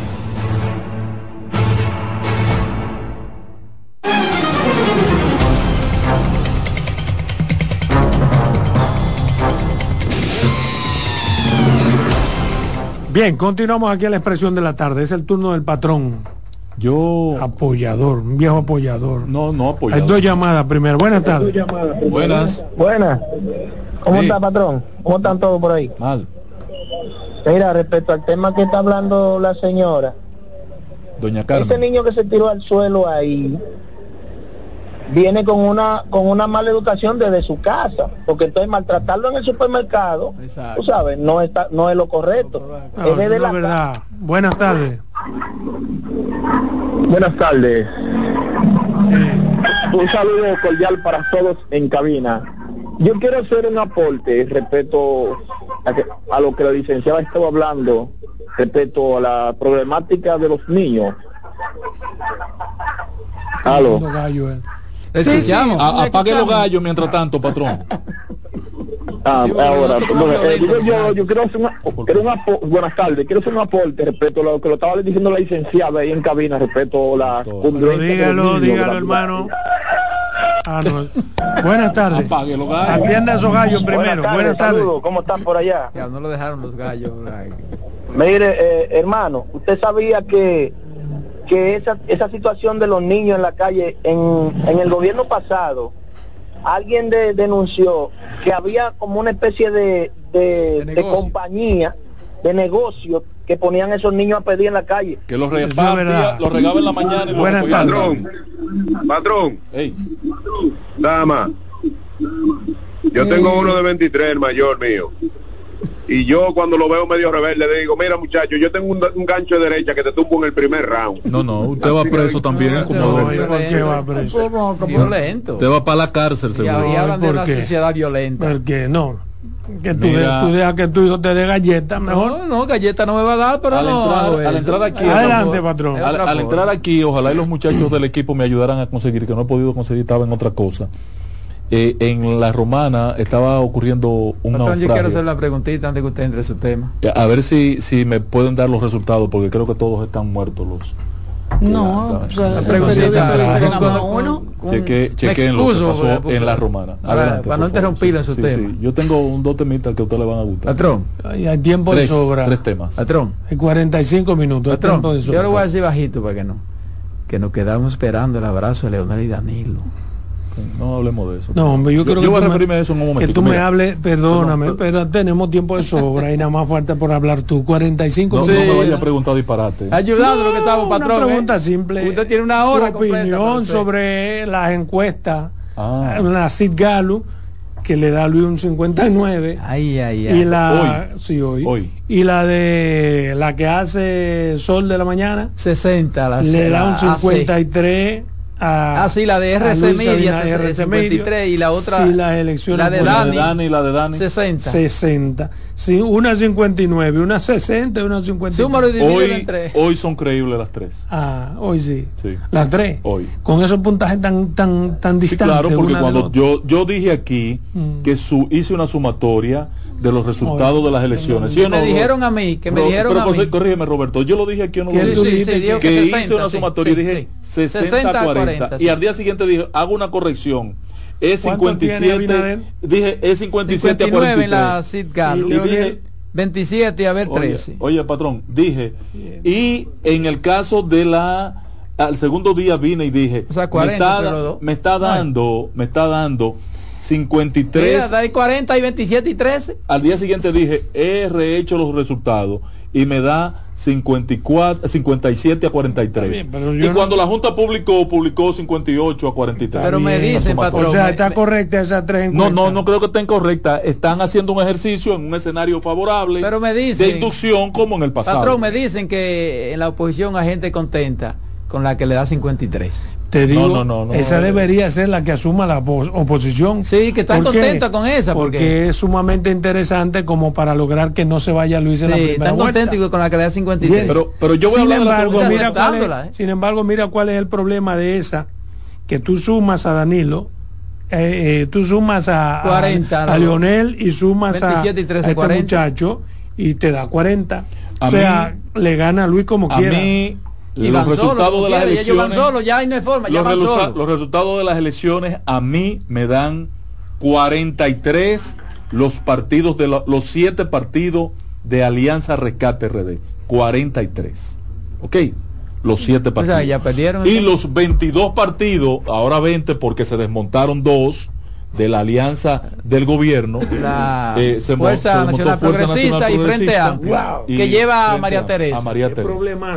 Speaker 1: Bien, continuamos aquí a la expresión de la tarde. Es el turno del patrón.
Speaker 4: Yo.
Speaker 1: Apoyador, un viejo apoyador.
Speaker 4: No, no apoyador.
Speaker 1: Hay dos llamadas primero. Buenas tardes.
Speaker 4: Buenas.
Speaker 7: Buenas. ¿Cómo está, patrón? ¿Cómo están todos por ahí?
Speaker 4: Mal.
Speaker 7: Mira, respecto al tema que está hablando la señora.
Speaker 4: Doña Carmen.
Speaker 7: Este niño que se tiró al suelo ahí, viene con una con una mala educación desde su casa, porque entonces maltratarlo en el supermercado, tú sabes, no está no es lo correcto.
Speaker 1: es de la verdad. Buenas tardes.
Speaker 7: Buenas tardes. Un saludo cordial para todos en cabina. Yo quiero hacer un aporte respecto a, lo que la licenciada estaba hablando respecto a la problemática de los niños. Aló.
Speaker 4: Sí, sí, apague los gallos mientras tanto, patrón.
Speaker 7: Ah, ahora, eh, yo, yo, quiero hacer una, quiero una, buenas tardes, quiero hacer un aporte respecto a lo que lo estaba diciendo la licenciada ahí en cabina respecto a la
Speaker 1: dígalo, dígalo, hermano. Ah, no. Buenas tardes. Atienda a esos gallos primero. Buenas tardes.
Speaker 7: ¿Cómo están por allá?
Speaker 2: Ya no lo dejaron los gallos.
Speaker 7: Mire, eh, hermano, usted sabía que que esa, esa situación de los niños en la calle en, en el gobierno pasado alguien denunció que había como una especie de, de, compañía, de negocio que ponían esos niños a pedir en la calle.
Speaker 4: Que los repartía, los regaba en la mañana y
Speaker 8: Buenas Patrón, patrón, dama, yo tengo uno de 23, el mayor mío y yo cuando lo veo medio rebelde le digo, mira muchacho, yo tengo un, gancho de derecha que te tumbo en el primer round.
Speaker 4: No, no, usted va preso también como
Speaker 2: va preso? Violento.
Speaker 4: Usted va para la cárcel,
Speaker 2: seguro. Y, hablan de una sociedad violenta.
Speaker 1: Porque no. Que tú, dejas que tu hijo te dé galleta mejor.
Speaker 2: No, no, galleta no me va a dar, pero
Speaker 4: al
Speaker 2: no.
Speaker 4: Entrar, al entrar aquí.
Speaker 1: Adelante, patrón.
Speaker 4: Al, entrar aquí, ojalá y los muchachos del equipo me ayudaran a conseguir, que no he podido conseguir, estaba en otra cosa eh, en la romana estaba ocurriendo un
Speaker 2: Yo quiero hacer la preguntita antes que usted entre su tema.
Speaker 4: A ver si, si me pueden dar los resultados, porque creo que todos están muertos los.
Speaker 3: No,
Speaker 2: la, la preguntita
Speaker 4: uno. Cheque, cheque lo que pasó en la romana.
Speaker 2: Adelante, para no interrumpir en su tema. Sí.
Speaker 4: Yo tengo un dos temitas que a usted le van a gustar.
Speaker 2: Patrón.
Speaker 1: Hay tiempo de sobra.
Speaker 4: Tres temas.
Speaker 2: Patrón.
Speaker 1: En 45 minutos.
Speaker 2: Patrón, yo lo voy a decir bajito para que no. Que nos quedamos esperando el abrazo de Leonel y Danilo.
Speaker 4: No hablemos de eso.
Speaker 1: No, hombre, yo, creo que
Speaker 4: voy a referirme a eso en un momento.
Speaker 1: Que tú me hables, perdóname, pero, tenemos tiempo de sobra y nada más falta por hablar tú. 45
Speaker 4: no, minutos. No me vaya a preguntar disparate.
Speaker 2: Ayudando lo que estamos, patrón.
Speaker 1: Una pregunta ¿eh? simple.
Speaker 2: Usted tiene una hora.
Speaker 1: Opinión sobre las encuestas, ah. la Sid Galo que le da a Luis un 59.
Speaker 2: Ay, ay, ay.
Speaker 1: Y la, hoy. Sí, hoy.
Speaker 4: hoy.
Speaker 1: Y la de la que hace Sol de la Mañana.
Speaker 2: 60. La,
Speaker 1: le da un 53
Speaker 2: ah, sí, la de RC Media, RC 53 y la otra,
Speaker 1: sí, las elecciones
Speaker 2: la de Dani,
Speaker 4: la de la de Dani,
Speaker 2: 60.
Speaker 1: 60. Sí, una 59, una 60 y una 59.
Speaker 4: Hoy, hoy son creíbles las tres.
Speaker 1: Ah, hoy sí.
Speaker 4: sí.
Speaker 1: Las tres.
Speaker 4: Hoy.
Speaker 1: Con esos puntajes tan tan tan distantes.
Speaker 4: Sí, claro, porque cuando yo yo dije aquí mm. que su hice una sumatoria de los resultados de las elecciones.
Speaker 2: ¿Sí me dijeron a mí, que me dijeron
Speaker 4: pero,
Speaker 2: a mí.
Speaker 4: corrígeme Roberto, yo lo dije aquí, no lo
Speaker 2: dije.
Speaker 4: que, que hice una sumatoria y dije 60-40. y al día siguiente dije, hago una corrección. Es 57, dije, es 57
Speaker 2: a 43. en la y, dije, 27 a ver 13.
Speaker 4: Oye, patrón, dije, y en el caso de la al segundo día vine y dije,
Speaker 2: o sea, 40,
Speaker 4: me, está, me está dando, me está dando 53.
Speaker 2: Mira, hay 40 y 27 y 13.
Speaker 4: Al día siguiente dije, he rehecho los resultados y me da 54, 57 a 43. y cuando la Junta publicó, publicó 58 a 43.
Speaker 2: Pero me dicen, patrón.
Speaker 1: O sea, está correcta esa tres
Speaker 4: No, no, no creo que estén correctas. Están haciendo un ejercicio en un escenario favorable
Speaker 2: Pero me dicen,
Speaker 4: de inducción como en el pasado.
Speaker 2: Patrón, me dicen que en la oposición hay gente contenta con la que le da 53.
Speaker 1: Te digo, esa debería ser la que asuma la oposición.
Speaker 2: Sí, que están contentos con esa.
Speaker 1: Porque... es sumamente interesante como para lograr que no se vaya Luis en la primera
Speaker 2: están contentos con la que le da 53.
Speaker 4: Pero, pero yo voy
Speaker 1: sin
Speaker 4: a
Speaker 1: embargo, mira cuál es, ¿eh? Sin embargo, mira cuál es el problema de esa, que tú sumas a Danilo, eh, eh, tú sumas a,
Speaker 2: 40,
Speaker 1: a, Leonel y sumas a, este muchacho y te da 40. o sea, le gana a Luis como
Speaker 4: a
Speaker 1: quiera.
Speaker 4: Mí, los resultados de las elecciones
Speaker 2: ya no hay forma,
Speaker 4: los, resultados de las elecciones a mí me dan 43 los partidos de los siete partidos de Alianza Rescate RD 43 ok los siete partidos
Speaker 2: ya perdieron
Speaker 4: y los 22 partidos ahora 20 porque se desmontaron dos de la alianza del gobierno,
Speaker 2: la eh, Fuerza, Nacional, Progresista y Frente Amplio, que lleva a María Teresa.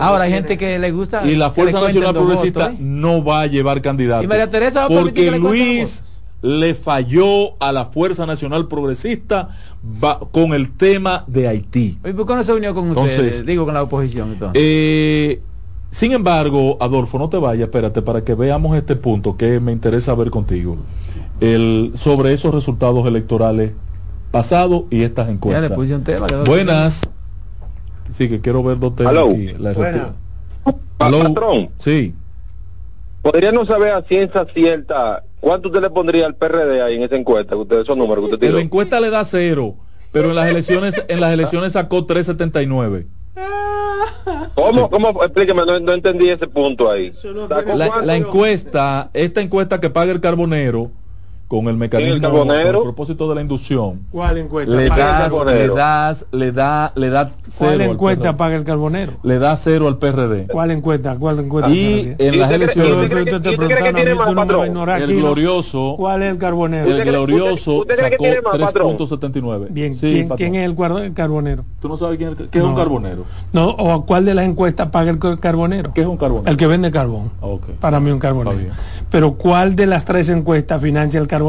Speaker 2: Ahora hay gente que le gusta.
Speaker 4: Y la Fuerza Nacional Progresista ¿eh? no va a llevar candidato.
Speaker 2: Y María Teresa
Speaker 4: porque Luis le falló a la Fuerza Nacional Progresista con el tema de Haití.
Speaker 2: ¿Y por qué no se unió con ustedes? Digo, con la oposición. Entonces.
Speaker 4: Eh, sin embargo, Adolfo, no te vayas, espérate, para que veamos este punto que me interesa ver contigo el, sobre esos resultados electorales pasado y estas encuestas. Buenas. Sí, que quiero ver dos temas aquí. La
Speaker 9: Patrón.
Speaker 4: Sí.
Speaker 9: ¿Podría no saber a ciencia cierta cuánto usted le pondría al PRD ahí en esa encuesta? Usted, esos números que usted tiene.
Speaker 4: la encuesta le da cero, pero en las elecciones, en las elecciones sacó 379.
Speaker 9: ¿Cómo? ¿Cómo? Explíqueme, no, entendí ese punto ahí.
Speaker 4: la, encuesta, esta encuesta que paga el carbonero, con el mecanismo con el propósito de la inducción.
Speaker 1: ¿Cuál encuesta?
Speaker 4: Le das, le das, le da, le da
Speaker 1: cero. ¿Cuál encuesta paga el carbonero?
Speaker 4: Le da cero al PRD.
Speaker 1: ¿Cuál encuesta? ¿Cuál encuesta?
Speaker 4: Y en las elecciones
Speaker 9: el
Speaker 4: glorioso.
Speaker 1: ¿Cuál es el carbonero?
Speaker 4: El glorioso sacó 3.79.
Speaker 1: Bien, ¿quién, ¿quién, es el carbonero?
Speaker 4: ¿Tú no sabes quién, qué es un carbonero?
Speaker 1: No, o cuál de las encuestas paga el carbonero?
Speaker 4: ¿Qué es un carbonero?
Speaker 1: El que vende carbón.
Speaker 4: Okay.
Speaker 1: Para mí un carbonero. Pero ¿cuál de las tres encuestas financia el carbonero?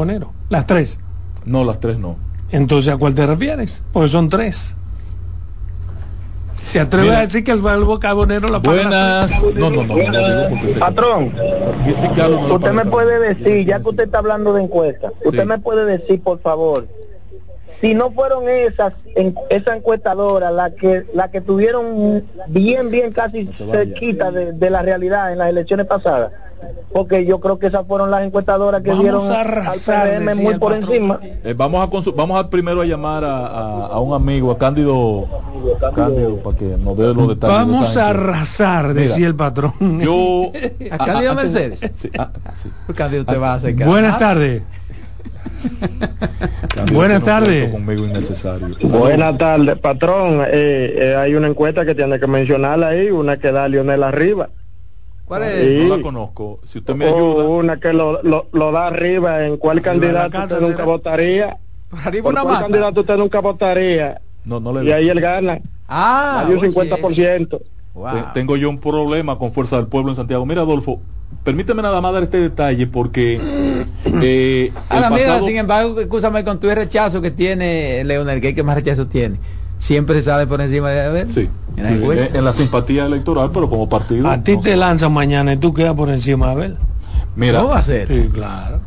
Speaker 1: Las tres.
Speaker 4: No, las tres no.
Speaker 1: Entonces, ¿a cuál te refieres? Porque son tres. Se atreve a decir que el valvo carbonero la
Speaker 4: paga Buenas. No, no, no, no,
Speaker 7: Patrón, usted me puede decir, ya que usted está hablando de encuestas, usted me puede decir, por favor, si no fueron esas en, esa encuestadora la que la que tuvieron bien bien casi cerquita de, de la realidad en las elecciones pasadas porque yo creo que esas fueron las encuestadoras que dieron al PRM muy por encima.
Speaker 4: Eh, vamos a vamos a primero a llamar a, a, un amigo, a Cándido, Cándido, para que nos dé los detalles.
Speaker 1: Vamos a arrasar, decía el patrón.
Speaker 4: Yo (laughs)
Speaker 2: a Cándido Mercedes. Sí, Cándido te va a hacer
Speaker 1: Buenas tardes. Buenas tardes.
Speaker 7: Buenas tardes, patrón. Eh, eh, hay una encuesta que tiene que mencionar ahí, una que da Lionel arriba.
Speaker 4: ¿Cuál es? No la conozco. Si usted me ayuda.
Speaker 7: Una que lo, lo, da arriba. ¿En cuál candidato usted nunca votaría?
Speaker 2: Arriba una
Speaker 7: cuál candidato usted nunca votaría?
Speaker 4: No, no le
Speaker 7: Y ahí él gana.
Speaker 2: Ah,
Speaker 7: hay un 50%.
Speaker 4: Tengo yo un problema con Fuerza del Pueblo en Santiago. Mira, Adolfo, permíteme nada más dar este detalle porque. (clears throat)
Speaker 2: Eh, a mira, sin embargo, escúchame con tu rechazo que tiene Leonel, que más rechazo tiene siempre se sale por encima de Abel.
Speaker 4: Sí. En la, simpatía electoral, pero como partido.
Speaker 1: A ti te lanzan mañana y tú quedas por encima de Abel.
Speaker 4: Mira.
Speaker 2: ¿Cómo va a ser?
Speaker 1: Sí, claro.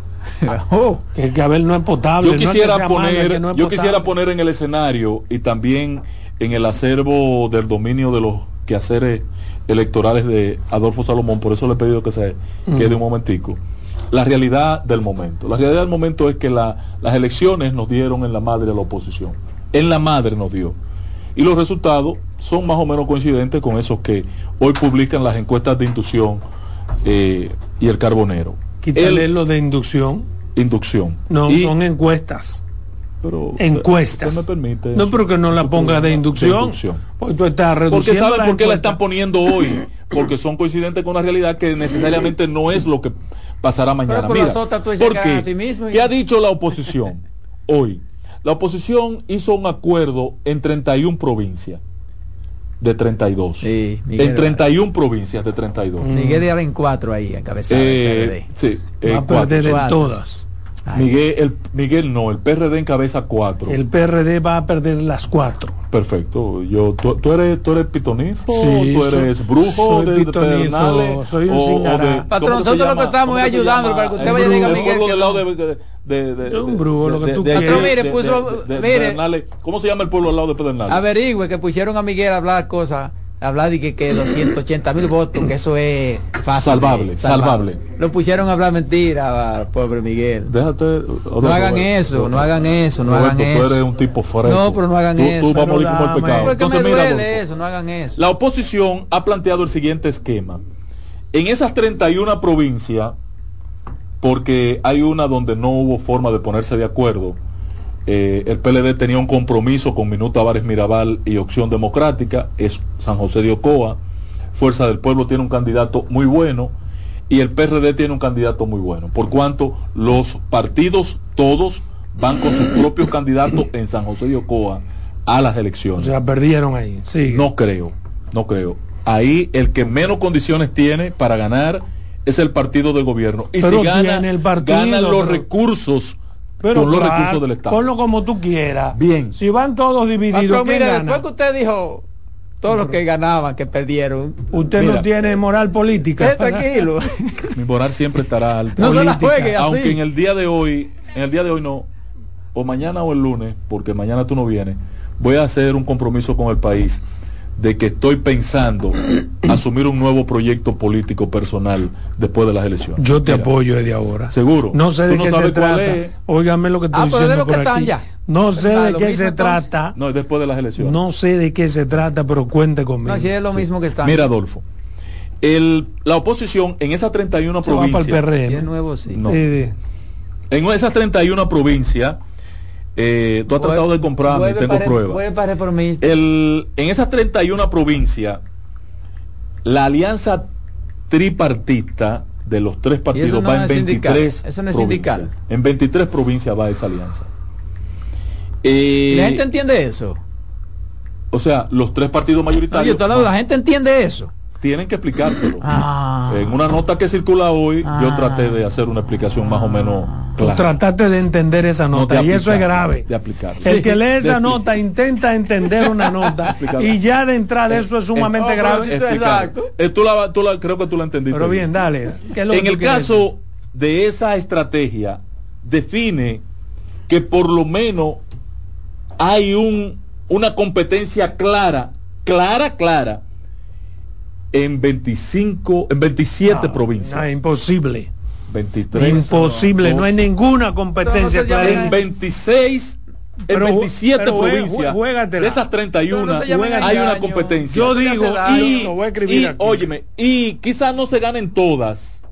Speaker 1: Oh, que, que, Abel no es potable.
Speaker 4: Yo quisiera poner, yo quisiera poner en el escenario y también en el acervo del dominio de los quehaceres electorales de Adolfo Salomón, por eso le he pedido que se quede un momentico. La realidad del momento. La realidad del momento es que las elecciones nos dieron en la madre de la oposición en la madre nos dio. Y los resultados son más o menos coincidentes con esos que hoy publican las encuestas de inducción eh, y el carbonero.
Speaker 1: Quítale lo de inducción.
Speaker 4: Inducción.
Speaker 1: No, son encuestas.
Speaker 4: Pero,
Speaker 1: encuestas.
Speaker 4: Me permite
Speaker 1: no, pero que no la ponga de inducción.
Speaker 4: Porque tú estás reduciendo. Porque ¿saben por qué la están poniendo hoy? Porque son coincidentes con la realidad que necesariamente no es lo que pasará mañana.
Speaker 2: Pero
Speaker 4: por ¿Qué ha dicho la oposición (laughs) hoy? La oposición hizo un acuerdo en 31 provincias de 32.
Speaker 2: Sí,
Speaker 4: en 31 provincias de 32.
Speaker 2: Miguel de en cuatro ahí, encabezado.
Speaker 4: Eh, sí,
Speaker 1: eh, Va a todas.
Speaker 4: Miguel, el, Miguel no, el PRD encabeza cuatro.
Speaker 1: El PRD va a perder las cuatro.
Speaker 4: Perfecto. Yo, tú, tú eres, tú eres pitonifo,
Speaker 1: sí,
Speaker 4: tú eres brujo,
Speaker 1: soy de, pitonifo, soy un cingará.
Speaker 2: Patrón, nosotros lo que estamos es ayudando para que usted vaya a decir a Miguel que
Speaker 4: lado de, de, de,
Speaker 1: un brujo, lo que tú
Speaker 2: quieras. mire, puso, mire,
Speaker 4: ¿Cómo se llama el pueblo al lado de Pedernales?
Speaker 2: Averigüe que pusieron a Miguel a hablar cosas hablar de que, que los 180 mil votos, que eso es fácil.
Speaker 4: Salvable, salvable,
Speaker 2: Lo pusieron a hablar mentira, pobre Miguel.
Speaker 4: Déjate.
Speaker 2: No hagan eso, no hagan eso, no hagan eso.
Speaker 4: Tú eres un tipo fresco.
Speaker 2: No, pero no hagan eso.
Speaker 4: Tú vas a como el pecado.
Speaker 2: Entonces, duele eso, no hagan eso.
Speaker 4: La oposición ha planteado el siguiente esquema. En esas 31 provincias, porque hay una donde no hubo forma de ponerse de acuerdo, eh, el PLD tenía un compromiso con Minuto Avares Mirabal y Opción Democrática, es San José de Ocoa. Fuerza del Pueblo tiene un candidato muy bueno y el PRD tiene un candidato muy bueno. Por cuanto los partidos todos van con sus propios candidatos en San José de Ocoa a las elecciones.
Speaker 1: O sea, perdieron ahí. Sí.
Speaker 4: No creo, no creo. Ahí el que menos condiciones tiene para ganar es el partido de gobierno. Y si gana, el ganan los recursos
Speaker 1: pero con los recursos del Estado. Ponlo como tú quieras.
Speaker 4: Bien.
Speaker 1: Si van todos divididos. Pero
Speaker 2: mire, después que usted dijo todos los que ganaban, que perdieron.
Speaker 1: Usted no tiene moral política.
Speaker 2: tranquilo. (laughs)
Speaker 4: Mi moral siempre estará alta.
Speaker 2: No se la juegue
Speaker 4: Aunque en el día de hoy, en el día de hoy no, o mañana o el lunes, porque mañana tú no vienes, voy a hacer un compromiso con el país de que estoy pensando (clears throat) asumir un nuevo proyecto político personal después de las elecciones.
Speaker 1: Yo te apoyo desde ahora.
Speaker 4: Seguro.
Speaker 1: No sé de qué se trata. Óigame lo que estoy
Speaker 18: Ah, pero de
Speaker 1: diciendo
Speaker 18: lo que
Speaker 1: por
Speaker 18: están
Speaker 1: aquí.
Speaker 18: ya.
Speaker 1: No sé
Speaker 18: Ah,
Speaker 1: de
Speaker 18: lo
Speaker 1: qué
Speaker 18: mismo,
Speaker 1: se
Speaker 18: entonces.
Speaker 1: trata.
Speaker 4: No, después de las elecciones.
Speaker 1: No sé de qué se trata, pero cuente conmigo.
Speaker 18: No, si es lo mismo que están.
Speaker 4: Mira, Adolfo, el, la oposición en esas 31
Speaker 1: Se va para el
Speaker 4: provincias...
Speaker 1: PRM.
Speaker 18: Y es nuevo, sí.
Speaker 4: No.
Speaker 1: Eh,
Speaker 4: En esas 31 provincias, eh, tú has tratado de comprarme, tengo
Speaker 18: para-
Speaker 4: pruebas.
Speaker 18: para.
Speaker 4: El, en esas 31 provincias, la alianza tripartita de los tres partidos
Speaker 18: no
Speaker 4: va en
Speaker 18: es sindical,
Speaker 4: 23
Speaker 18: eso no es
Speaker 4: provincias.
Speaker 18: sindical.
Speaker 4: En 23 provincias va esa alianza. Eh,
Speaker 18: ¿Y la gente entiende eso?
Speaker 4: o sea, los tres partidos
Speaker 18: No,
Speaker 4: mayoritarios
Speaker 18: yo te hablo, la gente entiende eso.
Speaker 4: Tienen que explicárselo.
Speaker 18: Ah.
Speaker 4: En una nota que circula hoy, yo
Speaker 18: Ah.
Speaker 4: traté de hacer una explicación más o menos
Speaker 1: tú
Speaker 4: clara.
Speaker 1: trataste de entender esa
Speaker 4: No,
Speaker 1: nota y eso es grave.
Speaker 4: De aplicar.
Speaker 1: El que lee esa nota intenta entender una (laughs) nota y ya de entrada eso es sumamente
Speaker 18: Eh,
Speaker 1: grave.
Speaker 4: Explicar.
Speaker 18: Exacto.
Speaker 4: Eh, tú la- tú la- creo que tú la entendiste.
Speaker 1: Pero bien, dale. ¿Qué es lo que
Speaker 4: En el caso de esa estrategia, define que por lo menos hay un, una competencia clara, clara, clara, en 25, en 27
Speaker 1: No,
Speaker 4: provincias.
Speaker 1: no, imposible.
Speaker 4: 23.
Speaker 1: Imposible, no hay ninguna competencia
Speaker 18: no.
Speaker 4: En 26, en
Speaker 1: Pero-
Speaker 4: 27
Speaker 1: pero
Speaker 4: provincias,
Speaker 1: juégatela.
Speaker 4: de esas 31,
Speaker 18: Pero no
Speaker 4: hay una competencia.
Speaker 1: Yo digo, y,
Speaker 4: y, óyeme, y quizás no se ganen todas,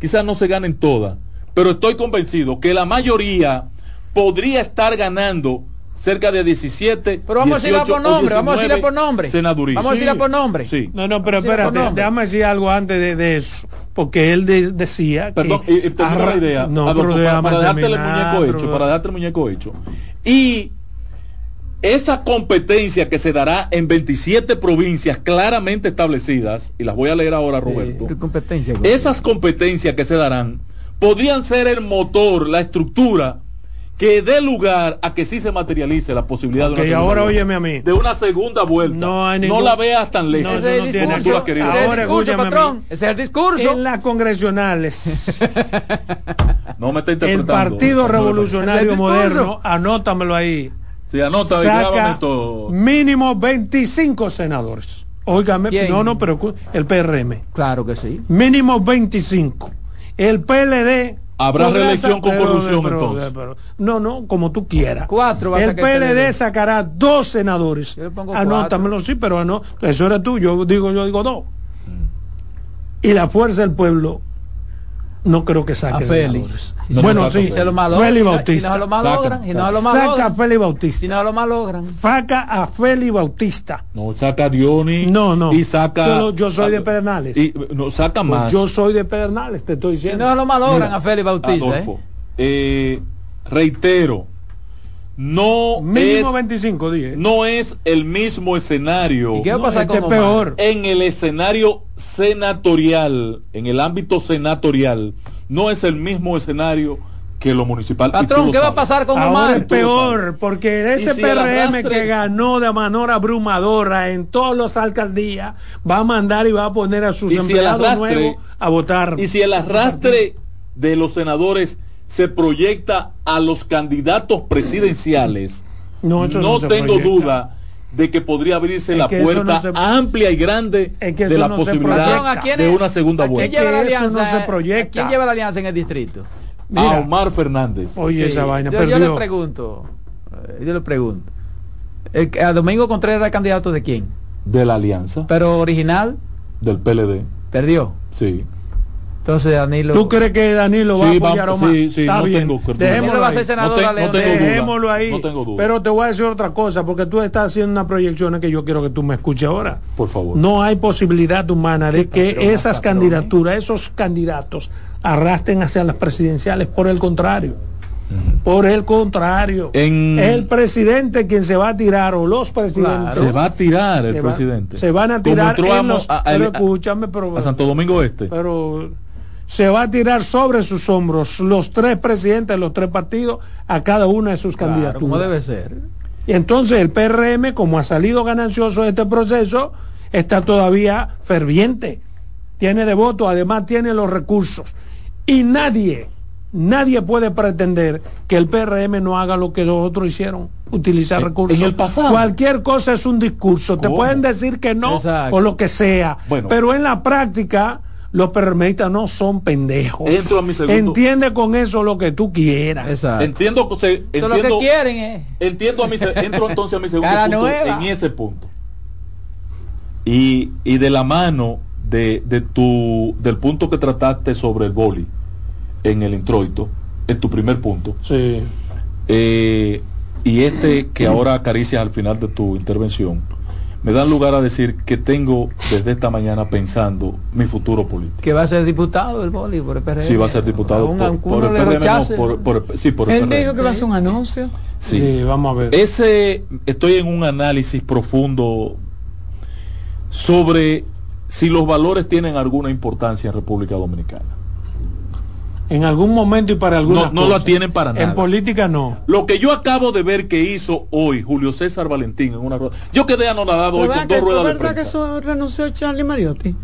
Speaker 4: quizás no se ganen todas, pero estoy convencido que la mayoría podría estar ganando cerca de 17,
Speaker 18: Pero vamos a decirla
Speaker 4: 18
Speaker 18: por nombre,
Speaker 4: o
Speaker 18: vamos a decirla por nombre. Vamos a decirla por nombre.
Speaker 4: Sí.
Speaker 1: No, no, pero espérate, déjame decir algo antes de, de eso. Porque él de- decía
Speaker 4: Perdón,
Speaker 1: que.
Speaker 4: y, y
Speaker 1: arra-
Speaker 4: la idea,
Speaker 1: No,
Speaker 4: Adolfo,
Speaker 1: pero
Speaker 4: para, para dejarte el muñeco hecho, para dejarte el muñeco hecho. Y esa competencia que se dará en 27 provincias claramente establecidas, y las voy a leer ahora, Roberto,
Speaker 18: ¿Qué competencia?
Speaker 4: esas competencias que se darán podrían ser el motor, la estructura que dé lugar a que sí se materialice la posibilidad
Speaker 1: Ok,
Speaker 4: de una segunda
Speaker 1: ahora
Speaker 4: vuelta.
Speaker 1: óyeme a mí.
Speaker 4: De una segunda vuelta.
Speaker 1: No hay ningún-
Speaker 4: la veas tan lejos.
Speaker 1: No,
Speaker 18: Ese el
Speaker 1: no tiene-
Speaker 18: discurso,
Speaker 4: Tú lo has querido.
Speaker 18: ese es el
Speaker 1: Ahora,
Speaker 18: discurso,
Speaker 1: escúchame a mí.
Speaker 18: patrón. Ese es el discurso.
Speaker 1: En las congresionales, (laughs)
Speaker 4: No me está
Speaker 1: el
Speaker 4: interpretando.
Speaker 1: Partido
Speaker 4: No,
Speaker 1: Revolucionario
Speaker 18: El.
Speaker 1: Moderno, anótamelo ahí,
Speaker 4: Sí, anota
Speaker 1: saca
Speaker 4: todo.
Speaker 1: mínimo 25 senadores. Óigame, no, no, pero el PRM.
Speaker 18: Claro que sí.
Speaker 1: Mínimo 25. El PLD.
Speaker 4: Habrá reelección con
Speaker 1: pero-
Speaker 4: corrupción,
Speaker 1: pero-
Speaker 4: entonces.
Speaker 1: pero- no, no, como tú quieras.
Speaker 18: Cuatro
Speaker 1: El
Speaker 18: el
Speaker 1: PLD sacará dos senadores.
Speaker 18: Yo le pongo
Speaker 1: Anótamelo, sí, pero no. Eso eres tú, yo digo, yo digo dos. Y la fuerza del pueblo no creo que saque
Speaker 18: A Félix.
Speaker 4: No,
Speaker 1: bueno, sí.
Speaker 18: Se lo malogran.
Speaker 1: Félix
Speaker 18: Y no-
Speaker 1: Bautista.
Speaker 18: Y no lo malogran. Y no lo
Speaker 1: Saca a
Speaker 18: malogran.
Speaker 1: Félix
Speaker 18: Y
Speaker 1: Bautista.
Speaker 18: no lo malogran.
Speaker 1: Saca a Félix Bautista.
Speaker 4: No, saca a Dioni.
Speaker 1: No, no.
Speaker 4: Y saca.
Speaker 1: Yo- yo soy de Pedernales.
Speaker 4: Y, no, saca más.
Speaker 1: Pues yo soy de Pedernales, te estoy
Speaker 18: Si
Speaker 1: diciendo.
Speaker 18: no lo malogran
Speaker 1: Mira,
Speaker 18: a Félix Bautista.
Speaker 4: Adolfo,
Speaker 18: ¿eh?
Speaker 4: eh, reitero, no
Speaker 1: Mínimo
Speaker 4: es,
Speaker 1: 25 días.
Speaker 4: no es el mismo escenario
Speaker 18: ¿Y qué va a pasar
Speaker 1: este
Speaker 18: con
Speaker 1: peor.
Speaker 4: en el escenario senatorial, en el ámbito senatorial, no es el mismo escenario que lo municipal.
Speaker 18: Patrón,
Speaker 4: lo
Speaker 18: ¿qué va a pasar con
Speaker 1: Ahora
Speaker 18: Omar?
Speaker 1: es peor, porque ese
Speaker 4: si el
Speaker 1: PRM
Speaker 4: arrastre-
Speaker 1: que ganó de manera abrumadora en todas las alcaldías va a mandar y va a poner a sus
Speaker 4: si
Speaker 1: empleados
Speaker 4: arrastre-
Speaker 1: nuevos a votar.
Speaker 4: Y si el arrastre de los senadores se proyecta a los candidatos presidenciales, (clears throat)
Speaker 1: No, no
Speaker 4: tengo
Speaker 1: proyecta.
Speaker 4: duda de que podría abrirse
Speaker 1: Es
Speaker 4: la puerta
Speaker 1: no se-
Speaker 4: amplia y grande
Speaker 1: Es que
Speaker 4: de la
Speaker 1: no
Speaker 4: posibilidad
Speaker 1: proyecta.
Speaker 18: Patrón, ¿a quién
Speaker 4: de una segunda
Speaker 18: ¿A quién
Speaker 4: vuelta.
Speaker 18: lleva la alianza?
Speaker 1: no se proyecta.
Speaker 18: ¿A quién lleva la alianza en el distrito?
Speaker 1: Mira,
Speaker 4: A Omar Fernández.
Speaker 1: oye
Speaker 18: Sí,
Speaker 1: esa vaina,
Speaker 18: yo,
Speaker 1: perdió.
Speaker 18: yo le pregunto, eh, yo le pregunto. El, a Domingo Contreras era candidato de quién?
Speaker 4: De la alianza,
Speaker 18: Pero original,
Speaker 4: del PLD.
Speaker 18: perdió.
Speaker 4: Sí.
Speaker 18: Entonces Danilo.
Speaker 1: ¿Tú crees que Danilo va
Speaker 4: Sí,
Speaker 1: a apoyar
Speaker 4: va-
Speaker 1: a Omar?
Speaker 4: sí, sí,
Speaker 1: Está
Speaker 4: no
Speaker 1: bien.
Speaker 4: tengo-
Speaker 1: Dejémoslo
Speaker 18: va a
Speaker 1: ahí.
Speaker 18: ser senador
Speaker 4: No te- no tengo
Speaker 18: de-
Speaker 4: duda.
Speaker 1: Dejémoslo ahí.
Speaker 4: No tengo duda.
Speaker 1: Pero te voy a decir otra cosa, porque tú estás haciendo una proyección que yo quiero que tú me escuches ahora.
Speaker 4: Por favor.
Speaker 1: No hay posibilidad humana de que
Speaker 18: patrón,
Speaker 1: esas
Speaker 18: patrón,
Speaker 1: candidaturas, esos candidatos arrastren hacia las presidenciales. Por el contrario. Por el contrario.
Speaker 4: En-
Speaker 1: El presidente quien se va a tirar o los presidentes.
Speaker 4: Se va a tirar el
Speaker 1: se va-
Speaker 4: presidente.
Speaker 1: se van a tirar en los-
Speaker 4: a- a-
Speaker 1: pero escúchame, pero,
Speaker 4: a Santo Domingo Este.
Speaker 1: pero se va a tirar sobre sus hombros los tres presidentes de los tres partidos a cada una de sus
Speaker 18: Claro,
Speaker 1: candidaturas.
Speaker 18: como debe ser.
Speaker 1: Y entonces el PRM, como ha salido ganancioso de este proceso, está todavía ferviente. Tiene de voto, además tiene los recursos. Y nadie, nadie puede pretender que el PRM no haga lo que los otros hicieron, utilizar recursos.
Speaker 4: En el pasado.
Speaker 1: Cualquier cosa es un discurso. Te pueden decir que no
Speaker 2: Exacto.
Speaker 1: o lo que sea.
Speaker 4: Bueno.
Speaker 1: Pero en la práctica, los PRMistas no son pendejos.
Speaker 4: Entro a mi segundo-
Speaker 1: Entiende con eso lo que tú quieras.
Speaker 2: Exacto.
Speaker 4: Entiendo que se-
Speaker 2: Eso es lo
Speaker 4: entiendo,
Speaker 2: que quieren, eh.
Speaker 4: entiendo a mi entro entonces a mi segundo
Speaker 2: Cara
Speaker 4: punto
Speaker 2: nueva.
Speaker 4: en ese punto. Y, y de la mano de, de tu del punto que trataste sobre el boli en el introito, en tu primer punto.
Speaker 1: Sí.
Speaker 4: eh, y este que ahora acaricias al final de tu intervención, me dan lugar a decir que tengo desde esta mañana pensando mi futuro político.
Speaker 2: Que va a ser diputado del boli por el PRM.
Speaker 4: Si va a ser diputado por, el PRM, no, por, por- sí, por el
Speaker 3: Él
Speaker 4: PRM.
Speaker 3: dijo que va a hacer un anuncio.
Speaker 4: Sí.
Speaker 1: Sí, vamos a ver.
Speaker 4: Ese, estoy en un análisis profundo sobre si los valores tienen alguna importancia en República Dominicana.
Speaker 1: En algún momento y para algunas
Speaker 4: No, no la tienen para nada.
Speaker 1: En política no.
Speaker 4: Lo que yo acabo de ver que hizo hoy Julio César Valentín en una rueda. Yo quedé anonadado hoy
Speaker 3: ¿Verdad
Speaker 4: con
Speaker 3: que,
Speaker 4: dos ruedas
Speaker 3: ¿Es
Speaker 4: de
Speaker 3: verdad que
Speaker 4: prensa.
Speaker 3: eso renunció Charlie Mariotti?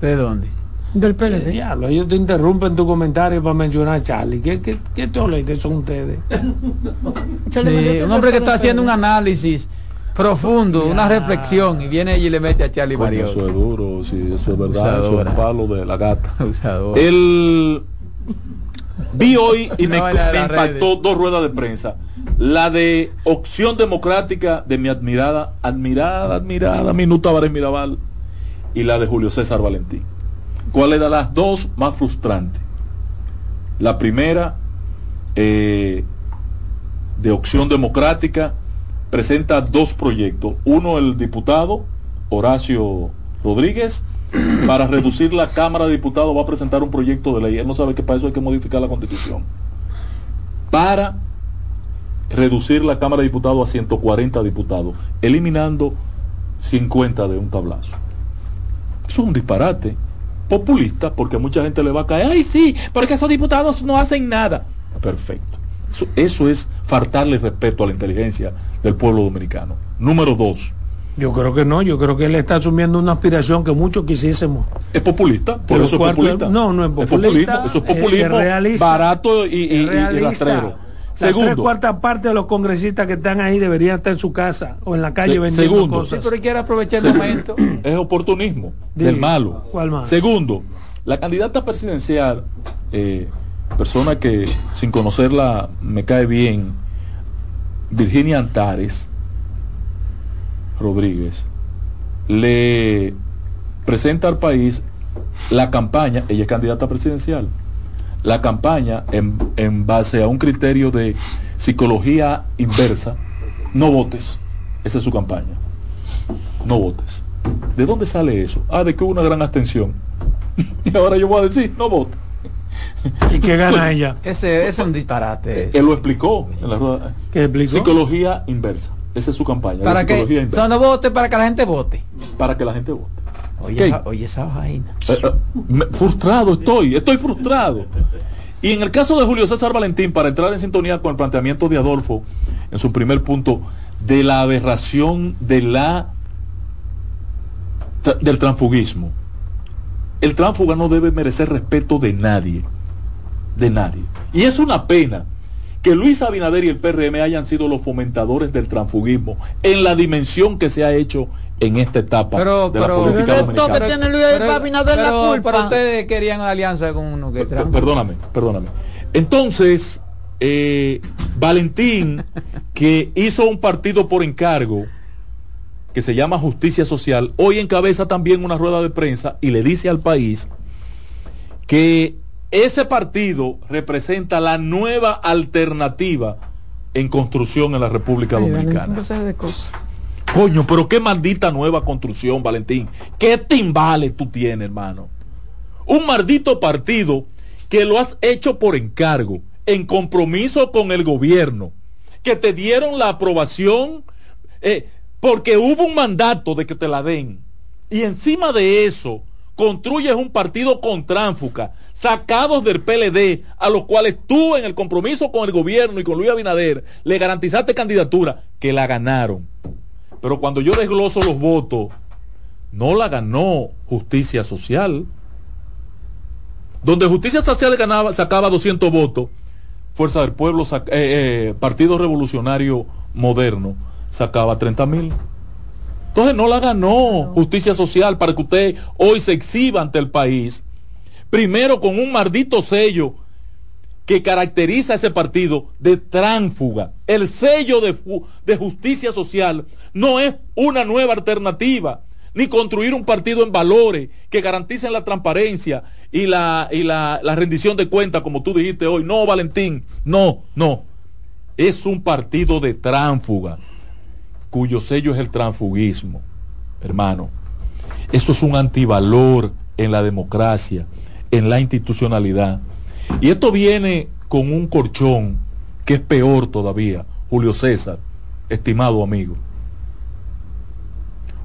Speaker 2: ¿De dónde?
Speaker 3: Del PLD.
Speaker 1: Diablo, ellos te interrumpen tu comentario para mencionar a Charlie. ¿Qué, qué, qué toletes son ustedes? (laughs)
Speaker 3: Charlie
Speaker 2: Sí,
Speaker 3: Mariotti
Speaker 2: un hombre que está haciendo un análisis profundo, una reflexión y viene y le mete a Charlie Mario.
Speaker 4: eso es duro, sí, eso es verdad, eso es palo de la gata. (laughs) El vi hoy y me, impactó dos ruedas de prensa. La de Opción Democrática de mi admirada, admirada, admirada Minuta Varés Mirabal y la de Julio César Valentín. ¿Cuál de las dos más frustrante? La primera, eh, de Opción Democrática, presenta dos proyectos. Uno, el diputado Horacio Rodríguez, (clears throat) para reducir la Cámara de Diputados va a presentar un proyecto de ley. Él no sabe que para eso hay que modificar la constitución. Para reducir la Cámara de Diputados a 140 diputados, eliminando 50 de un tablazo. Eso es un disparate populista, porque mucha gente le va a caer, ay sí, porque esos diputados no hacen nada. Perfecto. Eso, eso es faltarle respeto a la inteligencia del pueblo dominicano. Número dos,
Speaker 1: Yo creo que no, yo creo que él está asumiendo una aspiración que muchos quisiésemos.
Speaker 4: es populista, por eso es
Speaker 1: cuartos-
Speaker 4: populista.
Speaker 1: no, no es populista,
Speaker 4: populismo, eso es
Speaker 1: es
Speaker 4: populismo
Speaker 1: realista,
Speaker 4: barato y, y, y- rastrero.
Speaker 1: Las tres
Speaker 4: Segundo,
Speaker 1: cuartas partes de los congresistas que están ahí deberían estar en su casa o en la calle
Speaker 4: Se-
Speaker 1: vendiendo
Speaker 4: segundo.
Speaker 2: Sí,
Speaker 1: cosas.
Speaker 2: pero él quiere aprovechar el momento. (clears throat)
Speaker 4: es oportunismo
Speaker 1: Diga,
Speaker 4: del malo.
Speaker 1: ¿cuál más?
Speaker 4: Segundo, la candidata presidencial, eh, persona que sin conocerla me cae bien, Virginia Antares Rodríguez, le presenta al país la campaña, ella es candidata presidencial, la campaña en, en base a un criterio de psicología inversa, no votes, esa es su campaña, no votes. ¿De dónde sale eso? Ah, de que hubo una gran abstención. (laughs) y ahora yo voy a decir, no vote.
Speaker 1: ¿Y qué gana ella?
Speaker 2: Ese, ese es un disparate.
Speaker 4: Él lo explicó en la rueda.
Speaker 1: ¿Qué explicó?
Speaker 4: Psicología inversa. Esa es su campaña.
Speaker 2: Para que no vote para que la gente vote.
Speaker 4: Para que la gente vote.
Speaker 2: Oye, esa, oye esa vaina.
Speaker 4: Eh, eh, me- frustrado estoy, estoy frustrado. Y en el caso de Julio César Valentín, para entrar en sintonía con el planteamiento de Adolfo, en su primer punto, de la aberración de la tra- del transfugismo. El transfuga no debe merecer respeto de nadie, de nadie. Y es una pena que Luis Abinader y el PRM hayan sido los fomentadores del transfugismo en la dimensión que se ha hecho en esta etapa
Speaker 2: Pero,
Speaker 4: de la
Speaker 2: pero,
Speaker 4: política
Speaker 3: Pero
Speaker 4: dominicana.
Speaker 3: que tiene Luis Abinader la
Speaker 2: pero-
Speaker 3: culpa.
Speaker 2: pero ustedes querían una alianza con uno que
Speaker 4: Per- Perdóname, perdóname. Entonces, eh, Valentín, que hizo un partido por encargo, que se llama Justicia Social, hoy encabeza también una rueda de prensa y le dice al país que ese partido representa la nueva alternativa en construcción en la República
Speaker 3: Ay,
Speaker 4: Dominicana.
Speaker 3: De cosas.
Speaker 4: Coño, pero qué maldita nueva construcción, Valentín. ¿Qué timbales tú tienes, hermano? Un maldito partido que lo has hecho por encargo, en compromiso con el gobierno, que te dieron la aprobación eh, porque hubo un mandato de que te la den. Y encima de eso, construyes un partido con tránfuga, sacados del PLD, a los cuales tú en el compromiso con el gobierno y con Luis Abinader le garantizaste candidatura, que la ganaron. Pero cuando yo desgloso los votos, no la ganó justicia social. Donde Justicia Social ganaba, sacaba 200 votos, Fuerza del Pueblo, eh, eh, Partido Revolucionario Moderno, sacaba 30 mil. Entonces no la ganó Justicia Social para que usted hoy se exhiba ante el país. Primero con un maldito sello que caracteriza a ese partido de tránfuga. El sello de, de, justicia social no es una nueva alternativa, ni construir un partido en valores que garanticen la transparencia y la, y la, la rendición de cuentas, como tú dijiste hoy. No, Valentín, no, no. Es un partido de tránfuga, cuyo sello es el transfugismo, hermano. Eso es un antivalor en la democracia, en la institucionalidad. Y esto viene con un colchón que es peor todavía, Julio César, estimado amigo.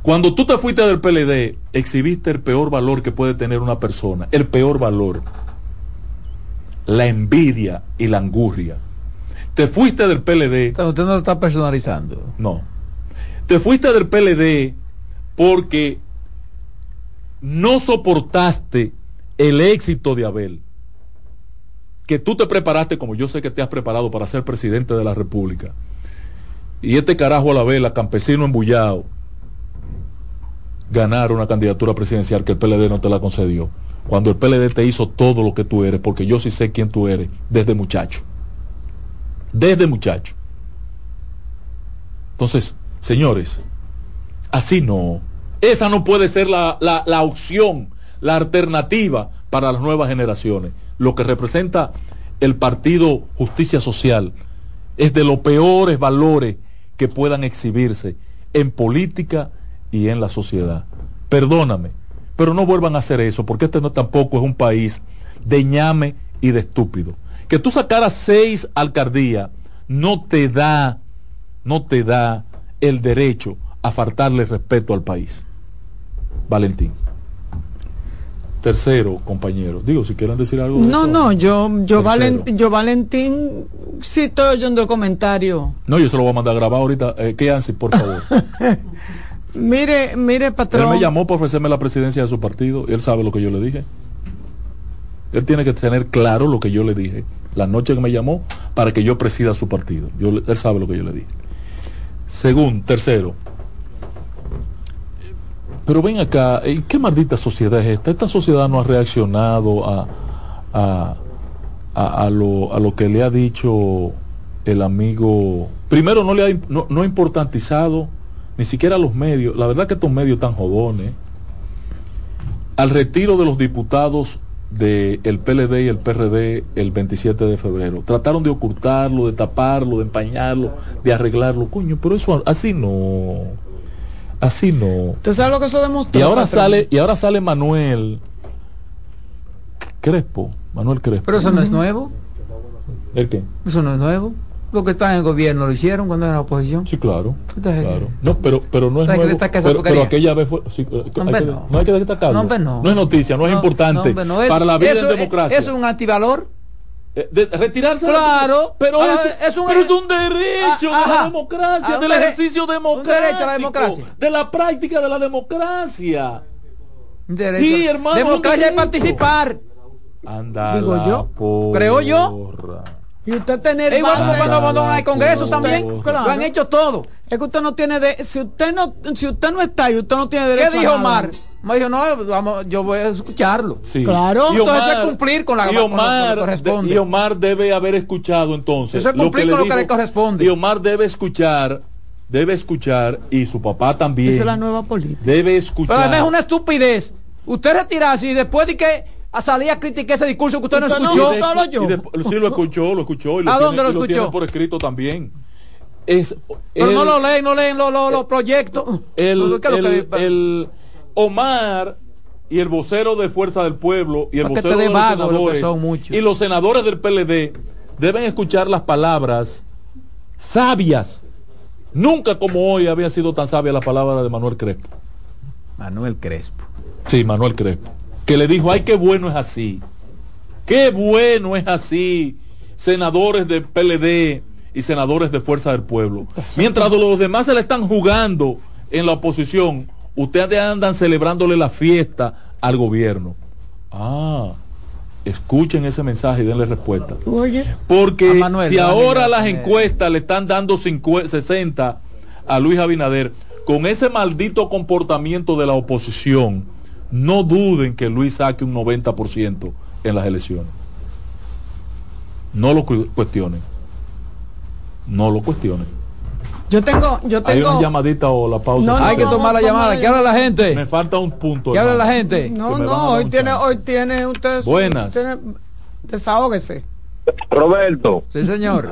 Speaker 4: Cuando tú te fuiste del PLD, exhibiste el peor valor que puede tener una persona, el peor valor, la envidia y la angurria. Te fuiste del PLD.
Speaker 2: Usted no lo está personalizando.
Speaker 4: No. Te fuiste del PLD porque no soportaste el éxito de Abel que tú te preparaste como yo sé que te has preparado para ser presidente de la República. Y este carajo a la vela, campesino embullado, ganar una candidatura presidencial que el PLD no te la concedió. Cuando el PLD te hizo todo lo que tú eres, porque yo sí sé quién tú eres desde muchacho. Desde muchacho. Entonces, señores, así no. Esa no puede ser la, la, la opción, la alternativa para las nuevas generaciones lo que representa el partido Justicia Social es de los peores valores que puedan exhibirse en política y en la sociedad. Perdóname, pero no vuelvan a hacer eso, porque este no tampoco es un país de ñame y de estúpido. Que tú sacaras seis alcaldías no te da, no te da el derecho a faltarle respeto al país. Valentín. Tercero, compañero, digo, si quieren decir algo.
Speaker 3: No, no, yo, yo, Valentín, yo Valentín, sí estoy oyendo el comentario.
Speaker 4: No, yo se lo voy a mandar a grabar ahorita. Eh, ¿Qué hace, por favor? (laughs)
Speaker 3: mire, mire, patrón.
Speaker 4: Él me llamó para ofrecerme la presidencia de su partido. Y él sabe lo que yo le dije. Él tiene que tener claro lo que yo le dije la noche que me llamó para que yo presida su partido. Yo, él sabe lo que yo le dije. Segundo, tercero, pero ven acá, ¿en qué maldita sociedad es esta? Esta sociedad no ha reaccionado a, a, a, lo, a lo que le ha dicho el amigo. Primero, no le ha no, no importantizado ni siquiera a los medios. La verdad que estos medios tan jodones. Al retiro de los diputados del PLD y el PRD el 27 de febrero. Trataron de ocultarlo, de taparlo, de empañarlo, de arreglarlo. Coño, pero eso así no. Así no.
Speaker 3: ¿Usted sabe lo que eso demostró?
Speaker 4: Y ahora sale, y ahora sale Manuel Crespo. Manuel Crespo.
Speaker 2: Pero eso no es nuevo.
Speaker 4: ¿El qué?
Speaker 2: Eso no es nuevo. Lo que está en el gobierno lo hicieron cuando era la oposición.
Speaker 4: Sí, claro. claro. No, pero, pero no es nuevo. Pero, pero, aquella vez fue. Sí, no, hay no. no, hay que destacarlo. No, no. no es noticia, no, es importante. Es, para la vida en democracia.
Speaker 2: Es, es un antivalor.
Speaker 4: Eh, de retirarse
Speaker 2: claro.
Speaker 4: pero, ah, es, un, pero es un derecho ah, de la democracia del ejercicio democrático a la democracia. de la práctica de la democracia.
Speaker 2: Derecho. sí hermano democracia es participar.
Speaker 4: Anda
Speaker 2: digo yo creo yo
Speaker 3: y usted tener
Speaker 2: igual como cuando abandonan el Congreso también. lo han hecho todo.
Speaker 3: Es que usted no tiene de si usted no si usted no está y usted no tiene derecho
Speaker 2: ¿qué dijo Omar? Me dijo, no, vamos, yo voy a escucharlo.
Speaker 4: Sí.
Speaker 2: Claro. Y Omar, entonces es cumplir con, la,
Speaker 4: y Omar, que corresponde. y Omar debe haber escuchado entonces.
Speaker 2: Eso es cumplir lo con lo que le corresponde.
Speaker 4: Y Omar debe escuchar, debe escuchar, y su papá también. Esa
Speaker 3: es la nueva política.
Speaker 4: Debe escuchar.
Speaker 2: Pero además es una estupidez. Usted retirarse y después de que a salir a criticar ese discurso que usted, no escuchó.
Speaker 4: No, yo. sí, lo escuchó, lo escuchó. Y lo
Speaker 2: ¿A
Speaker 4: tiene,
Speaker 2: dónde lo escuchó?
Speaker 4: Lo tiene por escrito también. Es,
Speaker 2: Pero el, no lo leen, no leen los, los, los proyectos.
Speaker 4: El, el, el Omar y el vocero de Fuerza del Pueblo y el vocero de los senadores y los senadores del PLD deben escuchar las palabras sabias. Nunca como hoy había sido tan sabia la palabra de Manuel Crespo.
Speaker 2: Manuel Crespo.
Speaker 4: Sí, Manuel Crespo. Que le dijo, ay, qué bueno es así. Qué bueno es así. Senadores del PLD y senadores de Fuerza del Pueblo. Mientras los demás se le están jugando en la oposición, ustedes andan celebrándole la fiesta al gobierno. Ah, escuchen ese mensaje y denle respuesta.
Speaker 3: Oye.
Speaker 4: Porque
Speaker 2: Manuel,
Speaker 4: si ahora las encuestas le están dando 50, 60 a Luis Abinader, con ese maldito comportamiento de la oposición, no duden que Luis saque un 90% en las elecciones. No lo cu- cuestionen. No lo cuestionen.
Speaker 3: Yo tengo, yo
Speaker 4: Hay
Speaker 3: tengo.
Speaker 4: una llamadita o la pausa.
Speaker 3: No, no,
Speaker 2: Hay que tomar la llamada.
Speaker 3: a
Speaker 2: ¿Qué habla la gente?
Speaker 4: Me falta un punto.
Speaker 2: ¿Qué habla la gente?
Speaker 3: No,
Speaker 4: que a
Speaker 3: no, hoy tiene, hoy tiene usted. su-
Speaker 4: Buenas.
Speaker 3: tiene- desahógese.
Speaker 9: Roberto,
Speaker 2: Sí, señor.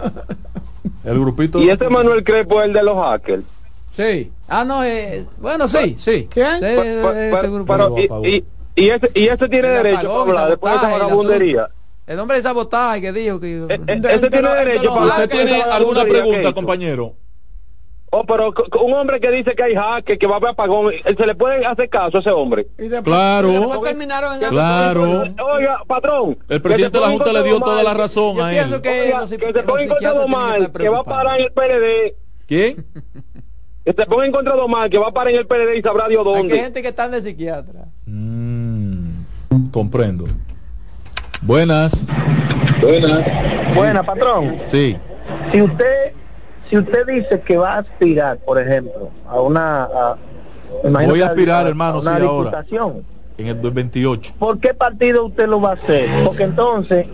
Speaker 4: El grupito.
Speaker 9: ¿y ese Manuel Crepo es el de los hackers?
Speaker 2: Sí. Ah, no, eh, bueno, sí, sí.
Speaker 3: ¿Quién?
Speaker 2: Sí,
Speaker 9: pa-
Speaker 2: grupo.
Speaker 9: pero, y, y, y ese, y ese tiene
Speaker 2: El
Speaker 9: derecho para hablar después de esa vagabundería.
Speaker 2: El hombre de sabotaje que dijo que...
Speaker 3: De
Speaker 9: tiene derecho para hablar
Speaker 4: ¿Usted tiene alguna
Speaker 9: que
Speaker 4: pregunta, compañero?
Speaker 9: Oh, pero un hombre que dice que hay hacker, que va a haber apagón, ¿se le puede hacer caso a ese hombre?
Speaker 3: Y después,
Speaker 4: Claro.
Speaker 3: y después terminaron en
Speaker 4: Claro.
Speaker 9: Oiga, patrón.
Speaker 4: El presidente de la Junta le dio toda la razón
Speaker 2: Yo
Speaker 4: a él.
Speaker 2: que
Speaker 9: Oiga,
Speaker 2: los,
Speaker 9: que
Speaker 2: los
Speaker 9: se ponga en contra de
Speaker 2: psiquiatras tienen que
Speaker 9: que va a parar en el PLD.
Speaker 4: ¿Quién?
Speaker 9: Que se ponga en contra de Omar, que va a parar en el PLD y sabrá Dios
Speaker 2: Aquí hay
Speaker 9: dónde.
Speaker 2: gente que está de psiquiatra.
Speaker 4: Mm, comprendo. Buenas.
Speaker 7: Buenas. Buena, patrón.
Speaker 4: Sí.
Speaker 7: Si usted, si usted dice que va a aspirar, por ejemplo, a una... a-
Speaker 4: Voy a aspirar,
Speaker 7: a
Speaker 4: hermano,
Speaker 7: una
Speaker 4: sí, ahora.
Speaker 7: diputación.
Speaker 4: En el 28.
Speaker 7: ¿Por qué partido usted lo va a hacer? Porque entonces,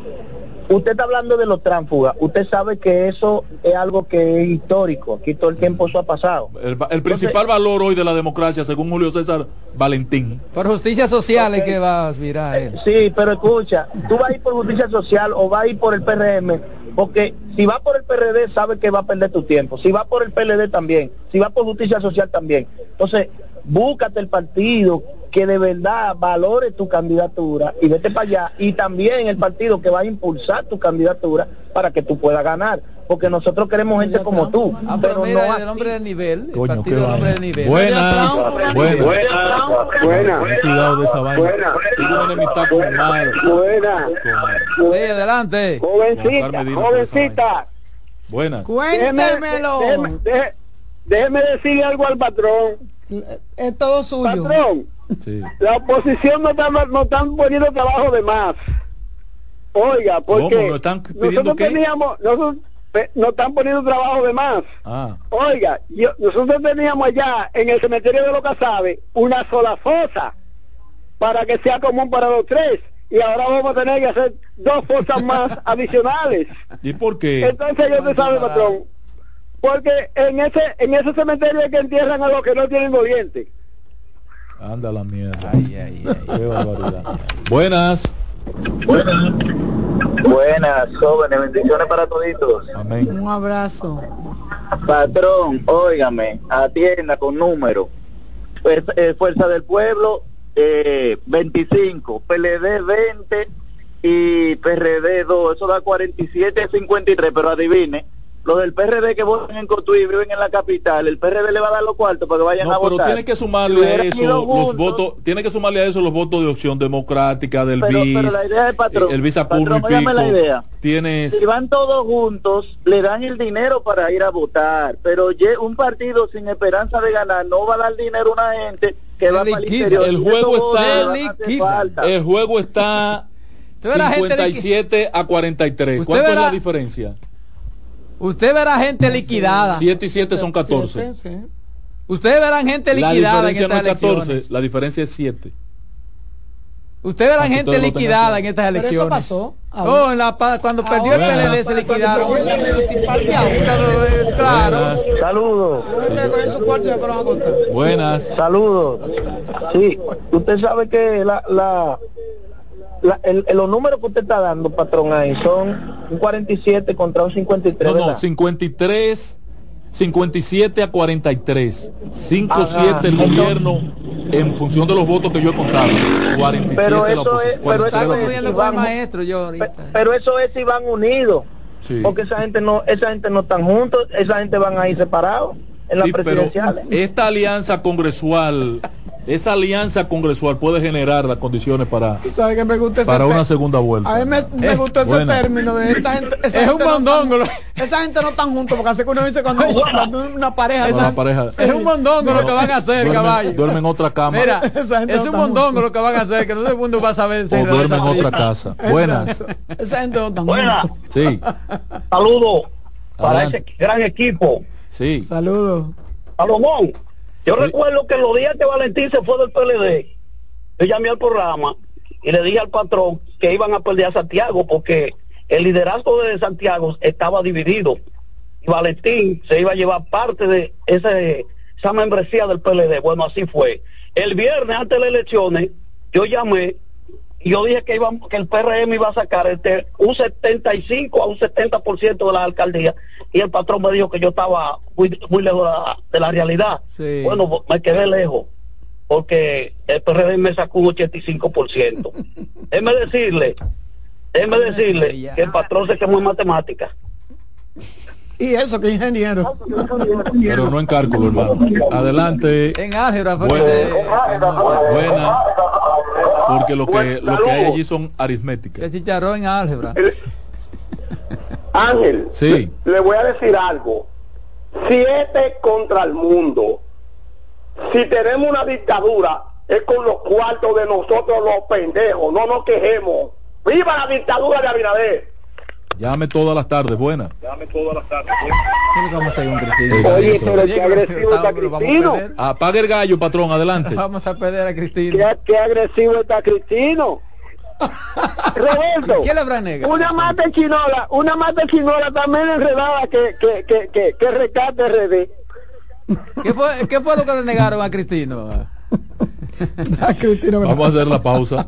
Speaker 7: usted está hablando de los tránsfugas. Usted sabe que eso es algo que es histórico. Aquí todo el tiempo eso ha pasado.
Speaker 4: El, el principal valor hoy de la democracia, según Julio César Valentín.
Speaker 2: Por justicia social es que va a aspirar él.
Speaker 7: Sí, pero escucha, tú vas a ir por justicia social o vas a ir por el PRM, porque si va por el PRD sabe que va a perder tu tiempo, si va por el PLD también, si va por justicia social también. Entonces, búscate el partido que de verdad valore tu candidatura y vete para allá, y también el partido que va a impulsar tu candidatura para que tú puedas ganar, porque nosotros queremos gente como tú,
Speaker 2: Ah, pero
Speaker 7: pero
Speaker 2: mira,
Speaker 7: no
Speaker 2: el hombre del nivel, el
Speaker 4: Coño,
Speaker 2: partido del hombre del nivel.
Speaker 4: Buenas. Buenas.
Speaker 9: Buena.
Speaker 4: Ten cuidado de esa vaina.
Speaker 9: Buena.
Speaker 4: Tengo una enemistad con Omar.
Speaker 9: Buena.
Speaker 4: Con-
Speaker 2: Sí, adelante.
Speaker 9: Jovencita, jovencita.
Speaker 4: Buenas.
Speaker 3: Cuéntemelo.
Speaker 9: Déjeme, déjeme- déjeme decirle algo al patrón.
Speaker 3: Es todo suyo.
Speaker 9: Patrón,
Speaker 4: Sí.
Speaker 9: la oposición no está, no están poniendo trabajo de más. Oiga, porque
Speaker 4: ¿Cómo? ¿No están pidiendo
Speaker 9: nosotros
Speaker 4: qué?
Speaker 9: teníamos, nosotros pe- no están poniendo trabajo de más.
Speaker 4: Ah.
Speaker 9: Oiga, yo- nosotros teníamos allá en el cementerio de los Casabe una sola fosa para que sea común para los tres. Y ahora vamos a tener que hacer dos fosas más (laughs) adicionales.
Speaker 4: ¿Y por qué?
Speaker 9: Entonces ya usted sabe, patrón. Porque en ese en ese cementerio es que entierran a los que no tienen doliente.
Speaker 4: Anda la mierda.
Speaker 2: Ay, ay, ay.
Speaker 4: Qué barbaridad. Buenas.
Speaker 7: Buenas, jóvenes, bendiciones para toditos.
Speaker 4: Amén.
Speaker 3: Un abrazo.
Speaker 7: Patrón, óigame, atienda con número. Fuerza, eh, Fuerza del Pueblo, eh, 25, PLD 20 y PRD 2, eso da 47 53, pero adivine, los del PRD que votan en Cotuí viven en la capital, el PRD le va a dar los cuartos para que vayan a
Speaker 4: No, pero
Speaker 7: votar.
Speaker 4: tiene que sumarle a eso los votos, tiene que sumarle a eso los votos de opción democrática del
Speaker 7: Pero-
Speaker 4: BIS,
Speaker 7: pero la idea del patrón-
Speaker 4: el Visa
Speaker 7: patrón,
Speaker 4: Público.
Speaker 7: óigame la idea.
Speaker 4: Tienes
Speaker 7: Si van todos juntos, le dan el dinero para ir a votar, pero ye- un partido sin esperanza de ganar no va a dar dinero a una gente que
Speaker 2: Se
Speaker 7: va para el interior.
Speaker 4: El juego está- el juego está
Speaker 2: Usted verá gente
Speaker 4: 57 a 43.
Speaker 2: Usted
Speaker 4: ¿Cuánto es la diferencia?
Speaker 2: Usted verá gente liquidada.
Speaker 4: 7 y 7 son 14.
Speaker 3: Sí, sí.
Speaker 2: Ustedes verán gente
Speaker 4: La
Speaker 2: liquidada en
Speaker 4: diferencia no
Speaker 2: estas
Speaker 4: es 14,
Speaker 2: elecciones.
Speaker 4: la diferencia es 7.
Speaker 2: Ustedes verán
Speaker 4: Aunque
Speaker 2: gente liquidada en estas
Speaker 3: Pero eso
Speaker 2: elecciones.
Speaker 3: pasó.
Speaker 2: Oh, en la cuando perdió el PLD se liquidaron.
Speaker 3: la.
Speaker 2: Claro.
Speaker 7: Saludos.
Speaker 4: Buenas.
Speaker 7: saludos. Sí, usted sabe que la, la, la- el- el- los números que usted está dando, patrón, ahí son un 47 contra un 53,
Speaker 4: No, no,
Speaker 7: ¿verdad?
Speaker 4: 53, 57 a 43. 5-7
Speaker 7: Ajá.
Speaker 4: el gobierno en función de los votos que yo he contado. 47
Speaker 7: Pero
Speaker 4: la
Speaker 7: eso
Speaker 4: oposición.
Speaker 7: es- pero
Speaker 4: 43
Speaker 2: Está
Speaker 7: eso
Speaker 4: la
Speaker 7: es-
Speaker 2: confundiendo
Speaker 4: oposición.
Speaker 2: con el
Speaker 7: vamos.
Speaker 2: maestro yo
Speaker 7: Pe-
Speaker 2: ahorita.
Speaker 7: Pero eso es si van unidos.
Speaker 4: Sí.
Speaker 7: Porque esa gente no, esa gente no están juntos, esa gente van a ir separados en las
Speaker 4: Sí, pero
Speaker 7: presidenciales.
Speaker 4: esta alianza congresual esa alianza congresual puede generar las condiciones para,
Speaker 3: ¿Sabes que me gusta ese
Speaker 4: para una segunda vuelta.
Speaker 3: A mí me, me
Speaker 4: Eh,
Speaker 3: gustó ese término de esta gente. esa (laughs)
Speaker 2: Es
Speaker 3: gente
Speaker 2: un
Speaker 3: no tan- (laughs) esa gente no están juntos porque hace que uno dice cuando, (laughs) cuando una pareja. Esa-
Speaker 4: la pareja-
Speaker 2: Es un mondongo lo que van a hacer,
Speaker 4: duermen,
Speaker 2: caballo.
Speaker 4: duermen en otra cama
Speaker 2: Mira,
Speaker 3: Esa gente
Speaker 2: es
Speaker 3: no
Speaker 2: un
Speaker 3: está
Speaker 2: mondongo lo que van a hacer, que todo el mundo va a saber. si
Speaker 4: o duermen en otra casa. Buenas.
Speaker 3: Esa gente no tan
Speaker 7: Buena.
Speaker 3: juntos.
Speaker 4: Sí,
Speaker 7: Saludos para ese gran equipo.
Speaker 4: sí.
Speaker 3: Saludos.
Speaker 7: Salomón, yo recuerdo que los días que Valentín se fue del PLD, yo llamé al programa y le dije al patrón que iban a perder a Santiago porque el liderazgo de Santiago estaba dividido y Valentín se iba a llevar parte de ese, esa membresía del PLD. Bueno, así fue. El viernes antes de las elecciones, yo llamé yo dije que íbamos, que el PRM iba a sacar este, un 75 a un 70% de la alcaldía y el patrón me dijo que yo estaba muy, muy lejos de la, de la realidad.
Speaker 2: Sí.
Speaker 7: Bueno, me quedé lejos porque el PRM me sacó un 85%. déjeme (laughs) decirle, déjeme decirle que el patrón se quemó en matemáticas.
Speaker 3: Y eso, que ingeniero.
Speaker 4: Pero no en cálculo, hermano. Adelante.
Speaker 2: En álgebra, fue
Speaker 4: Buena. Buena. Porque lo que, lo que hay allí son aritméticas.
Speaker 2: se chicharró en álgebra.
Speaker 11: Ángel,
Speaker 4: Sí.
Speaker 11: le voy a decir algo. Siete contra el mundo. Si tenemos una dictadura, es con los cuartos de nosotros los pendejos. No nos quejemos. ¡Viva la dictadura de Abinader!
Speaker 4: Llame todas las tardes. Buena.
Speaker 11: Llame todas las tardes.
Speaker 2: ¿Qué le vamos a hacer un Cristina?
Speaker 11: Oye, pero qué agresivo está
Speaker 2: a
Speaker 11: Cristino.
Speaker 4: Apague el gallo, patrón. Adelante. (laughs)
Speaker 2: Vamos a perder a Cristina.
Speaker 11: Qué, qué agresivo está Cristino. (laughs) Roberto,
Speaker 2: ¿Qué le habrá negado?
Speaker 11: una mata chinola, una mata chinola también enredada que, que, que, que, que rescate RD.
Speaker 2: ¿Qué fue, ¿Qué fue lo que le negaron a Cristino? (laughs)
Speaker 3: Cristina,
Speaker 4: Vamos a hacer la pausa.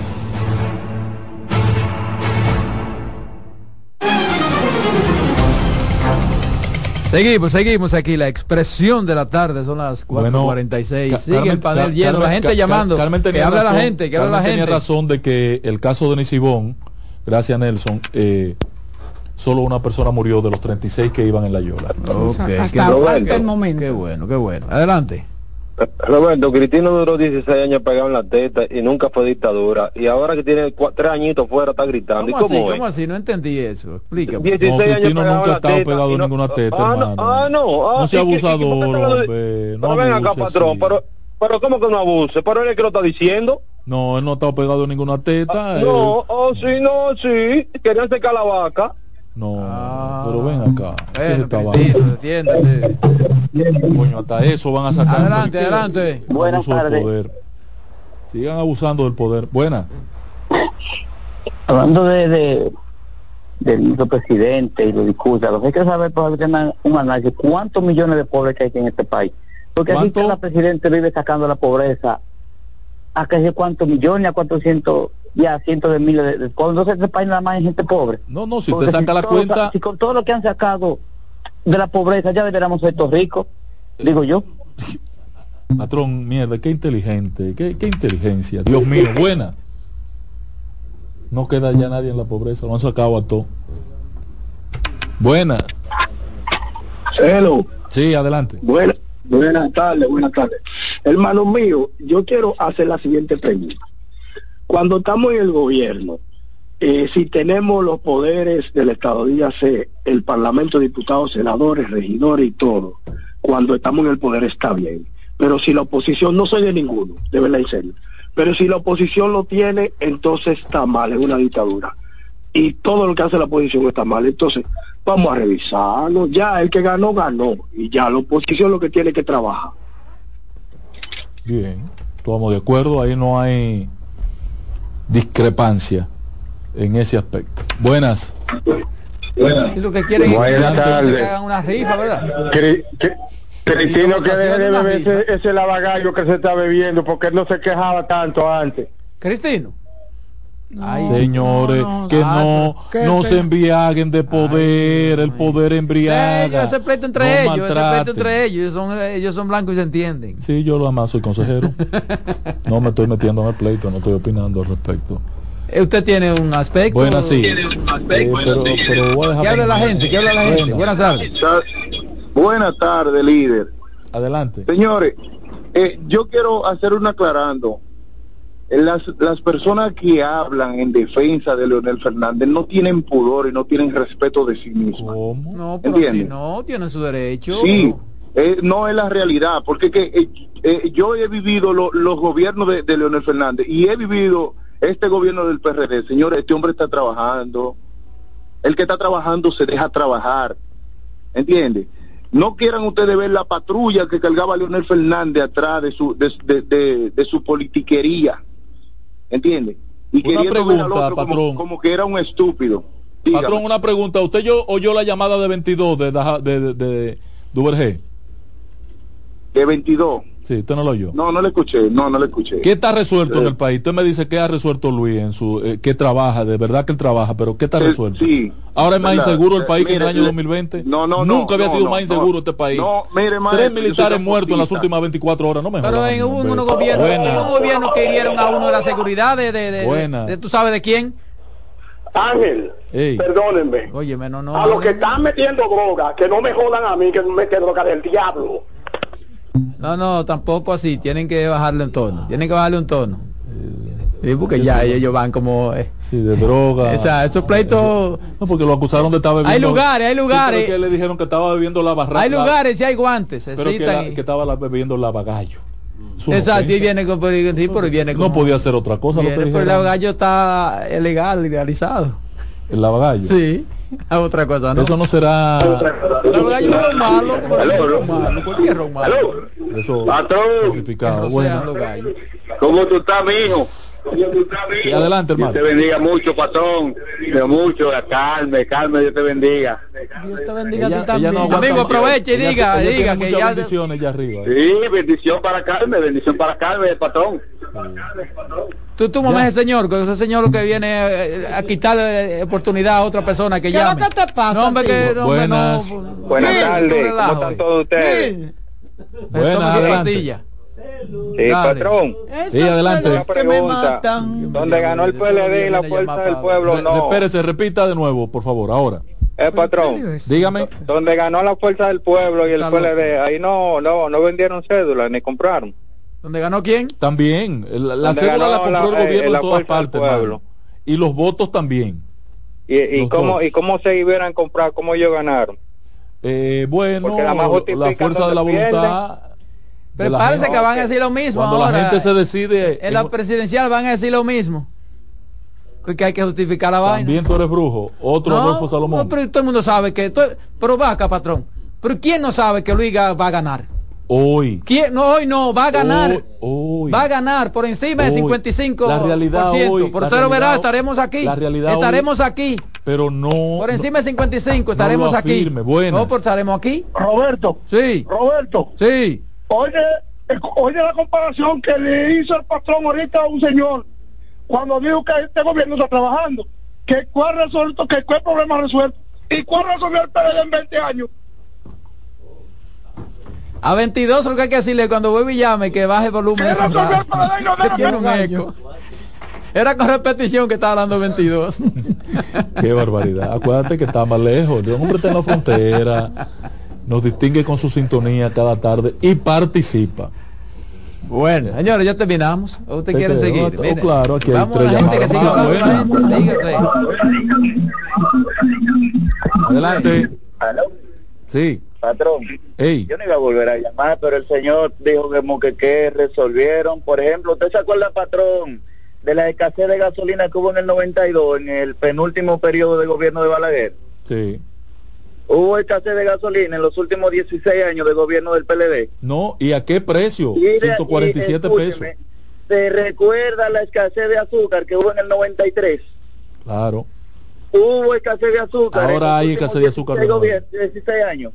Speaker 2: Seguimos, seguimos aquí. La expresión de la tarde son las 4.46.
Speaker 4: Ca-
Speaker 2: Sigue
Speaker 4: Carmen-
Speaker 2: el panel
Speaker 4: Ca-
Speaker 2: lleno, la gente llamando.
Speaker 4: Carmen
Speaker 2: que habla la
Speaker 4: razón-
Speaker 2: gente, que habla la gente.
Speaker 4: tenía razón de que el caso de Nisibón, gracias Nelson, eh, solo una persona murió de los 36 que iban en la Yola.
Speaker 2: Ok,
Speaker 3: hasta, hasta el momento.
Speaker 2: qué bueno, qué bueno. Adelante.
Speaker 9: Roberto, Cristino duró 16 años pegado en la teta y nunca fue dictadura. Y ahora que tiene cua- tres añitos fuera está gritando. ¿Y
Speaker 2: ¿Cómo así?
Speaker 9: cómo es?
Speaker 2: ¿Cómo así? No entendí eso. Explícame.
Speaker 9: 16
Speaker 4: No,
Speaker 9: años
Speaker 4: Cristino nunca
Speaker 9: en
Speaker 4: ha estado pegado en
Speaker 9: no-
Speaker 4: ninguna teta,
Speaker 9: ah, no,
Speaker 4: hermano.
Speaker 9: ah, no.
Speaker 4: No
Speaker 9: ah,
Speaker 4: sea
Speaker 9: ¿y qué- y qué-
Speaker 4: abusador,
Speaker 9: por qué te lo-
Speaker 4: hombre, no
Speaker 9: Pero ven acá, patrón, pero, pero ¿cómo que no abuse? Pero él es que lo está diciendo.
Speaker 4: No, él no ha estado pegado en ninguna teta. él-
Speaker 9: No, oh, sí, no, sí. Querían secar la vaca.
Speaker 4: No,
Speaker 2: Ah.
Speaker 4: pero ven acá.
Speaker 2: Atiéndete.
Speaker 4: Coño, hasta eso van a sacar.
Speaker 2: Adelante, adelante.
Speaker 9: Buenas tardes.
Speaker 4: poder. Sigan abusando del poder. Buena.
Speaker 19: Hablando de, de del vicepresidente y los discursos, lo que hay que saber para tener un análisis, ¿cuántos millones de pobres que hay en este país? Porque aquí la presidente vive sacando la pobreza a que sé cuántos millones, a cuatrocientos, ya cientos de miles de, de cuando se este país nada más hay gente pobre.
Speaker 4: No, no, si usted saca la cuenta.
Speaker 19: Si con todo lo que han sacado de la pobreza ya deberíamos ser estos ricos, digo yo. (laughs)
Speaker 4: Patrón, mierda, qué inteligente, qué, qué inteligencia. Dios mío, buena. No queda ya nadie en la pobreza, lo han sacado a todo. Buena.
Speaker 11: Hello.
Speaker 4: Sí, adelante.
Speaker 11: Buena, buenas tardes, buenas tardes. Hermano mío, yo quiero hacer la siguiente pregunta. Cuando estamos en el gobierno, eh, si tenemos los poderes del Estado, dígase el Parlamento, diputados, senadores, regidores y todo, cuando estamos en el poder está bien. Pero si la oposición, no soy de ninguno, de verdad en serio, pero si la oposición lo tiene, entonces está mal, es una dictadura. Y todo lo que hace la oposición está mal. Entonces, vamos a revisarlo. Ya, el que ganó, ganó. Y ya, la oposición lo que tiene que trabajar.
Speaker 4: Bien, estamos de acuerdo, ahí no hay discrepancia en ese aspecto. Buenas.
Speaker 20: Buenas.
Speaker 2: Si lo que quieren
Speaker 20: Buenas
Speaker 2: es que
Speaker 20: tardes.
Speaker 2: hagan una rifa, ¿verdad?
Speaker 20: Cri- cri- Cristino que debe de beber ese, ese lavagallo que se está bebiendo porque él no se quejaba tanto antes.
Speaker 2: Cristino.
Speaker 4: Señores, que no,
Speaker 2: ¿qué
Speaker 4: no
Speaker 2: se-
Speaker 4: embriaguen de poder, el poder embriaga.
Speaker 2: Ellos, ese pleito entre
Speaker 4: No
Speaker 2: ellos, ese pleito
Speaker 4: maltraten.
Speaker 2: entre ellos, ellos son, ellos son blancos y se entienden.
Speaker 4: Sí, yo lo además soy consejero. (laughs) No me estoy metiendo en el pleito, no estoy opinando al respecto.
Speaker 2: Eh, Usted tiene un aspecto.
Speaker 4: Buenas, sí. Eh, pero, pero voy a dejar
Speaker 2: ¿Qué habla la gente? ¿Qué habla la gente? Buenas tardes.
Speaker 9: Buenas tardes, líder.
Speaker 4: Adelante.
Speaker 9: Señores, eh, yo quiero hacer un aclarando. Las, las personas que hablan en defensa de Leonel Fernández no tienen pudor y no tienen respeto de sí mismas.
Speaker 2: No, pero si
Speaker 9: ¿Entiende?
Speaker 2: no, tienen su derecho.
Speaker 9: Sí, eh, no es la realidad, porque que, eh, eh, yo he vivido lo- los gobiernos de, de Leonel Fernández y he vivido este gobierno del PRD. Señores, este hombre está trabajando. El que está trabajando se deja trabajar. ¿Entiende? No quieran ustedes ver la patrulla que cargaba Leonel Fernández atrás de su, de, de- de- de su politiquería. ¿Entiende? Y
Speaker 4: Una
Speaker 9: ver al
Speaker 4: pregunta,
Speaker 9: otro como-
Speaker 4: patrón.
Speaker 9: como que era un estúpido. Dígame.
Speaker 4: Patrón, una pregunta. ¿Usted yo, oyó la llamada de 22 de, Daja- de, de, de Duvergé?
Speaker 9: De 22.
Speaker 4: Sí, usted no lo oyó.
Speaker 9: No, no le escuché. No, no le escuché.
Speaker 4: ¿Qué está resuelto en
Speaker 9: Eh,
Speaker 4: el país? Usted me dice que ha resuelto Luis en su eh, que trabaja, de verdad que él trabaja, pero ¿qué está
Speaker 9: Eh,
Speaker 4: resuelto?
Speaker 9: sí.
Speaker 4: Ahora es más
Speaker 9: ¿Verdad?
Speaker 4: inseguro el
Speaker 9: Eh,
Speaker 4: país que en el año
Speaker 9: le-
Speaker 4: 2020.
Speaker 9: No, no, no,
Speaker 4: Nunca había
Speaker 9: no,
Speaker 4: sido
Speaker 9: no,
Speaker 4: más
Speaker 9: no.
Speaker 4: inseguro este país.
Speaker 9: No, mire, maestro,
Speaker 4: Tres militares muertos en las últimas 24 horas, no me
Speaker 2: Pero
Speaker 4: jodan,
Speaker 2: en hubo unos gobiernos, hubo unos gobiernos que hirieron a uno de la seguridad de, de, de,
Speaker 4: Buena.
Speaker 2: de- de- tú sabes de quién.
Speaker 11: Ángel,
Speaker 4: Ey.
Speaker 11: perdónenme.
Speaker 2: Óyeme, no, no.
Speaker 11: A los que están metiendo droga, que no me jodan a mí que me mete droga del diablo.
Speaker 2: No, no, tampoco así. Tienen que bajarle un tono. Tienen que bajarle un tono. Sí, porque ya ellos van como. eh,
Speaker 4: Sí, de droga. (laughs)
Speaker 2: O sea, esos pleitos.
Speaker 4: No, porque lo acusaron de estar bebiendo.
Speaker 2: Hay lugares, hay
Speaker 4: Sí,
Speaker 2: lugares.
Speaker 4: pero que le dijeron que estaba bebiendo la barra.
Speaker 2: Hay
Speaker 4: la-
Speaker 2: lugares y hay guantes. Se
Speaker 4: Pero que, la- estaba la- bebiendo lavagallo. Es una
Speaker 2: Exacto, y viene con. Sí, pero viene
Speaker 4: No
Speaker 2: como-
Speaker 4: podía hacer otra cosa. lo que
Speaker 2: viene, pero el
Speaker 4: dijeron.
Speaker 2: gallo está legal, legalizado.
Speaker 4: El lavagallo.
Speaker 2: Sí, (laughs) a otra cosa, ¿no?
Speaker 4: Eso no será.
Speaker 2: El gallo no es malo, malo, cualquier malo.
Speaker 4: Eso
Speaker 9: Patrón.
Speaker 4: Bueno.
Speaker 9: ¿Cómo tú estás, mijo?
Speaker 4: Sí, adelante, hermano.
Speaker 9: Dios te bendiga mucho, patrón. Dios mucho, calme, calme, Dios te bendiga.
Speaker 2: Dios te bendiga
Speaker 4: Ella-
Speaker 2: a ti también.
Speaker 4: no
Speaker 2: Amigo, aproveche y diga,
Speaker 4: ella
Speaker 2: diga que ya.
Speaker 4: bendiciones allá arriba.
Speaker 9: Sí, bendición para Carmen, bendición para Carmen, patrón.
Speaker 2: Tú, tú mamá ese señor, que ese señor lo que viene eh, a quitarle oportunidad a otra persona que
Speaker 3: ¿Qué
Speaker 2: llame.
Speaker 3: que te pasa,
Speaker 2: No, hombre, que no, hombre, no.
Speaker 4: Buenas.
Speaker 11: Buenas
Speaker 2: Sí,
Speaker 11: tardes, ¿cómo están
Speaker 2: eh.
Speaker 11: todos ustedes?
Speaker 4: Buenas,
Speaker 11: Sí,
Speaker 2: Dale.
Speaker 11: patrón.
Speaker 4: Sí, adelante.
Speaker 11: Pregunta. Donde ganó el PLD y la Fuerza del Pueblo, no.
Speaker 4: Espérese, repita de nuevo, por favor, ahora.
Speaker 11: Eh, patrón,
Speaker 4: Dígame.
Speaker 11: donde ganó la Fuerza del Pueblo y el PLD, ahí no, no, no vendieron cédulas ni compraron.
Speaker 2: ¿Dónde ganó quién?
Speaker 4: También, la, la
Speaker 11: Donde
Speaker 4: cédula la compró
Speaker 11: la-
Speaker 4: el
Speaker 11: eh,
Speaker 4: gobierno
Speaker 11: la
Speaker 4: en todas partes. Y los votos también.
Speaker 11: Y, y cómo
Speaker 4: dos.
Speaker 11: y cómo se hubieran comprado, cómo ellos ganaron.
Speaker 4: Eh, bueno, la
Speaker 11: justifican
Speaker 4: fuerza de la
Speaker 11: donde
Speaker 4: voluntad. Gente.
Speaker 2: que van a decir lo mismo
Speaker 4: Cuando
Speaker 2: ahora.
Speaker 4: la gente se decide,
Speaker 2: En la
Speaker 4: en-
Speaker 2: presidencial van a decir lo mismo. Que hay que justificar la vaina.
Speaker 4: también tú eres brujo. Otro
Speaker 2: No,
Speaker 4: Adolfo Salomón.
Speaker 2: no, pero todo el mundo sabe que. to- Pero va acá, patrón. Pero ¿quién no sabe que Luis va a ganar?
Speaker 4: Hoy.
Speaker 2: ¿Quién? No, hoy no, va a ganar.
Speaker 4: Hoy, hoy.
Speaker 2: Va a ganar por encima del
Speaker 4: Hoy.
Speaker 2: 55%.
Speaker 4: La realidad hoy,
Speaker 2: usted lo verá, estaremos aquí.
Speaker 4: la realidad
Speaker 2: estaremos aquí.
Speaker 4: Pero no.
Speaker 2: Por encima del 55
Speaker 4: no
Speaker 2: estaremos
Speaker 4: lo
Speaker 2: aquí. No, pero estaremos aquí.
Speaker 11: Roberto,
Speaker 2: Sí,
Speaker 11: Roberto,
Speaker 2: sí.
Speaker 21: Oye, oye la comparación que le hizo el patrón ahorita a un señor cuando dijo que este gobierno está trabajando, que cuál resuelto, que cuál problema resuelto y cuál resolvió el PLD en 20 años.
Speaker 18: A 22 lo que hay que decirle cuando vuelve y llame que baje el volumen. Era con repetición que estaba hablando 22.
Speaker 4: Qué barbaridad. Acuérdate que está más lejos. Un hombre está en la frontera. Nos distingue con su sintonía cada tarde y participa.
Speaker 18: Bueno, señores, ya terminamos. ¿Usted quiere seguir?
Speaker 4: Oh, claro, aquí hay
Speaker 18: Vamos a la gente que hablando. Dígase.
Speaker 4: Adelante.
Speaker 22: Sí. Patrón,
Speaker 4: Ey.
Speaker 22: yo no iba a volver a llamar, pero el señor dijo que, como que, que resolvieron. Por ejemplo, ¿usted se acuerda, patrón, de la escasez de gasolina que hubo en el 92, en el penúltimo periodo de gobierno de Balaguer?
Speaker 4: Sí.
Speaker 22: Hubo escasez de gasolina en los últimos 16 años de gobierno del PLD.
Speaker 4: No, ¿y a qué precio?
Speaker 22: Y de-
Speaker 4: 147
Speaker 22: y,
Speaker 4: pesos.
Speaker 22: ¿Se recuerda la escasez de azúcar que hubo en el 93?
Speaker 4: Claro.
Speaker 22: Hubo escasez de azúcar. en
Speaker 4: Ahora
Speaker 22: los
Speaker 4: hay escasez de azúcar
Speaker 22: 16
Speaker 4: nueva.
Speaker 22: gobiernos, 16 años.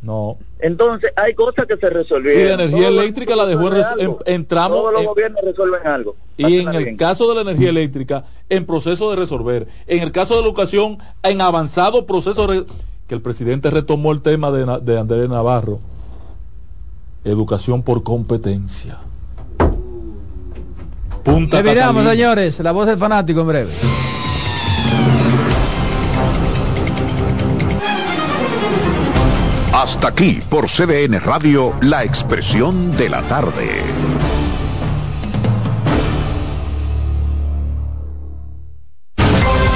Speaker 4: No.
Speaker 22: Entonces, hay cosas que se resolvieron.
Speaker 4: Y la energía
Speaker 22: Todos los
Speaker 4: eléctrica la dejó en, en-
Speaker 22: Todos los
Speaker 4: en-
Speaker 22: gobiernos resuelven algo.
Speaker 4: y en el
Speaker 22: bien.
Speaker 4: caso de la energía eléctrica en proceso de resolver, en el caso de la educación en avanzado proceso de re- que el presidente retomó el tema de, de Andrés Navarro, educación por competencia. Punta Catalina.
Speaker 18: señores. La voz del fanático en breve.
Speaker 5: Hasta aquí por CDN Radio, la expresión de la tarde.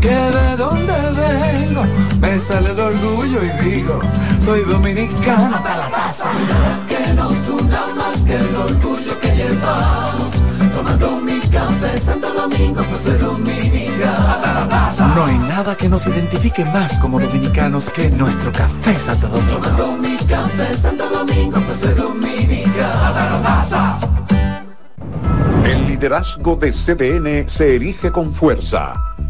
Speaker 23: que de dónde vengo, me sale el orgullo y digo, soy dominicano hasta la taza. Que nos una más que el orgullo que llevamos, tomando mi café Santo Domingo, pues soy dominicano hasta la taza.
Speaker 24: No hay nada que nos identifique más como dominicanos que nuestro café Santo Domingo.
Speaker 23: Tomando mi café Santo Domingo, pues soy dominicano hasta la taza.
Speaker 5: El liderazgo de CDN se erige con fuerza,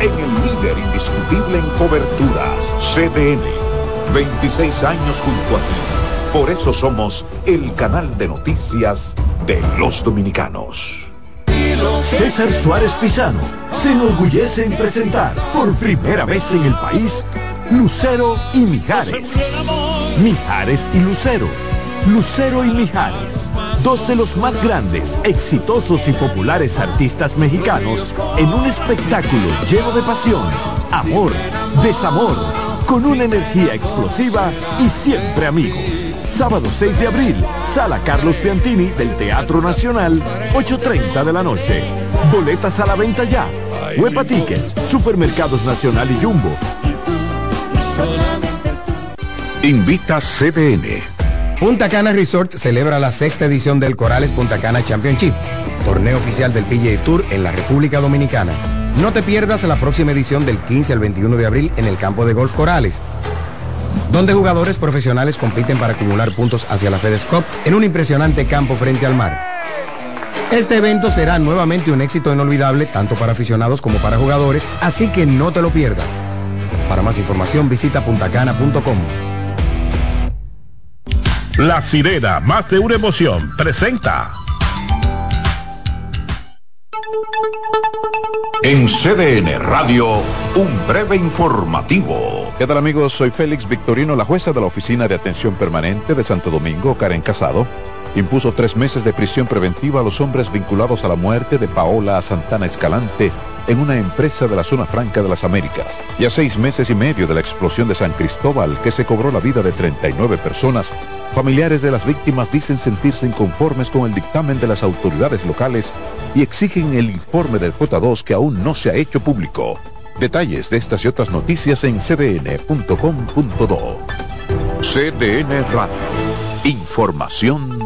Speaker 5: en el líder indiscutible en coberturas, CDN. 26 años junto a ti. Por eso somos el canal de noticias de los dominicanos.
Speaker 25: César Suárez Pisano se enorgullece en presentar por primera vez en el país Lucero y Mijares. Mijares y Lucero. Lucero y Mijares, dos de los más grandes, exitosos y populares artistas mexicanos en un espectáculo lleno de pasión, amor, desamor, con una energía explosiva y siempre amigos. Sábado 6 de abril, Sala Carlos Piantini del Teatro Nacional, 8.30 de la noche. Boletas a la venta ya. Huepa Tickets, Supermercados Nacional y Jumbo.
Speaker 5: Invita CDN.
Speaker 26: Punta Cana Resort celebra la sexta edición del Corales Punta Cana Championship, torneo oficial del PGA Tour en la República Dominicana. No te pierdas la próxima edición del 15 al 21 de abril en el campo de golf Corales, donde jugadores profesionales compiten para acumular puntos hacia la FedEx Cup en un impresionante campo frente al mar. Este evento será nuevamente un éxito inolvidable tanto para aficionados como para jugadores, así que no te lo pierdas. Para más información visita puntacana.com.
Speaker 27: La sirena, más de una emoción, presenta.
Speaker 28: En CDN Radio, un breve informativo.
Speaker 5: ¿Qué tal amigos? Soy Félix Victorino, la jueza de la Oficina de Atención Permanente de Santo Domingo, Karen Casado, impuso tres meses de prisión preventiva a los hombres vinculados a la muerte de Paola Santana Escalante en una empresa de la zona franca de las Américas, y a seis meses y medio de la explosión de San Cristóbal que se cobró la vida de 39 personas, familiares de las víctimas dicen sentirse inconformes con el dictamen de las autoridades locales y exigen el informe del J2 que aún no se ha hecho público. Detalles de estas y otras noticias en cdn.com.do.
Speaker 28: CDN Radio. Información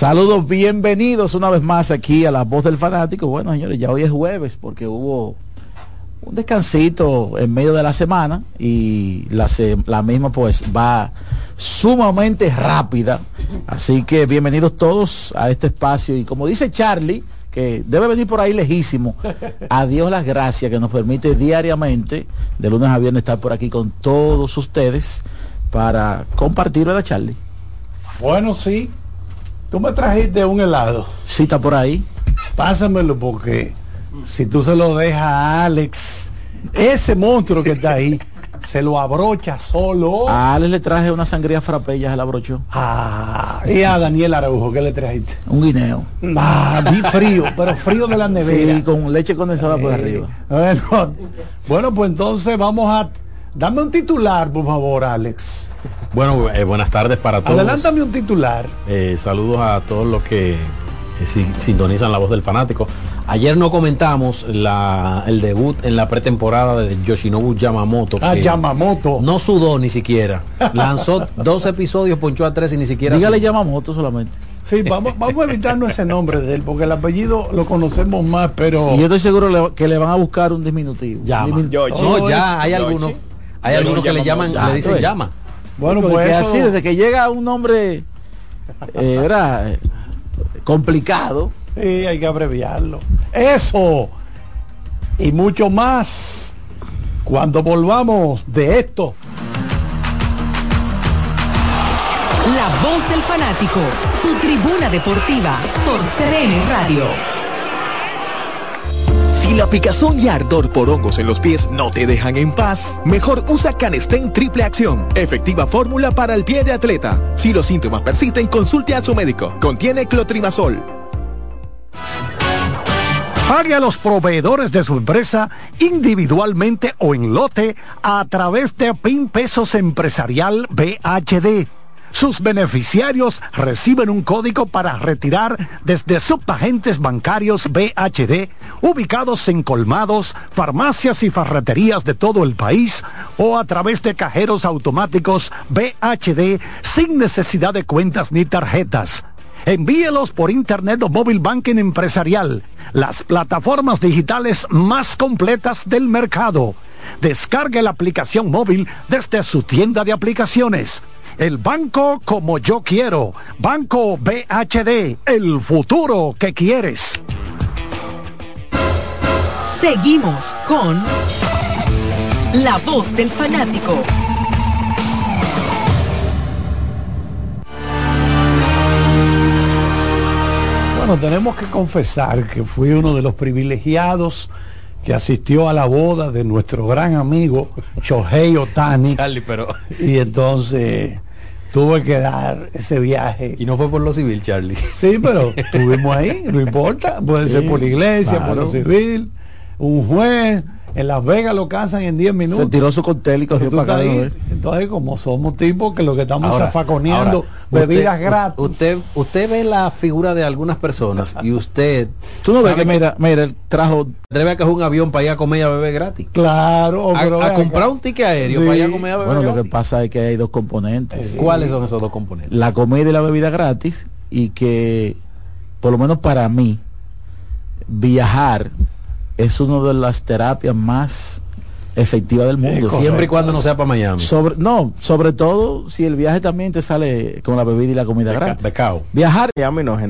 Speaker 18: Saludos, bienvenidos una vez más aquí a La Voz del Fanático. Bueno, señores, ya hoy es jueves porque hubo un descansito en medio de la semana y la, misma pues va sumamente rápida. Así que bienvenidos todos a este espacio y como dice Charlie, que debe venir por ahí lejísimo, a Dios las gracias que nos permite diariamente, de lunes a viernes, estar por aquí con todos ustedes para compartir, ¿verdad Charlie?
Speaker 29: Bueno, sí, Tú me trajiste un helado.
Speaker 18: Sí, está por ahí.
Speaker 29: Pásamelo porque si tú se lo dejas a Alex, ese monstruo que está ahí, se lo abrocha solo.
Speaker 18: A Alex le traje una sangría frappe, ya se la abrochó.
Speaker 29: Ah, y a Daniel Araujo, ¿qué le trajiste?
Speaker 18: Un guineo.
Speaker 29: Ah, vi frío, pero frío de la nevera.
Speaker 18: Sí, con leche condensada por arriba.
Speaker 29: Bueno, bueno, pues entonces vamos a... Dame un titular, por favor, Alex.
Speaker 30: Bueno, eh, buenas tardes para todos.
Speaker 29: Adelántame un titular.
Speaker 30: Eh, saludos a todos los que eh, sintonizan la voz del fanático. Ayer no comentamos la, el debut en la pretemporada de Yoshinobu Yamamoto.
Speaker 29: Ah, Yamamoto.
Speaker 30: No sudó ni siquiera. Lanzó (laughs) dos episodios, ponchó a tres y ni siquiera.
Speaker 18: Dígale Yamamoto solamente.
Speaker 29: Sí, vamos, vamos a evitarnos ese nombre de él, porque el apellido lo conocemos más, pero.
Speaker 18: Y yo estoy seguro que le van a buscar un diminutivo.
Speaker 30: Llama. no, ya hay algunos. Hay algunos que le llaman, le dicen llama.
Speaker 18: Bueno, pues así, desde que llega un nombre eh, era complicado.
Speaker 29: Sí, hay que abreviarlo. Eso y mucho más cuando volvamos de esto.
Speaker 31: La voz del fanático, tu tribuna deportiva por CDN Radio.
Speaker 32: Si la picazón y ardor por hongos en los pies no te dejan en paz, mejor usa Canestén Triple Acción, efectiva fórmula para el pie de atleta. Si los síntomas persisten, consulte a su médico. Contiene clotrimazol.
Speaker 29: Pague a los proveedores de su empresa individualmente o en lote a través de PIN Pesos Empresarial BHD. Sus beneficiarios reciben un código para retirar desde subagentes bancarios BHD ubicados en colmados, farmacias y farreterías de todo el país o a través de cajeros automáticos BHD sin necesidad de cuentas ni tarjetas. Envíelos por Internet o móvil banking empresarial, las plataformas digitales más completas del mercado. Descargue la aplicación móvil desde su tienda de aplicaciones. El banco como yo quiero. Banco BHD, el futuro que quieres.
Speaker 31: Seguimos con La voz del fanático.
Speaker 1: Bueno, tenemos que confesar que fui uno de los privilegiados que asistió a la boda de nuestro gran amigo Shohei Otani. (laughs)
Speaker 30: Charlie, pero...
Speaker 1: Y entonces tuve que dar ese viaje.
Speaker 30: Y no fue por lo civil, Charlie.
Speaker 1: Sí, pero estuvimos ahí, no importa. Puede ser por la iglesia, por lo civil, un juez en Las Vegas lo cansan en 10 minutos.
Speaker 18: Se tiró su cóctel y cogió para acá.
Speaker 1: Entonces, como somos tipos que lo que estamos zafaconeando bebidas gratis.
Speaker 30: Usted, usted ve la figura de algunas personas y usted. (laughs)
Speaker 18: Tú no ves que, mira, mira, el trajo.
Speaker 30: Debe que es un avión para ir a comer y a beber gratis.
Speaker 1: Claro,
Speaker 30: a, comprar un ticket aéreo para ir a comer y a beber
Speaker 18: Bueno, lo que pasa es que hay dos componentes.
Speaker 30: ¿Cuáles son esos dos componentes?
Speaker 18: La comida y la bebida gratis y que, por lo menos para mí, viajar es una de las terapias más efectivas del mundo.
Speaker 30: Siempre y cuando no sea para Miami.
Speaker 18: Sobre, no, sobre todo si el viaje también te sale con la bebida y la comida gratis.
Speaker 30: Becao.
Speaker 18: Viajar.
Speaker 33: Miami no, general.